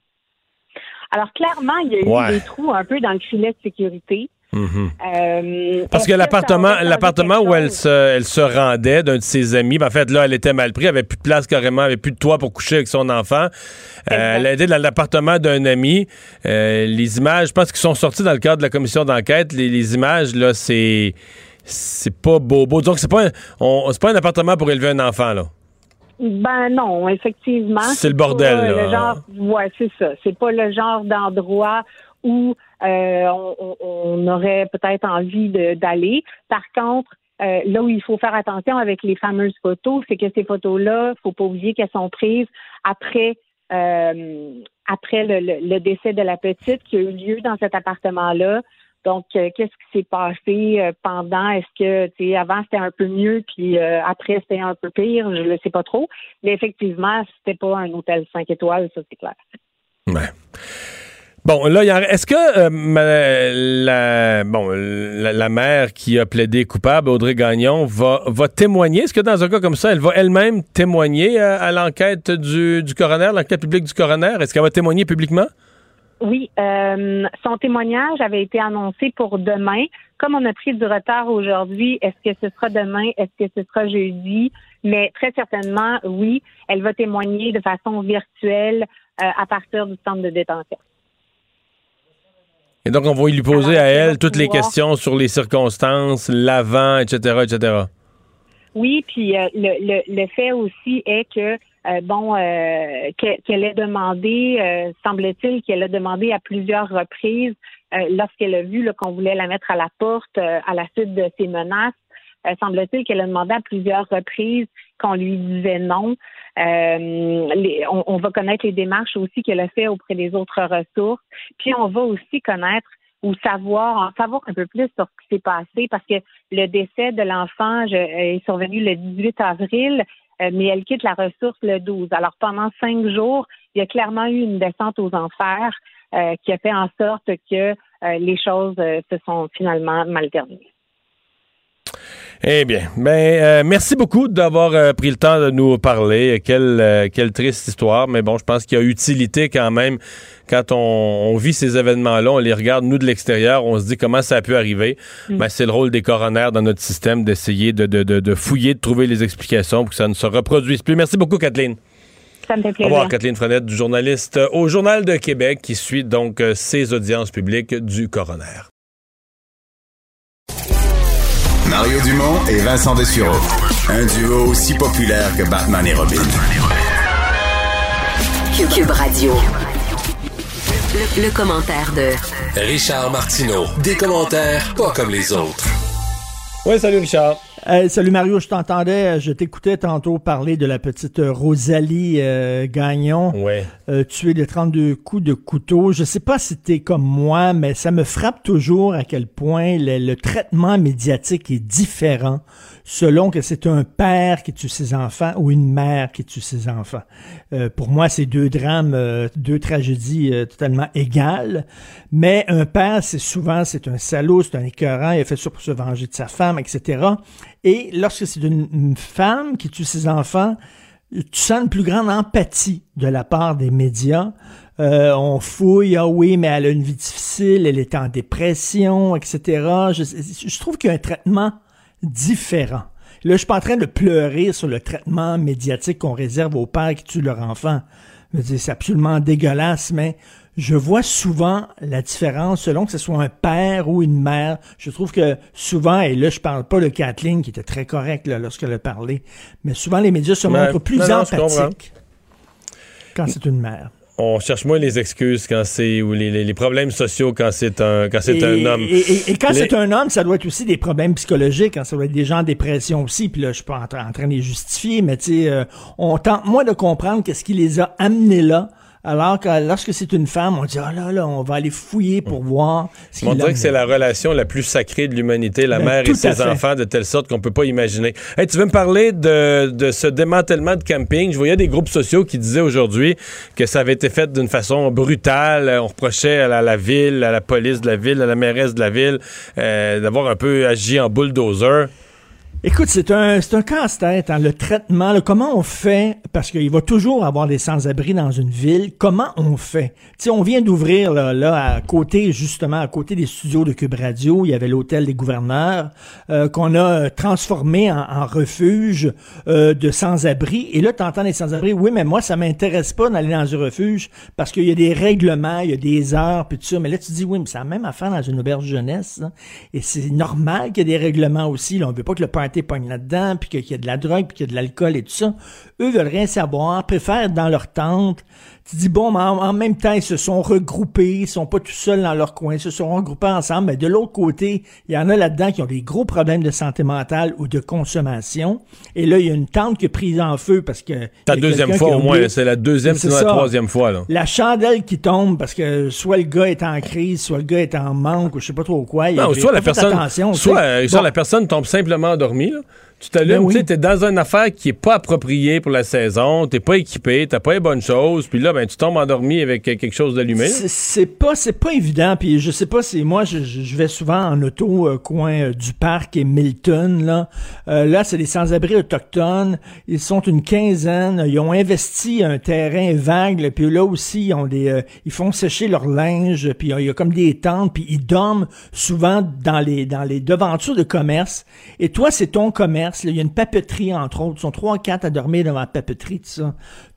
Alors, clairement, il y a eu Ouais. des trous un peu dans le filet de sécurité. Mhm. Euh, Parce que l'appartement, l'appartement où elle se, elle se rendait d'un de ses amis, ben, en fait, là, elle était mal prise, elle avait plus de place carrément, elle avait plus de toit pour coucher avec son enfant. Euh, elle a été dans l'appartement d'un ami. Euh, les images, je pense qu'ils sont sortis dans le cadre de la commission d'enquête. Les, les images, là, c'est, c'est pas beau. beau. Disons que c'est pas, un, c'est pas un appartement pour élever un enfant, là? Ben non, effectivement. C'est le bordel, pas là. Le genre, ouais, c'est ça. C'est pas le genre d'endroit où euh, on, on- on aurait peut-être envie de- d'aller. Par contre, euh, là où il faut faire attention avec les fameuses photos, c'est que ces photos-là, faut pas oublier qu'elles sont prises après euh, après le, le- le décès de la petite qui a eu lieu dans cet appartement-là. Donc, euh, qu'est-ce qui s'est passé euh, pendant? Est-ce que, tu sais, avant c'était un peu mieux, puis euh, après c'était un peu pire? Je ne sais pas trop. Mais effectivement, c'était pas un hôtel 5 étoiles, ça c'est clair. Bon, là, est-ce que la, bon, la, la mère qui a plaidé coupable, Audrey Gagnon, va, va témoigner? Est-ce que dans un cas comme ça, elle va elle-même témoigner à, à l'enquête du, du coroner, l'enquête publique du coroner? Est-ce qu'elle va témoigner publiquement? Oui, euh, son témoignage avait été annoncé pour demain. Comme on a pris du retard aujourd'hui, est-ce que ce sera demain? Est-ce que ce sera jeudi? Mais très certainement, oui, elle va témoigner de façon virtuelle euh, à partir du centre de détention. Et donc, on va lui poser Alors, à elle toutes les questions sur les circonstances, l'avant, etc., etc. Oui, puis euh, le, le, le fait aussi est que euh, bon euh, que- qu'elle ait demandé, euh, semble-t-il qu'elle a demandé à plusieurs reprises euh, lorsqu'elle a vu qu'on voulait la mettre à la porte euh, à la suite de ces menaces. euh, semble-t-il qu'elle a demandé à plusieurs reprises qu'on lui disait non. Les- on, on va connaître les démarches aussi qu'elle a fait auprès des autres ressources. Puis on va aussi connaître ou savoir, en savoir un peu plus sur ce qui s'est passé parce que le décès de l'enfant est survenu le 18 avril, mais elle quitte la ressource le 12. Alors pendant cinq jours, il y a clairement eu une descente aux enfers euh, qui a fait en sorte que euh, les choses euh, se sont finalement mal terminées. Eh bien, ben, euh, merci beaucoup d'avoir euh, pris le temps de nous parler. Quelle, euh, quelle triste histoire, mais bon, je pense qu'il y a utilité quand même quand on, on vit ces événements-là, on les regarde, nous, de l'extérieur, on se dit comment ça a pu arriver. Ben, c'est le rôle des coronaires dans notre système d'essayer de, de, de, de fouiller, de trouver les explications pour que ça ne se reproduise plus. Merci beaucoup, Kathleen. Ça me fait Au plaisir. revoir, Kathleen Frenette, du journaliste euh, au Journal de Québec, qui suit donc euh, ces audiences publiques du coroner. Mario Dumont et Vincent Dessureau. Un duo aussi populaire que Batman et Robin. Cube, Radio. Le, le commentaire de Richard Martineau. Des commentaires pas comme les autres. Oui, salut Richard. Hey, salut Mario, je t'entendais, je t'écoutais tantôt parler de la petite euh, Rosalie euh, Gagnon, Ouais. euh, tuée de 32 coups de couteau. Je sais pas si t'es comme moi, mais ça me frappe toujours à quel point le, le traitement médiatique est différent selon que c'est un père qui tue ses enfants ou une mère qui tue ses enfants. Euh, pour moi, c'est deux drames, euh, deux tragédies euh, totalement égales. Mais un père, c'est souvent, c'est un salaud, c'est un écœurant, il a fait ça pour se venger de sa femme, etc. Et lorsque c'est une, femme qui tue ses enfants, tu sens une plus grande empathie de la part des médias. On fouille, ah oui, mais elle a une vie difficile, elle est en dépression, etc. Je, je trouve qu'il y a un traitement différent. Là, je suis pas en train de pleurer sur le traitement médiatique qu'on réserve aux pères qui tuent leur enfant. C'est absolument dégueulasse, mais je vois souvent la différence selon que ce soit un père ou une mère. Je trouve que souvent, et là, je parle pas de Kathleen qui était très correcte lorsqu'elle a parlé, mais souvent les médias se montrent plus Non, non, empathiques quand c'est une mère. On cherche moins les excuses quand c'est ou les, les- les problèmes sociaux quand c'est un quand c'est un homme. Et, et- et quand Les- c'est un homme, ça doit être aussi des problèmes psychologiques, hein, ça doit être des gens en dépression aussi. Puis là, je suis pas en, tra- en train de les justifier, mais tu sais, euh, on tente moins de comprendre qu'est-ce qui les a amenés là Alors que lorsque c'est une femme, on dit, ah là là, on va aller fouiller pour voir ce On dirait que est. c'est la relation la plus sacrée de l'humanité, la Ben, mère et ses à enfants, de telle sorte qu'on peut pas imaginer. Hey, tu veux me parler de, de ce démantèlement de camping? Je voyais des groupes sociaux qui disaient aujourd'hui que ça avait été fait d'une façon brutale. On reprochait à la, la ville, à la police de la ville, à la mairesse de la ville euh, d'avoir un peu agi en bulldozer. Écoute, c'est un, c'est un casse-tête, hein, le traitement, là, comment on fait, parce qu'il va toujours avoir des sans-abri dans une ville, comment on fait? Tu on vient d'ouvrir, là, là, à côté, justement, à côté des studios de Cube Radio, il y avait l'hôtel des gouverneurs, euh, qu'on a euh, transformé en, en refuge euh, de sans-abri. Et là, t'entends les sans-abri, oui, mais moi, ça m'intéresse pas d'aller dans un refuge, parce qu'il y a des règlements, il y a des heures, puis tout ça. Mais là, tu dis, oui, mais c'est la même affaire dans une auberge jeunesse, hein. Et c'est normal qu'il y ait des règlements aussi. Là. On veut pas que le pogne là-dedans, puis qu'il y ait de la drogue, puis qu'il y ait de l'alcool et tout ça. Eux veulent rien savoir, préfèrent dans leur tente. Tu dis, bon, mais en, en même temps, ils se sont regroupés, ils sont pas tout seuls dans leur coin, ils se sont regroupés ensemble. Mais de l'autre côté, il y en a là-dedans qui ont des gros problèmes de santé mentale ou de consommation. Et là, il y a une tente qui est prise en feu parce que... La il y a deuxième fois au moins, c'est la deuxième, sinon la troisième fois. Là. La chandelle qui tombe parce que soit le gars est en crise, soit le gars est en manque ou je sais pas trop quoi. Il Non, soit la personne, soit, euh, soit Bon. la personne tombe simplement endormie. là. Tu t'allumes, Ben oui. tu t'es dans une affaire qui est pas appropriée pour la saison, t'es pas équipé, t'as pas les bonnes choses, puis là, ben, tu tombes endormi avec euh, quelque chose d'allumé. C'est- pas, c'est pas évident. Puis je sais pas, c'est moi, je, je- vais souvent en auto euh, coin euh, du parc et Milton. Là, Euh, là, c'est des sans-abri autochtones. Ils sont une quinzaine. Ils ont investi un terrain vague. Puis là aussi, ils ont des, ils font sécher leur linge. Puis il y a comme des tentes. Puis ils dorment souvent dans les, dans les devantures de commerce. Et toi, c'est ton commerce. Il y a une papeterie entre autres. Ils sont trois, quatre à dormir devant la papeterie.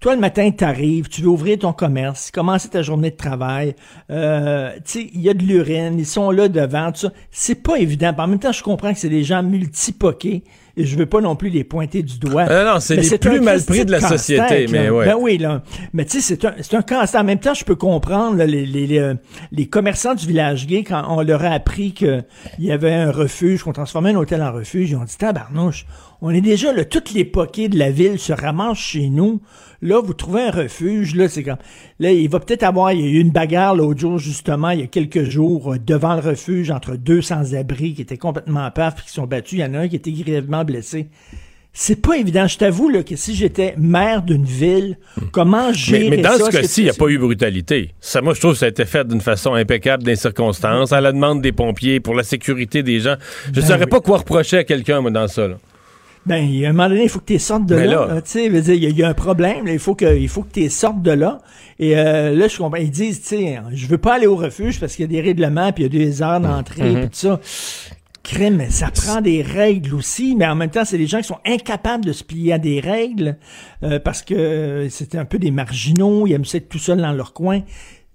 Toi, le matin, t'arrives, tu veux ouvrir ton commerce, commencer ta journée de travail. Euh, tu il y a de l'urine, ils sont là devant, tout ça. C'est pas évident. En même temps, je comprends que c'est des gens multipoqués. Et je veux pas non plus les pointer du doigt. Ah non, c'est les plus mal pris de la société, là. mais ouais. Ben oui, là. Mais tu sais, c'est un, c'est un casse-tête. En même temps, je peux comprendre là, les, les, les, euh, les commerçants du village gay, quand on leur a appris qu'il y avait un refuge, qu'on transformait un hôtel en refuge, ils ont dit, tabarnouche, on est déjà là, toutes les poquets de la ville se ramassent chez nous. Là, vous trouvez un refuge, là, c'est comme... Là, il va peut-être avoir... Il y a eu une bagarre l'autre jour, justement, il y a quelques jours, euh, devant le refuge, entre deux sans-abri qui étaient complètement paf, qui sont battus. Il y en a un qui était grièvement blessé. C'est pas évident. Je t'avoue là, que si j'étais maire d'une ville, comment gérer Hmm. Mais, mais dans ça? ce cas-ci, il n'y a pas eu brutalité. Ça, moi, je trouve que ça a été fait d'une façon impeccable dans les circonstances, à la demande des pompiers, pour la sécurité des gens. Je ne Ben saurais oui. pas quoi reprocher à quelqu'un, moi, dans ça. là. Ben, il y a un moment donné, il faut que tu sortes de Mais là. là- là, tu sais, il y, a- il y a un problème. là, il faut que, il faut que tu sortes de là. Et euh, là, je comprends. Ils disent, tu sais, je veux pas aller au refuge parce qu'il y a des règlements, puis il y a des heures d'entrée, Mhm. puis tout ça. Crime, ça prend des règles aussi, mais en même temps, c'est des gens qui sont incapables de se plier à des règles euh, parce que euh, c'était un peu des marginaux, ils aiment ça être tout seuls dans leur coin.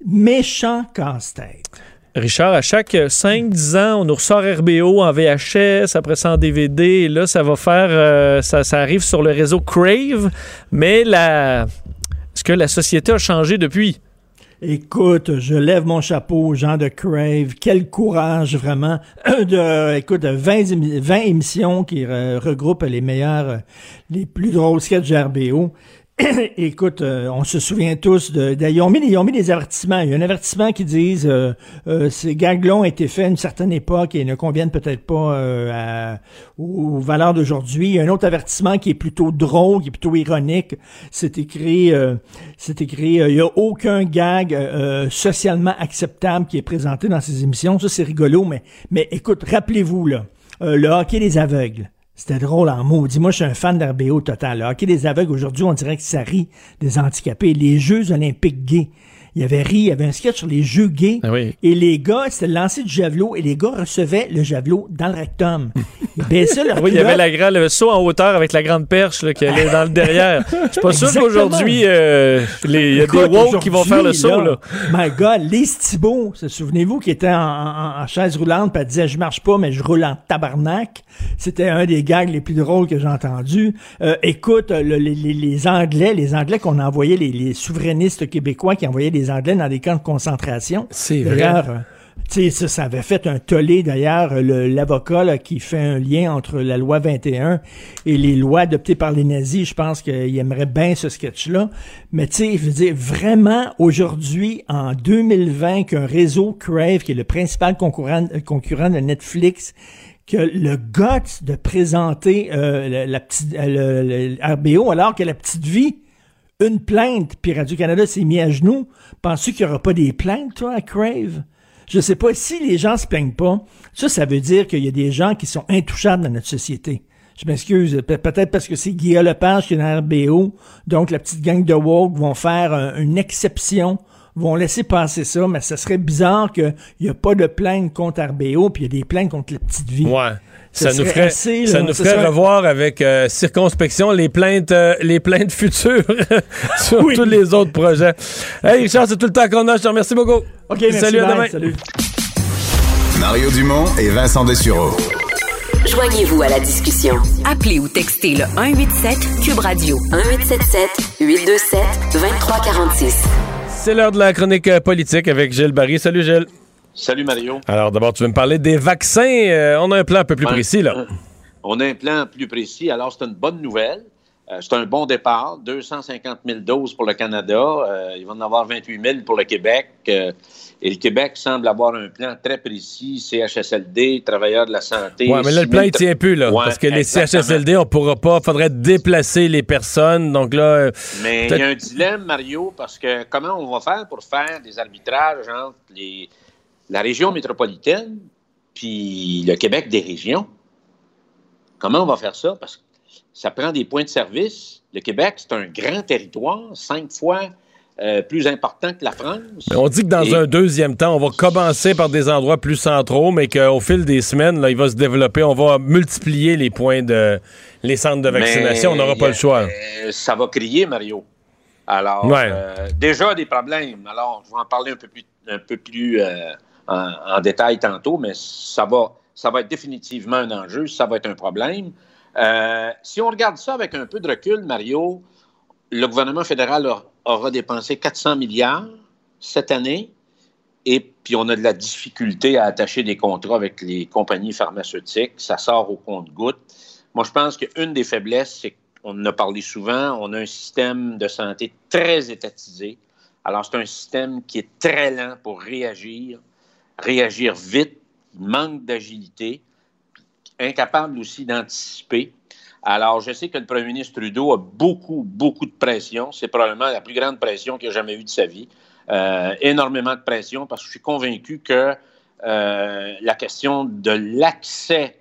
Méchant casse-tête. Richard, à chaque 5-10 ans, on nous ressort RBO en VHS, après ça en DVD, et là, ça va faire. euh, ça, arrive sur le réseau Crave, mais la. Est-ce que la société a changé depuis? Écoute, je lève mon chapeau aux gens de Crave. Quel courage, vraiment. De, écoute, 20, émi- 20 émissions qui euh, regroupent les meilleurs, les plus drôles sketchs de RBO. Écoute, euh, on se souvient tous de, ils, ont mis, des- avertissements. Il y a un avertissement qui disent euh, euh, ces gags-là ont été faits à une certaine époque et ne conviennent peut-être pas euh, aux, valeurs d'aujourd'hui. Il y a un autre avertissement qui est plutôt drôle, qui est plutôt ironique. C'est écrit, euh, c'est écrit, il y a aucun gag socialement acceptable qui est présenté dans ces émissions. Ça, c'est rigolo, mais, mais écoute, rappelez-vous là, le hockey des aveugles. C'était drôle en mots. Dis-moi, je suis un fan d'RBO total. Le hockey des aveugles, aujourd'hui, on dirait que ça rit des handicapés. Les Jeux olympiques gays. Il y avait ri, il y avait un sketch sur les jeux gays. Ah oui. Et les gars, c'était le lancer du javelot et les gars recevaient le javelot dans le rectum. Ils baissaient leur Oui, il y avait la le saut en hauteur avec la grande perche là, qui allait dans le derrière. Je suis pas sûr qu'aujourd'hui, euh, les- il y a des woke qui vont faire le saut. Là. My God, Lise Thibault, se souvenez-vous, qui était en, en- en chaise roulante, puis elle disait, je marche pas, mais je roule en tabarnak. C'était un des gags les plus drôles que j'ai entendu. Euh, écoute, le- les, les- les Anglais, les Anglais qu'on envoyait, les, les souverainistes québécois qui envoyaient des Anglais dans des camps de concentration. C'est vrai. Ça, ça avait fait un tollé d'ailleurs, le- l'avocat qui fait un lien entre la loi 21 et les lois adoptées par les nazis. Je pense qu'il aimerait bien ce sketch-là. Mais tu sais, je veux dire, vraiment, aujourd'hui, en 2020, qu'un réseau Crave, qui est le principal concurrent, concurrent de Netflix, que le guts de présenter euh, la, la petite, euh, le, le RBO alors que la petite vie, une plainte, puis Radio-Canada s'est mis à genoux. Penses-tu qu'il n'y aura pas des plaintes, toi, à Crave? Je sais pas, si les gens se plaignent pas, ça, ça veut dire qu'il y a des gens qui sont intouchables dans notre société. Je m'excuse, pe- peut-être parce que c'est Guillaume Lepage qui est dans RBO, donc la petite gang de woke vont faire un- une exception, vont laisser passer ça, mais ça serait bizarre qu'il n'y a pas de plainte contre RBO, puis il y a des plaintes contre la petite vie. Ça nous ferait, assez, ça nous ferait serait- revoir avec euh, circonspection les plaintes, euh, les plaintes futures sur tous les autres projets. Hey Richard, c'est tout le temps qu'on a. Je te remercie beaucoup. OK, merci, Salut, à demain. salut. Mario Dumont et Vincent Dessureau. Joignez-vous à la discussion. Appelez ou textez le 187 Cube Radio 1877 827 2346. C'est l'heure de la chronique euh, politique avec Gilles Barry. Salut Gilles. Salut Mario. Alors d'abord, tu veux me parler des vaccins. Euh, on a un plan un peu plus précis là. On a un plan plus précis. Alors, c'est une bonne nouvelle. Euh, c'est un bon départ. 250 000 doses pour le Canada. Euh, il va en avoir 28 000 pour le Québec. Et le Québec semble avoir un plan très précis. CHSLD, travailleurs de la santé. Ouais, mais là, le 6 000 plan, il tient plus, là. Ouais, parce que les. CHSLD, on pourra pas. faudrait déplacer les personnes. Donc là. Mais il y a un dilemme, Mario, parce que comment on va faire pour faire des arbitrages entre les, la région métropolitaine puis le Québec des régions? Comment on va faire ça? Parce que ça prend des points de service. Le Québec, c'est un grand territoire, cinq fois euh, plus important que la France. On dit que dans Et- un deuxième temps, on va commencer par des endroits plus centraux, mais qu'au fil des semaines, là, il va se développer. On va multiplier les points de. les centres de vaccination. Mais, on n'aura pas le choix. euh, ça va crier, Mario. Alors, Ouais. euh, déjà des problèmes. Alors, je vais en parler un peu plus, un peu plus en, détail tantôt, mais ça va, ça va être définitivement un enjeu, ça va être un problème. Euh, si on regarde ça avec un peu de recul, Mario, le gouvernement fédéral aura, dépensé 400 milliards cette année. Et puis, on a de la difficulté à attacher des contrats avec les compagnies pharmaceutiques. Ça sort au compte-gouttes. Moi, je pense qu'une des faiblesses, c'est qu'on en a parlé souvent, on a un système de santé très étatisé. Alors, c'est un système qui est très lent pour réagir, réagir vite, manque d'agilité, incapable aussi d'anticiper. Alors, je sais que le premier ministre Trudeau a beaucoup, beaucoup de pression. C'est probablement la plus grande pression qu'il a jamais eue de sa vie. Euh, énormément de pression parce que je suis convaincu que euh, la question de l'accès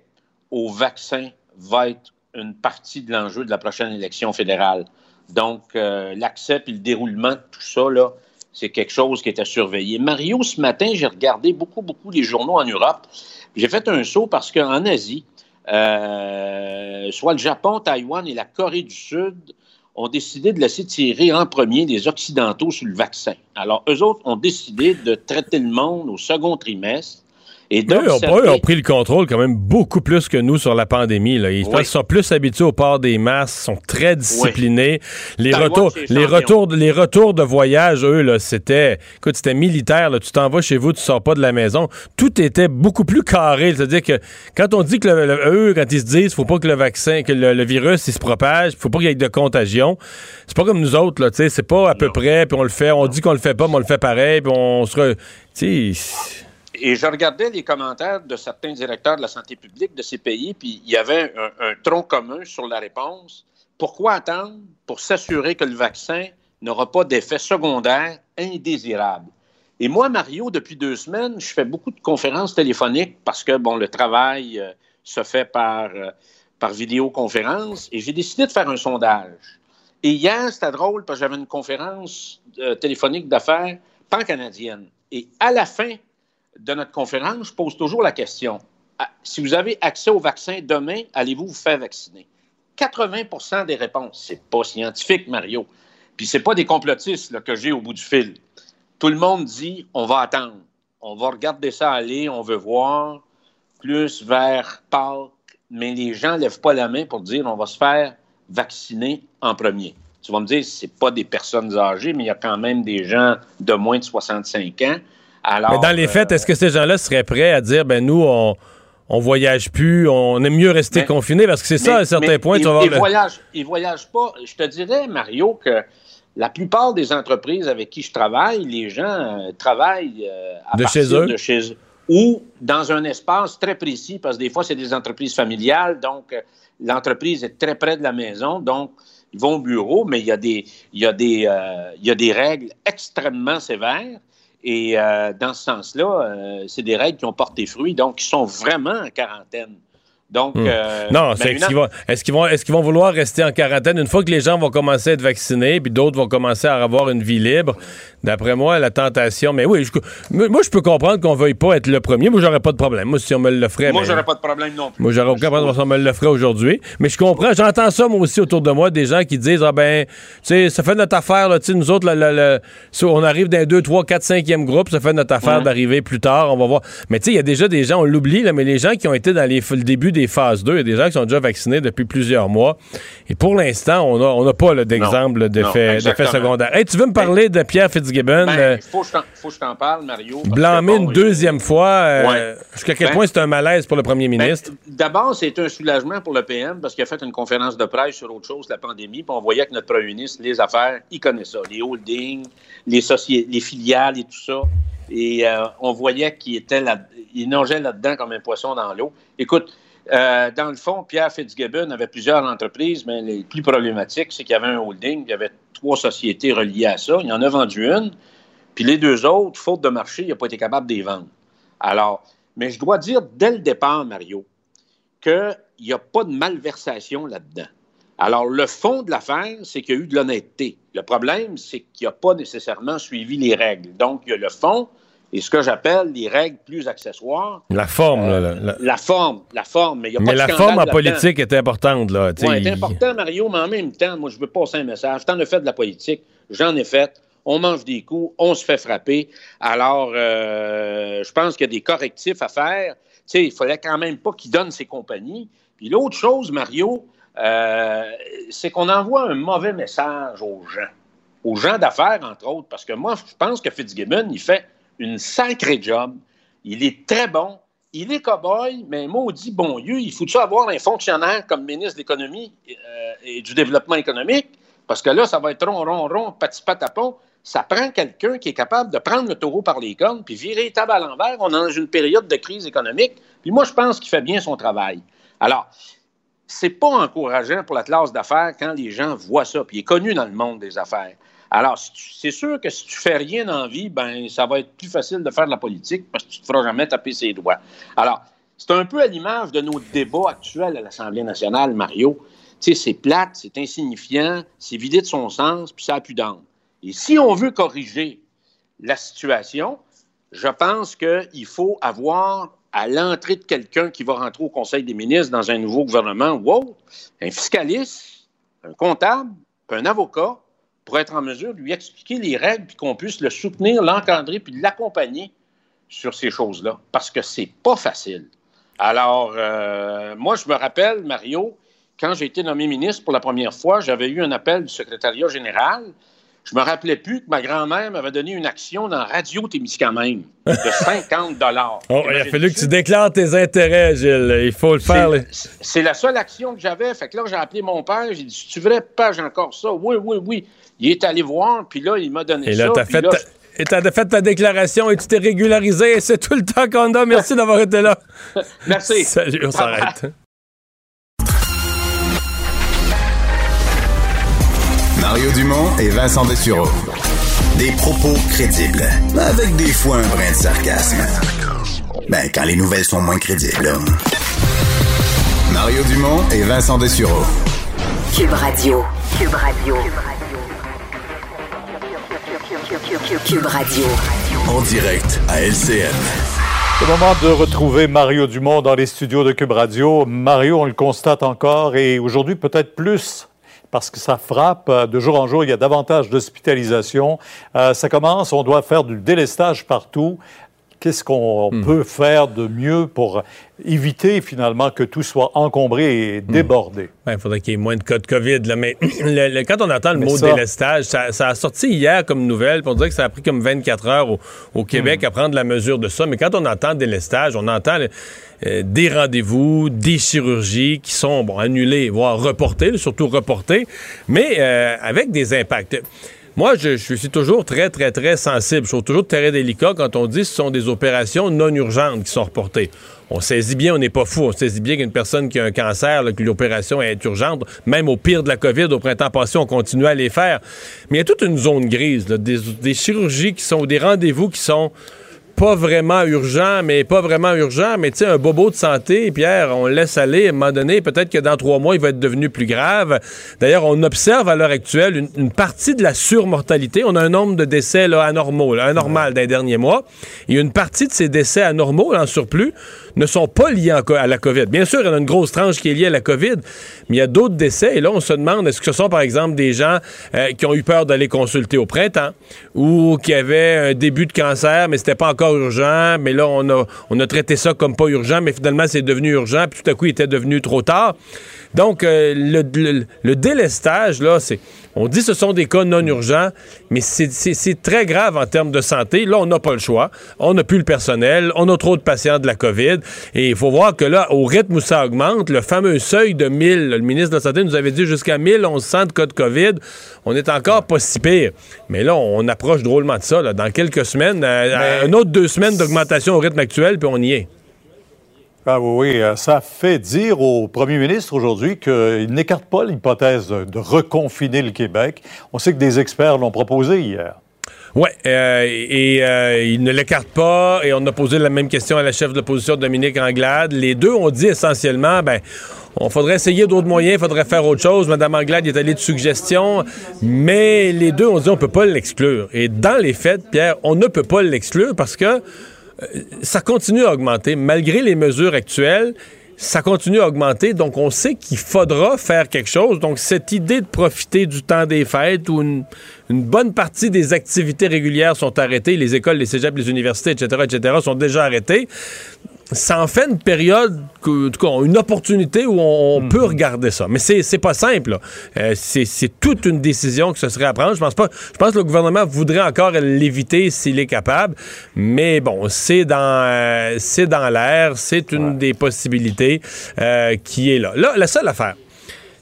au vaccin va être une partie de l'enjeu de la prochaine élection fédérale. Donc, euh, l'accès puis le déroulement de tout ça, là, c'est quelque chose qui est à surveiller. Mario, ce matin, j'ai regardé beaucoup, beaucoup les journaux en Europe. J'ai fait un saut parce qu'en Asie, euh, soit le Japon, Taïwan et la Corée du Sud ont décidé de laisser tirer en premier les Occidentaux sur le vaccin. Alors, eux autres ont décidé de traiter le monde au second trimestre et Eux ont, eux ont pris le contrôle quand même beaucoup plus que nous sur la pandémie. Là. Ils, sont plus habitués au port des masques, sont très disciplinés. Les, retours, les, retours, de- les retours de voyage, eux, c'était, écoute, c'était militaire. Là. Tu t'en vas chez vous, tu sors pas de la maison. Tout était beaucoup plus carré. C'est-à-dire que quand on dit que le- le- eux, quand ils se disent, faut pas que le vaccin, que le, le virus, il se propage, faut pas qu'il y ait de contagion. C'est pas comme nous autres, là. Tu sais, c'est pas à peu près, puis on le fait. On dit qu'on le fait pas, mais on le fait pareil, puis on se, re-. Et je regardais les commentaires de certains directeurs de la santé publique de ces pays, puis il y avait un, tronc commun sur la réponse. Pourquoi attendre pour s'assurer que le vaccin n'aura pas d'effet secondaire indésirable? Et moi, Mario, depuis deux semaines, je fais beaucoup de conférences téléphoniques parce que, bon, le travail euh, se fait par, euh, par vidéoconférence et j'ai décidé de faire un sondage. Et hier, c'était drôle parce que j'avais une conférence euh, téléphonique d'affaires pan-canadienne. Et à la fin de notre conférence, je pose toujours la question Ah, si vous avez accès au vaccin demain, allez-vous vous faire vacciner? 80% des réponses. C'est pas scientifique, Mario. Puis c'est pas des complotistes que j'ai au bout du fil. Tout le monde dit on va attendre, on va regarder ça aller, on veut voir plus vers Pâques, mais les gens lèvent pas la main pour dire on va se faire vacciner en premier. Tu vas me dire, c'est pas des personnes âgées, mais il y a quand même des gens de moins de 65 ans. Alors, Mais dans les faits, est-ce que ces gens-là seraient prêts à dire, ben nous, on on voyage plus, on aime mieux rester Mais- confiné parce que c'est ça, à un certain point, ils, tu vas voir ils le- voyagent, ils voyagent pas. Je te dirais, Mario, que la plupart des entreprises avec qui je travaille, les gens euh, travaillent euh, à De partir chez eux. de chez eux ou dans un espace très précis, parce que des fois, c'est des entreprises familiales, donc euh, l'entreprise est très près de la maison, donc ils vont au bureau, mais il y a des, il y a des, euh, il y a des règles extrêmement sévères. Et euh, dans ce sens-là, euh, c'est des règles qui ont porté fruit, donc ils sont vraiment en quarantaine. Donc, Hmm. euh, non, ben, c'est est-ce qu'ils vont, est-ce qu'ils vont, est-ce qu'ils vont vouloir rester en quarantaine? Une fois que les gens vont commencer à être vaccinés, puis d'autres vont commencer à avoir une vie libre. D'après moi, la tentation. Mais oui, je- moi, je peux comprendre qu'on veuille pas être le premier. Moi, j'aurais pas de problème. Moi, si on me le ferait, Moi, mais- j'aurais pas de problème non plus. Moi, j'aurais aucun problème si on me le ferait aujourd'hui. Mais je comprends. J'entends ça, moi aussi, autour de moi, des gens qui disent Ah ben, tu sais, ça fait notre affaire, là, tu sais, nous autres, la- ça, on arrive d'un 2, 3, 4, 5e groupe, ça fait notre affaire d'arriver plus tard, on va voir. Mais tu sais, il y a déjà des gens, on l'oublie, là, mais les gens qui ont été dans les, le début des phases 2, il y a des gens qui sont déjà vaccinés depuis plusieurs mois. Et pour l'instant, on n'a on a pas d'exemple d'effet secondaire. Hey, tu veux me parler de Pierre Fitzgibbon? Ben, euh, faut que je t'en- faut que je t'en parle, Mario. blâmé bon, une deuxième fois. euh, Ouais. Jusqu'à quel Ben- point c'est un malaise pour le premier Ben, ministre? D'abord, c'est un soulagement pour le PM parce qu'il a fait une conférence de presse sur autre chose, la pandémie, puis on voyait que notre premier ministre, les affaires, il connaît ça, les holdings, les filiales et tout ça. Et euh, on voyait qu'il était là, il nageait là-dedans comme un poisson dans l'eau. Écoute, euh, dans le fond, Pierre Fitzgibbon avait plusieurs entreprises, mais les plus problématiques, c'est qu'il y avait un holding, il y avait trois sociétés reliées à ça. Il en a vendu une, puis les deux autres, faute de marché, il n'a pas été capable de les vendre. Alors, mais je dois dire dès le départ, Mario, qu'il n'y a pas de malversation là-dedans. Alors, le fond de l'affaire, c'est qu'il y a eu de l'honnêteté. Le problème, c'est qu'il n'a pas nécessairement suivi les règles. Donc, il y a le fond et ce que j'appelle les règles plus accessoires. La forme, là, la- la- forme, la forme, mais n'y a pas Mais de la forme en politique est importante, là. Oui, c'est important, Mario, mais en même temps, moi, je veux passer un message. T'en as fait de la politique, j'en ai fait. On mange des coups, on se fait frapper. Alors, euh, je pense qu'il y a des correctifs à faire. Tu sais, il fallait quand même pas qu'il donne ses compagnies. Puis l'autre chose, Mario, euh, c'est qu'on envoie un mauvais message aux gens, aux gens d'affaires, entre autres, parce que moi, je pense que Fitzgibbon, il fait une sacrée job. Il est très bon. Il est cow-boy, mais maudit bon Dieu, il faut-tu avoir un fonctionnaire comme ministre de l'Économie euh, et du Développement économique? Parce que là, ça va être rond, rond, rond, petit patapon. Ça prend quelqu'un qui est capable de prendre le taureau par les cornes puis virer les tables à l'envers. On est dans une période de crise économique. Puis moi, je pense qu'il fait bien son travail. Alors, c'est pas encourageant pour la classe d'affaires quand les gens voient ça. Puis il est connu dans le monde des affaires. Alors, c'est sûr que si tu fais rien la vie, ben, ça va être plus facile de faire de la politique parce que tu te feras jamais taper ses doigts. Alors, c'est un peu à l'image de nos débats actuels à l'Assemblée nationale, Mario. Tu sais, c'est plate, c'est insignifiant, c'est vidé de son sens, puis ça n'a plus d'âme. Et si on veut corriger la situation, je pense qu'il faut avoir à l'entrée de quelqu'un qui va rentrer au Conseil des ministres dans un nouveau gouvernement ou autre, un fiscaliste, un comptable, un avocat pour être en mesure de lui expliquer les règles puis qu'on puisse le soutenir, l'encadrer puis l'accompagner sur ces choses-là. Parce que c'est pas facile. Alors, euh, moi, je me rappelle, Mario, quand j'ai été nommé ministre pour la première fois, j'avais eu un appel du secrétariat général. Je me rappelais plus que ma grand-mère m'avait donné une action dans Radio Témiscamingue de 50 dollars. Oh, il a fallu que tu déclares tes intérêts, Gilles. Il faut le faire. C'est la seule action que j'avais. Fait que là, j'ai appelé mon père. J'ai dit, tu vrai, pas j'ai encore ça? Oui, oui, oui. Il est allé voir, puis là, il m'a donné Et ça. là, puis fait, là, ta- et t'as fait ta déclaration et tu t'es régularisé. C'est tout le temps qu'on a. Merci d'avoir été là. Merci. Salut, on s'arrête. Mario Dumont et Vincent Dessureau. Des propos crédibles, avec des fois un brin de sarcasme. Ben, quand les nouvelles sont moins crédibles. Mario Dumont et Vincent Dessureau. Cube Radio. Cube Radio. Cube Radio. En direct à LCN. C'est le moment de retrouver Mario Dumont dans les studios de Cube Radio. Mario, on le constate encore et aujourd'hui peut-être plus parce que ça frappe euh, de jour en jour. Il y a davantage d'hospitalisation. Euh, ça commence, on doit faire du délestage partout. Qu'est-ce qu'on peut faire de mieux pour éviter finalement que tout soit encombré et débordé? Ben, il faudrait qu'il y ait moins de cas de COVID. Là. Mais le- le- quand on entend le Mais mot ça- délestage, ça, ça a sorti hier comme nouvelle. On dirait que ça a pris comme 24 heures au, au Québec à prendre la mesure de ça. Mais quand on entend délestage, on entend euh, des rendez-vous, des chirurgies qui sont bon, annulées, voire reportées, surtout reportées, mais euh, avec des impacts. Moi, je, suis toujours très, très, très sensible. Je suis toujours très délicat quand on dit que ce sont des opérations non urgentes qui sont reportées. On saisit bien, on n'est pas fou. On saisit bien qu'une personne qui a un cancer, là, que l'opération est urgente, même au pire de la COVID, au printemps passé, on continue à les faire. Mais il y a toute une zone grise, des, des chirurgies qui sont, des rendez-vous qui sont pas vraiment urgents, mais pas vraiment urgents, mais tu sais, un bobo de santé, Pierre, on le laisse aller, à un moment donné, peut-être que dans trois mois, il va être devenu plus grave. D'ailleurs, on observe à l'heure actuelle une, une partie de la surmortalité. On a un nombre de décès là, anormaux, là, anormal dans les derniers mois. Et une partie de ces décès anormaux, là, en surplus, ne sont pas liés à la COVID. Bien sûr, il y en a une grosse tranche qui est liée à la COVID, mais il y a d'autres décès. Et là, on se demande, est-ce que ce sont, par exemple, des gens euh, qui ont eu peur d'aller consulter au printemps ou qui avaient un début de cancer, mais c'était pas encore urgent, mais là, on a, traité ça comme pas urgent, mais finalement, c'est devenu urgent, puis tout à coup, il était devenu trop tard. Donc, euh, le délestage, là, c'est. On dit que ce sont des cas non urgents, mais c'est- très grave en termes de santé. Là, on n'a pas le choix. On n'a plus le personnel. On a trop de patients de la COVID. Et il faut voir que là, au rythme où ça augmente, le fameux seuil de 1000, le ministre de la Santé nous avait dit jusqu'à 1100 de cas de COVID. On est encore pas si pire. Mais là, on approche drôlement de ça. là. Dans quelques semaines, euh, un autre deux semaines d'augmentation au rythme actuel, puis on y est. Ah oui, euh, ça fait dire au premier ministre aujourd'hui qu'il n'écarte pas l'hypothèse de, reconfiner le Québec. On sait que des experts l'ont proposé hier. Oui, et euh, il ne l'écarte pas. Et on a posé la même question à la chef de l'opposition, Dominique Anglade. Les deux ont dit essentiellement, ben, on faudrait essayer d'autres moyens, il faudrait faire autre chose. Madame Anglade est allée de suggestions, mais les deux ont dit on peut pas l'exclure. Et dans les faits, Pierre, on ne peut pas l'exclure parce que euh, ça continue à augmenter malgré les mesures actuelles. Ça continue à augmenter, donc on sait qu'il faudra faire quelque chose. Donc cette idée de profiter du temps des fêtes où une, une bonne partie des activités régulières sont arrêtées, les écoles, les cégeps, les universités, etc., etc., sont déjà arrêtées, ça en fait une période, que- en tout cas, une opportunité où on, on peut regarder ça. Mais c'est c'est pas simple. Euh, c'est c'est toute une décision que ce serait à prendre. Je pense pas. Je pense que le gouvernement voudrait encore l'éviter s'il est capable. Mais bon, c'est dans euh, c'est dans l'air. C'est une des possibilités euh, qui est là. Là, la seule affaire.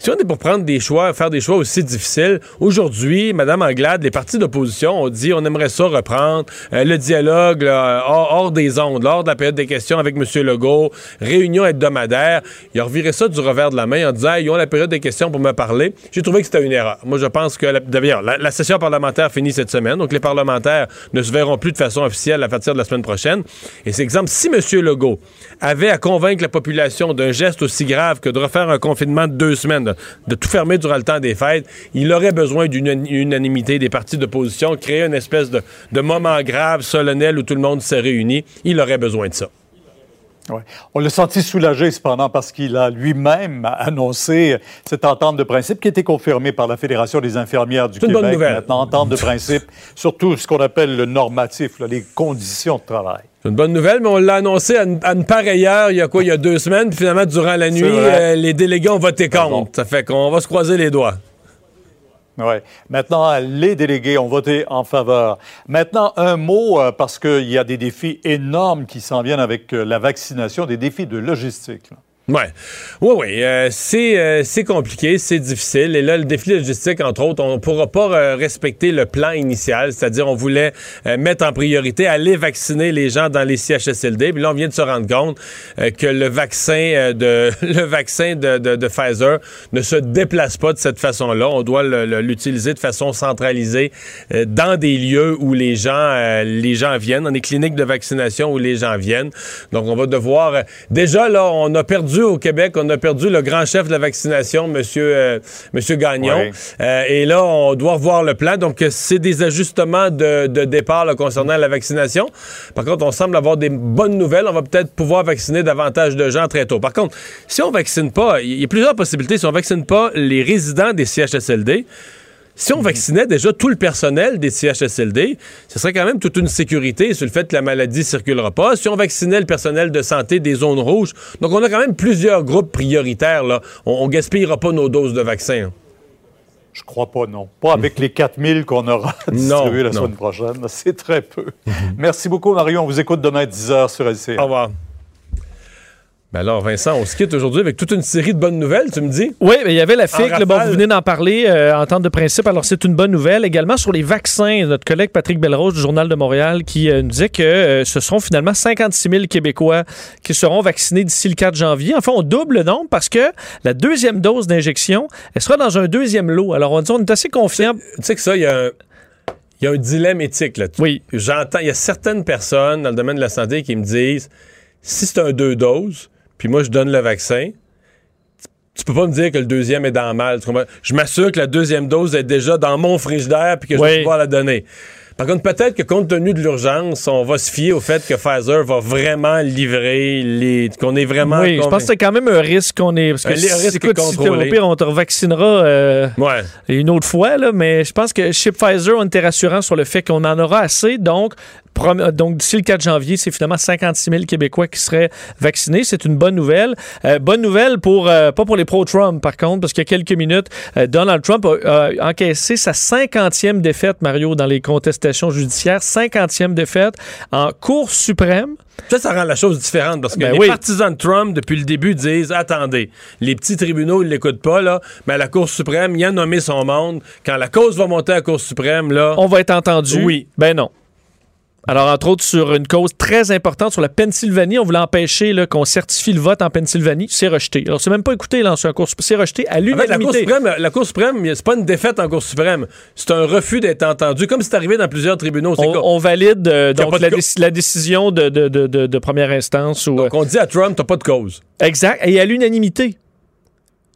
Si on est pour prendre des choix, faire des choix aussi difficiles, aujourd'hui, Mme Anglade, les partis d'opposition ont dit on aimerait ça reprendre euh, le dialogue hors, des ondes, lors de la période des questions avec M. Legault, réunion hebdomadaire. Ils ont reviré ça du revers de la main en disant ils ont la période des questions pour me parler. J'ai trouvé que c'était une erreur. Moi, je pense que, la, la session parlementaire finit cette semaine, donc les parlementaires ne se verront plus de façon officielle à partir de la semaine prochaine. Et c'est exemple, si M. Legault avait à convaincre la population d'un geste aussi grave que de refaire un confinement de deux semaines, de, de tout fermer durant le temps des fêtes, il aurait besoin d'une unanimité des partis d'opposition, créer une espèce de, de moment grave, solennel où tout le monde s'est réuni. Il aurait besoin de ça. Ouais. On l'a senti soulagé cependant parce qu'il a lui-même annoncé cette entente de principe qui a été confirmée par la Fédération des infirmières du C'est une Québec. bonne nouvelle. Maintenant, entente de principe sur tout ce qu'on appelle le normatif, là, les conditions de travail. C'est une bonne nouvelle, mais on l'a annoncé à une, à une pareille heure, il y a quoi, il y a deux semaines, puis finalement, durant la nuit, euh, les délégués ont voté contre. Ça fait qu'on va se croiser les doigts. Oui. Maintenant, les délégués ont voté en faveur. Maintenant, un mot, euh, parce qu'il y a des défis énormes qui s'en viennent avec euh, la vaccination, des défis de logistique. là. Oui, oui. euh, c'est euh, c'est compliqué, c'est difficile. Et là, le défi logistique, entre autres, on ne pourra pas euh, respecter le plan initial. C'est-à-dire, on voulait mettre en priorité, aller vacciner les gens dans les CHSLD. Puis là, on vient de se rendre compte que le vaccin de le vaccin de, de- Pfizer ne se déplace pas de cette façon-là. On doit l'utiliser de façon centralisée dans des lieux où les gens, les gens viennent, dans des cliniques de vaccination où les gens viennent. Donc, on va devoir... déjà, là, on a perdu au Québec, on a perdu le grand chef de la vaccination, Monsieur, euh, Monsieur Gagnon. Ouais. Euh, et là, on doit revoir le plan. Donc, c'est des ajustements de, de départ là, concernant la vaccination. Par contre, on semble avoir des bonnes nouvelles. On va peut-être pouvoir vacciner davantage de gens très tôt. Par contre, si on vaccine pas, il y a plusieurs possibilités. Si on vaccine pas les résidents des CHSLD, Si on vaccinait déjà tout le personnel des CHSLD, ce serait quand même toute une sécurité sur le fait que la maladie circulera pas. Si on vaccinait le personnel de santé des zones rouges, donc on a quand même plusieurs groupes prioritaires. Là. On, ne gaspillera pas nos doses de vaccins. Je crois pas, non. Pas avec les 4000 qu'on aura distribués la semaine prochaine. C'est très peu. Merci beaucoup, Mario. On vous écoute demain à 10h sur LCR. Au revoir. Ben alors, Vincent, on se quitte aujourd'hui avec toute une série de bonnes nouvelles, tu me dis? Oui, mais il y avait la FIC, bon, vous venez d'en parler, euh, en temps de principe, alors c'est une bonne nouvelle. Également sur les vaccins, notre collègue Patrick Belrose du Journal de Montréal qui euh, nous disait que euh, ce seront finalement 56 000 Québécois qui seront vaccinés d'ici le 4 janvier. Enfin, on double le nombre parce que la deuxième dose d'injection, elle sera dans un deuxième lot. Alors, on, dit, on est assez confiant. Tu sais que ça, il y a un... Il y a un dilemme éthique là-dessus. Oui. J'entends, il y a certaines personnes dans le domaine de la santé qui me disent si c'est un deux doses, puis moi, je donne le vaccin, tu peux pas me dire que le deuxième est dans le mal. Je m'assure que la deuxième dose est déjà dans mon frigidaire puis que je vais pouvoir la donner. Par contre, peut-être que compte tenu de l'urgence, on va se fier au fait que Pfizer va vraiment livrer les. qu'on est vraiment. Oui, je pense que c'est quand même un risque qu'on est. Parce que un risque écoute. Si pire, on te revaccinera euh, une autre fois, là, mais je pense que chez Pfizer, on était rassurant sur le fait qu'on en aura assez. Donc, donc, d'ici le 4 janvier, c'est finalement 56 000 Québécois qui seraient vaccinés. C'est une bonne nouvelle. Euh, bonne nouvelle pour, euh, pas pour les pro-Trump, par contre, parce qu'il y a quelques minutes, euh, Donald Trump a, encaissé sa 50e défaite, Mario, dans les contestations judiciaires. 50e défaite en Cour suprême. Ça, ça rend la chose différente parce que ben les partisans de Trump, depuis le début, disent attendez, les petits tribunaux, ils l'écoutent pas, là, mais à la Cour suprême, il a nommé son monde. Quand la cause va monter à la Cour suprême, là. On va être entendu. Oui. Ben non. Alors, entre autres, sur une cause très importante, sur la Pennsylvanie, on voulait empêcher qu'on certifie le vote en Pennsylvanie. C'est rejeté. Alors, c'est même pas écouté là, sur un cours C'est rejeté à l'unanimité. La Cour suprême, la Cour suprême, c'est pas une défaite en Cour suprême. C'est un refus d'être entendu, comme c'est arrivé dans plusieurs tribunaux. On, valide euh, donc, la, décision de, de, première instance. donc, on dit à Trump, t'as pas de cause. Exact. Et à l'unanimité.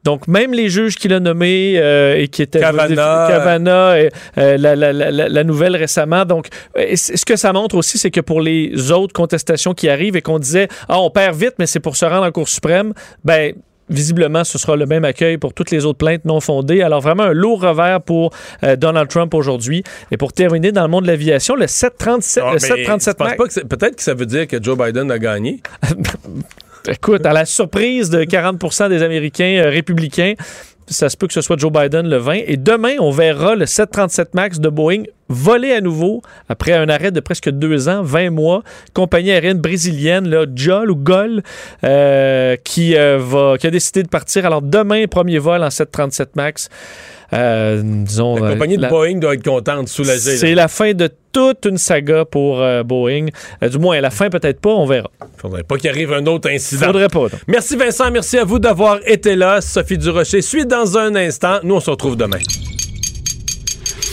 Donc, même les juges qu'il a nommés euh, et qui étaient... Cavana. et, euh, la, la, la, la, nouvelle récemment. Donc, ce que ça montre aussi, c'est que pour les autres contestations qui arrivent et qu'on disait, ah, on perd vite, mais c'est pour se rendre en Cour suprême, ben visiblement, ce sera le même accueil pour toutes les autres plaintes non fondées. Alors, vraiment un lourd revers pour euh, Donald Trump aujourd'hui. Et pour terminer, dans le monde de l'aviation, le 737... Ah, le 737 Peut-être que ça veut dire que Joe Biden a gagné. Écoute, à la surprise de 40% des Américains euh, républicains, ça se peut que ce soit Joe Biden le 20. Et demain, on verra le 737 MAX de Boeing voler à nouveau après un arrêt de presque deux ans, 20 mois. Compagnie aérienne brésilienne, là, JOL ou GOL, euh, qui, euh, va, qui a décidé de partir. Alors demain, premier vol en 737 MAX. Euh, disons, la compagnie de Boeing doit être contente, soulagée. C'est la fin de toute une saga pour Boeing. du moins, à la fin, peut-être pas, on verra. Faudrait pas qu'il arrive un autre incident. Faudrait pas. Merci Vincent, merci à vous d'avoir été là. Sophie Durocher suit dans un instant. Nous, on se retrouve demain.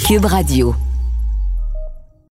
Cube Radio.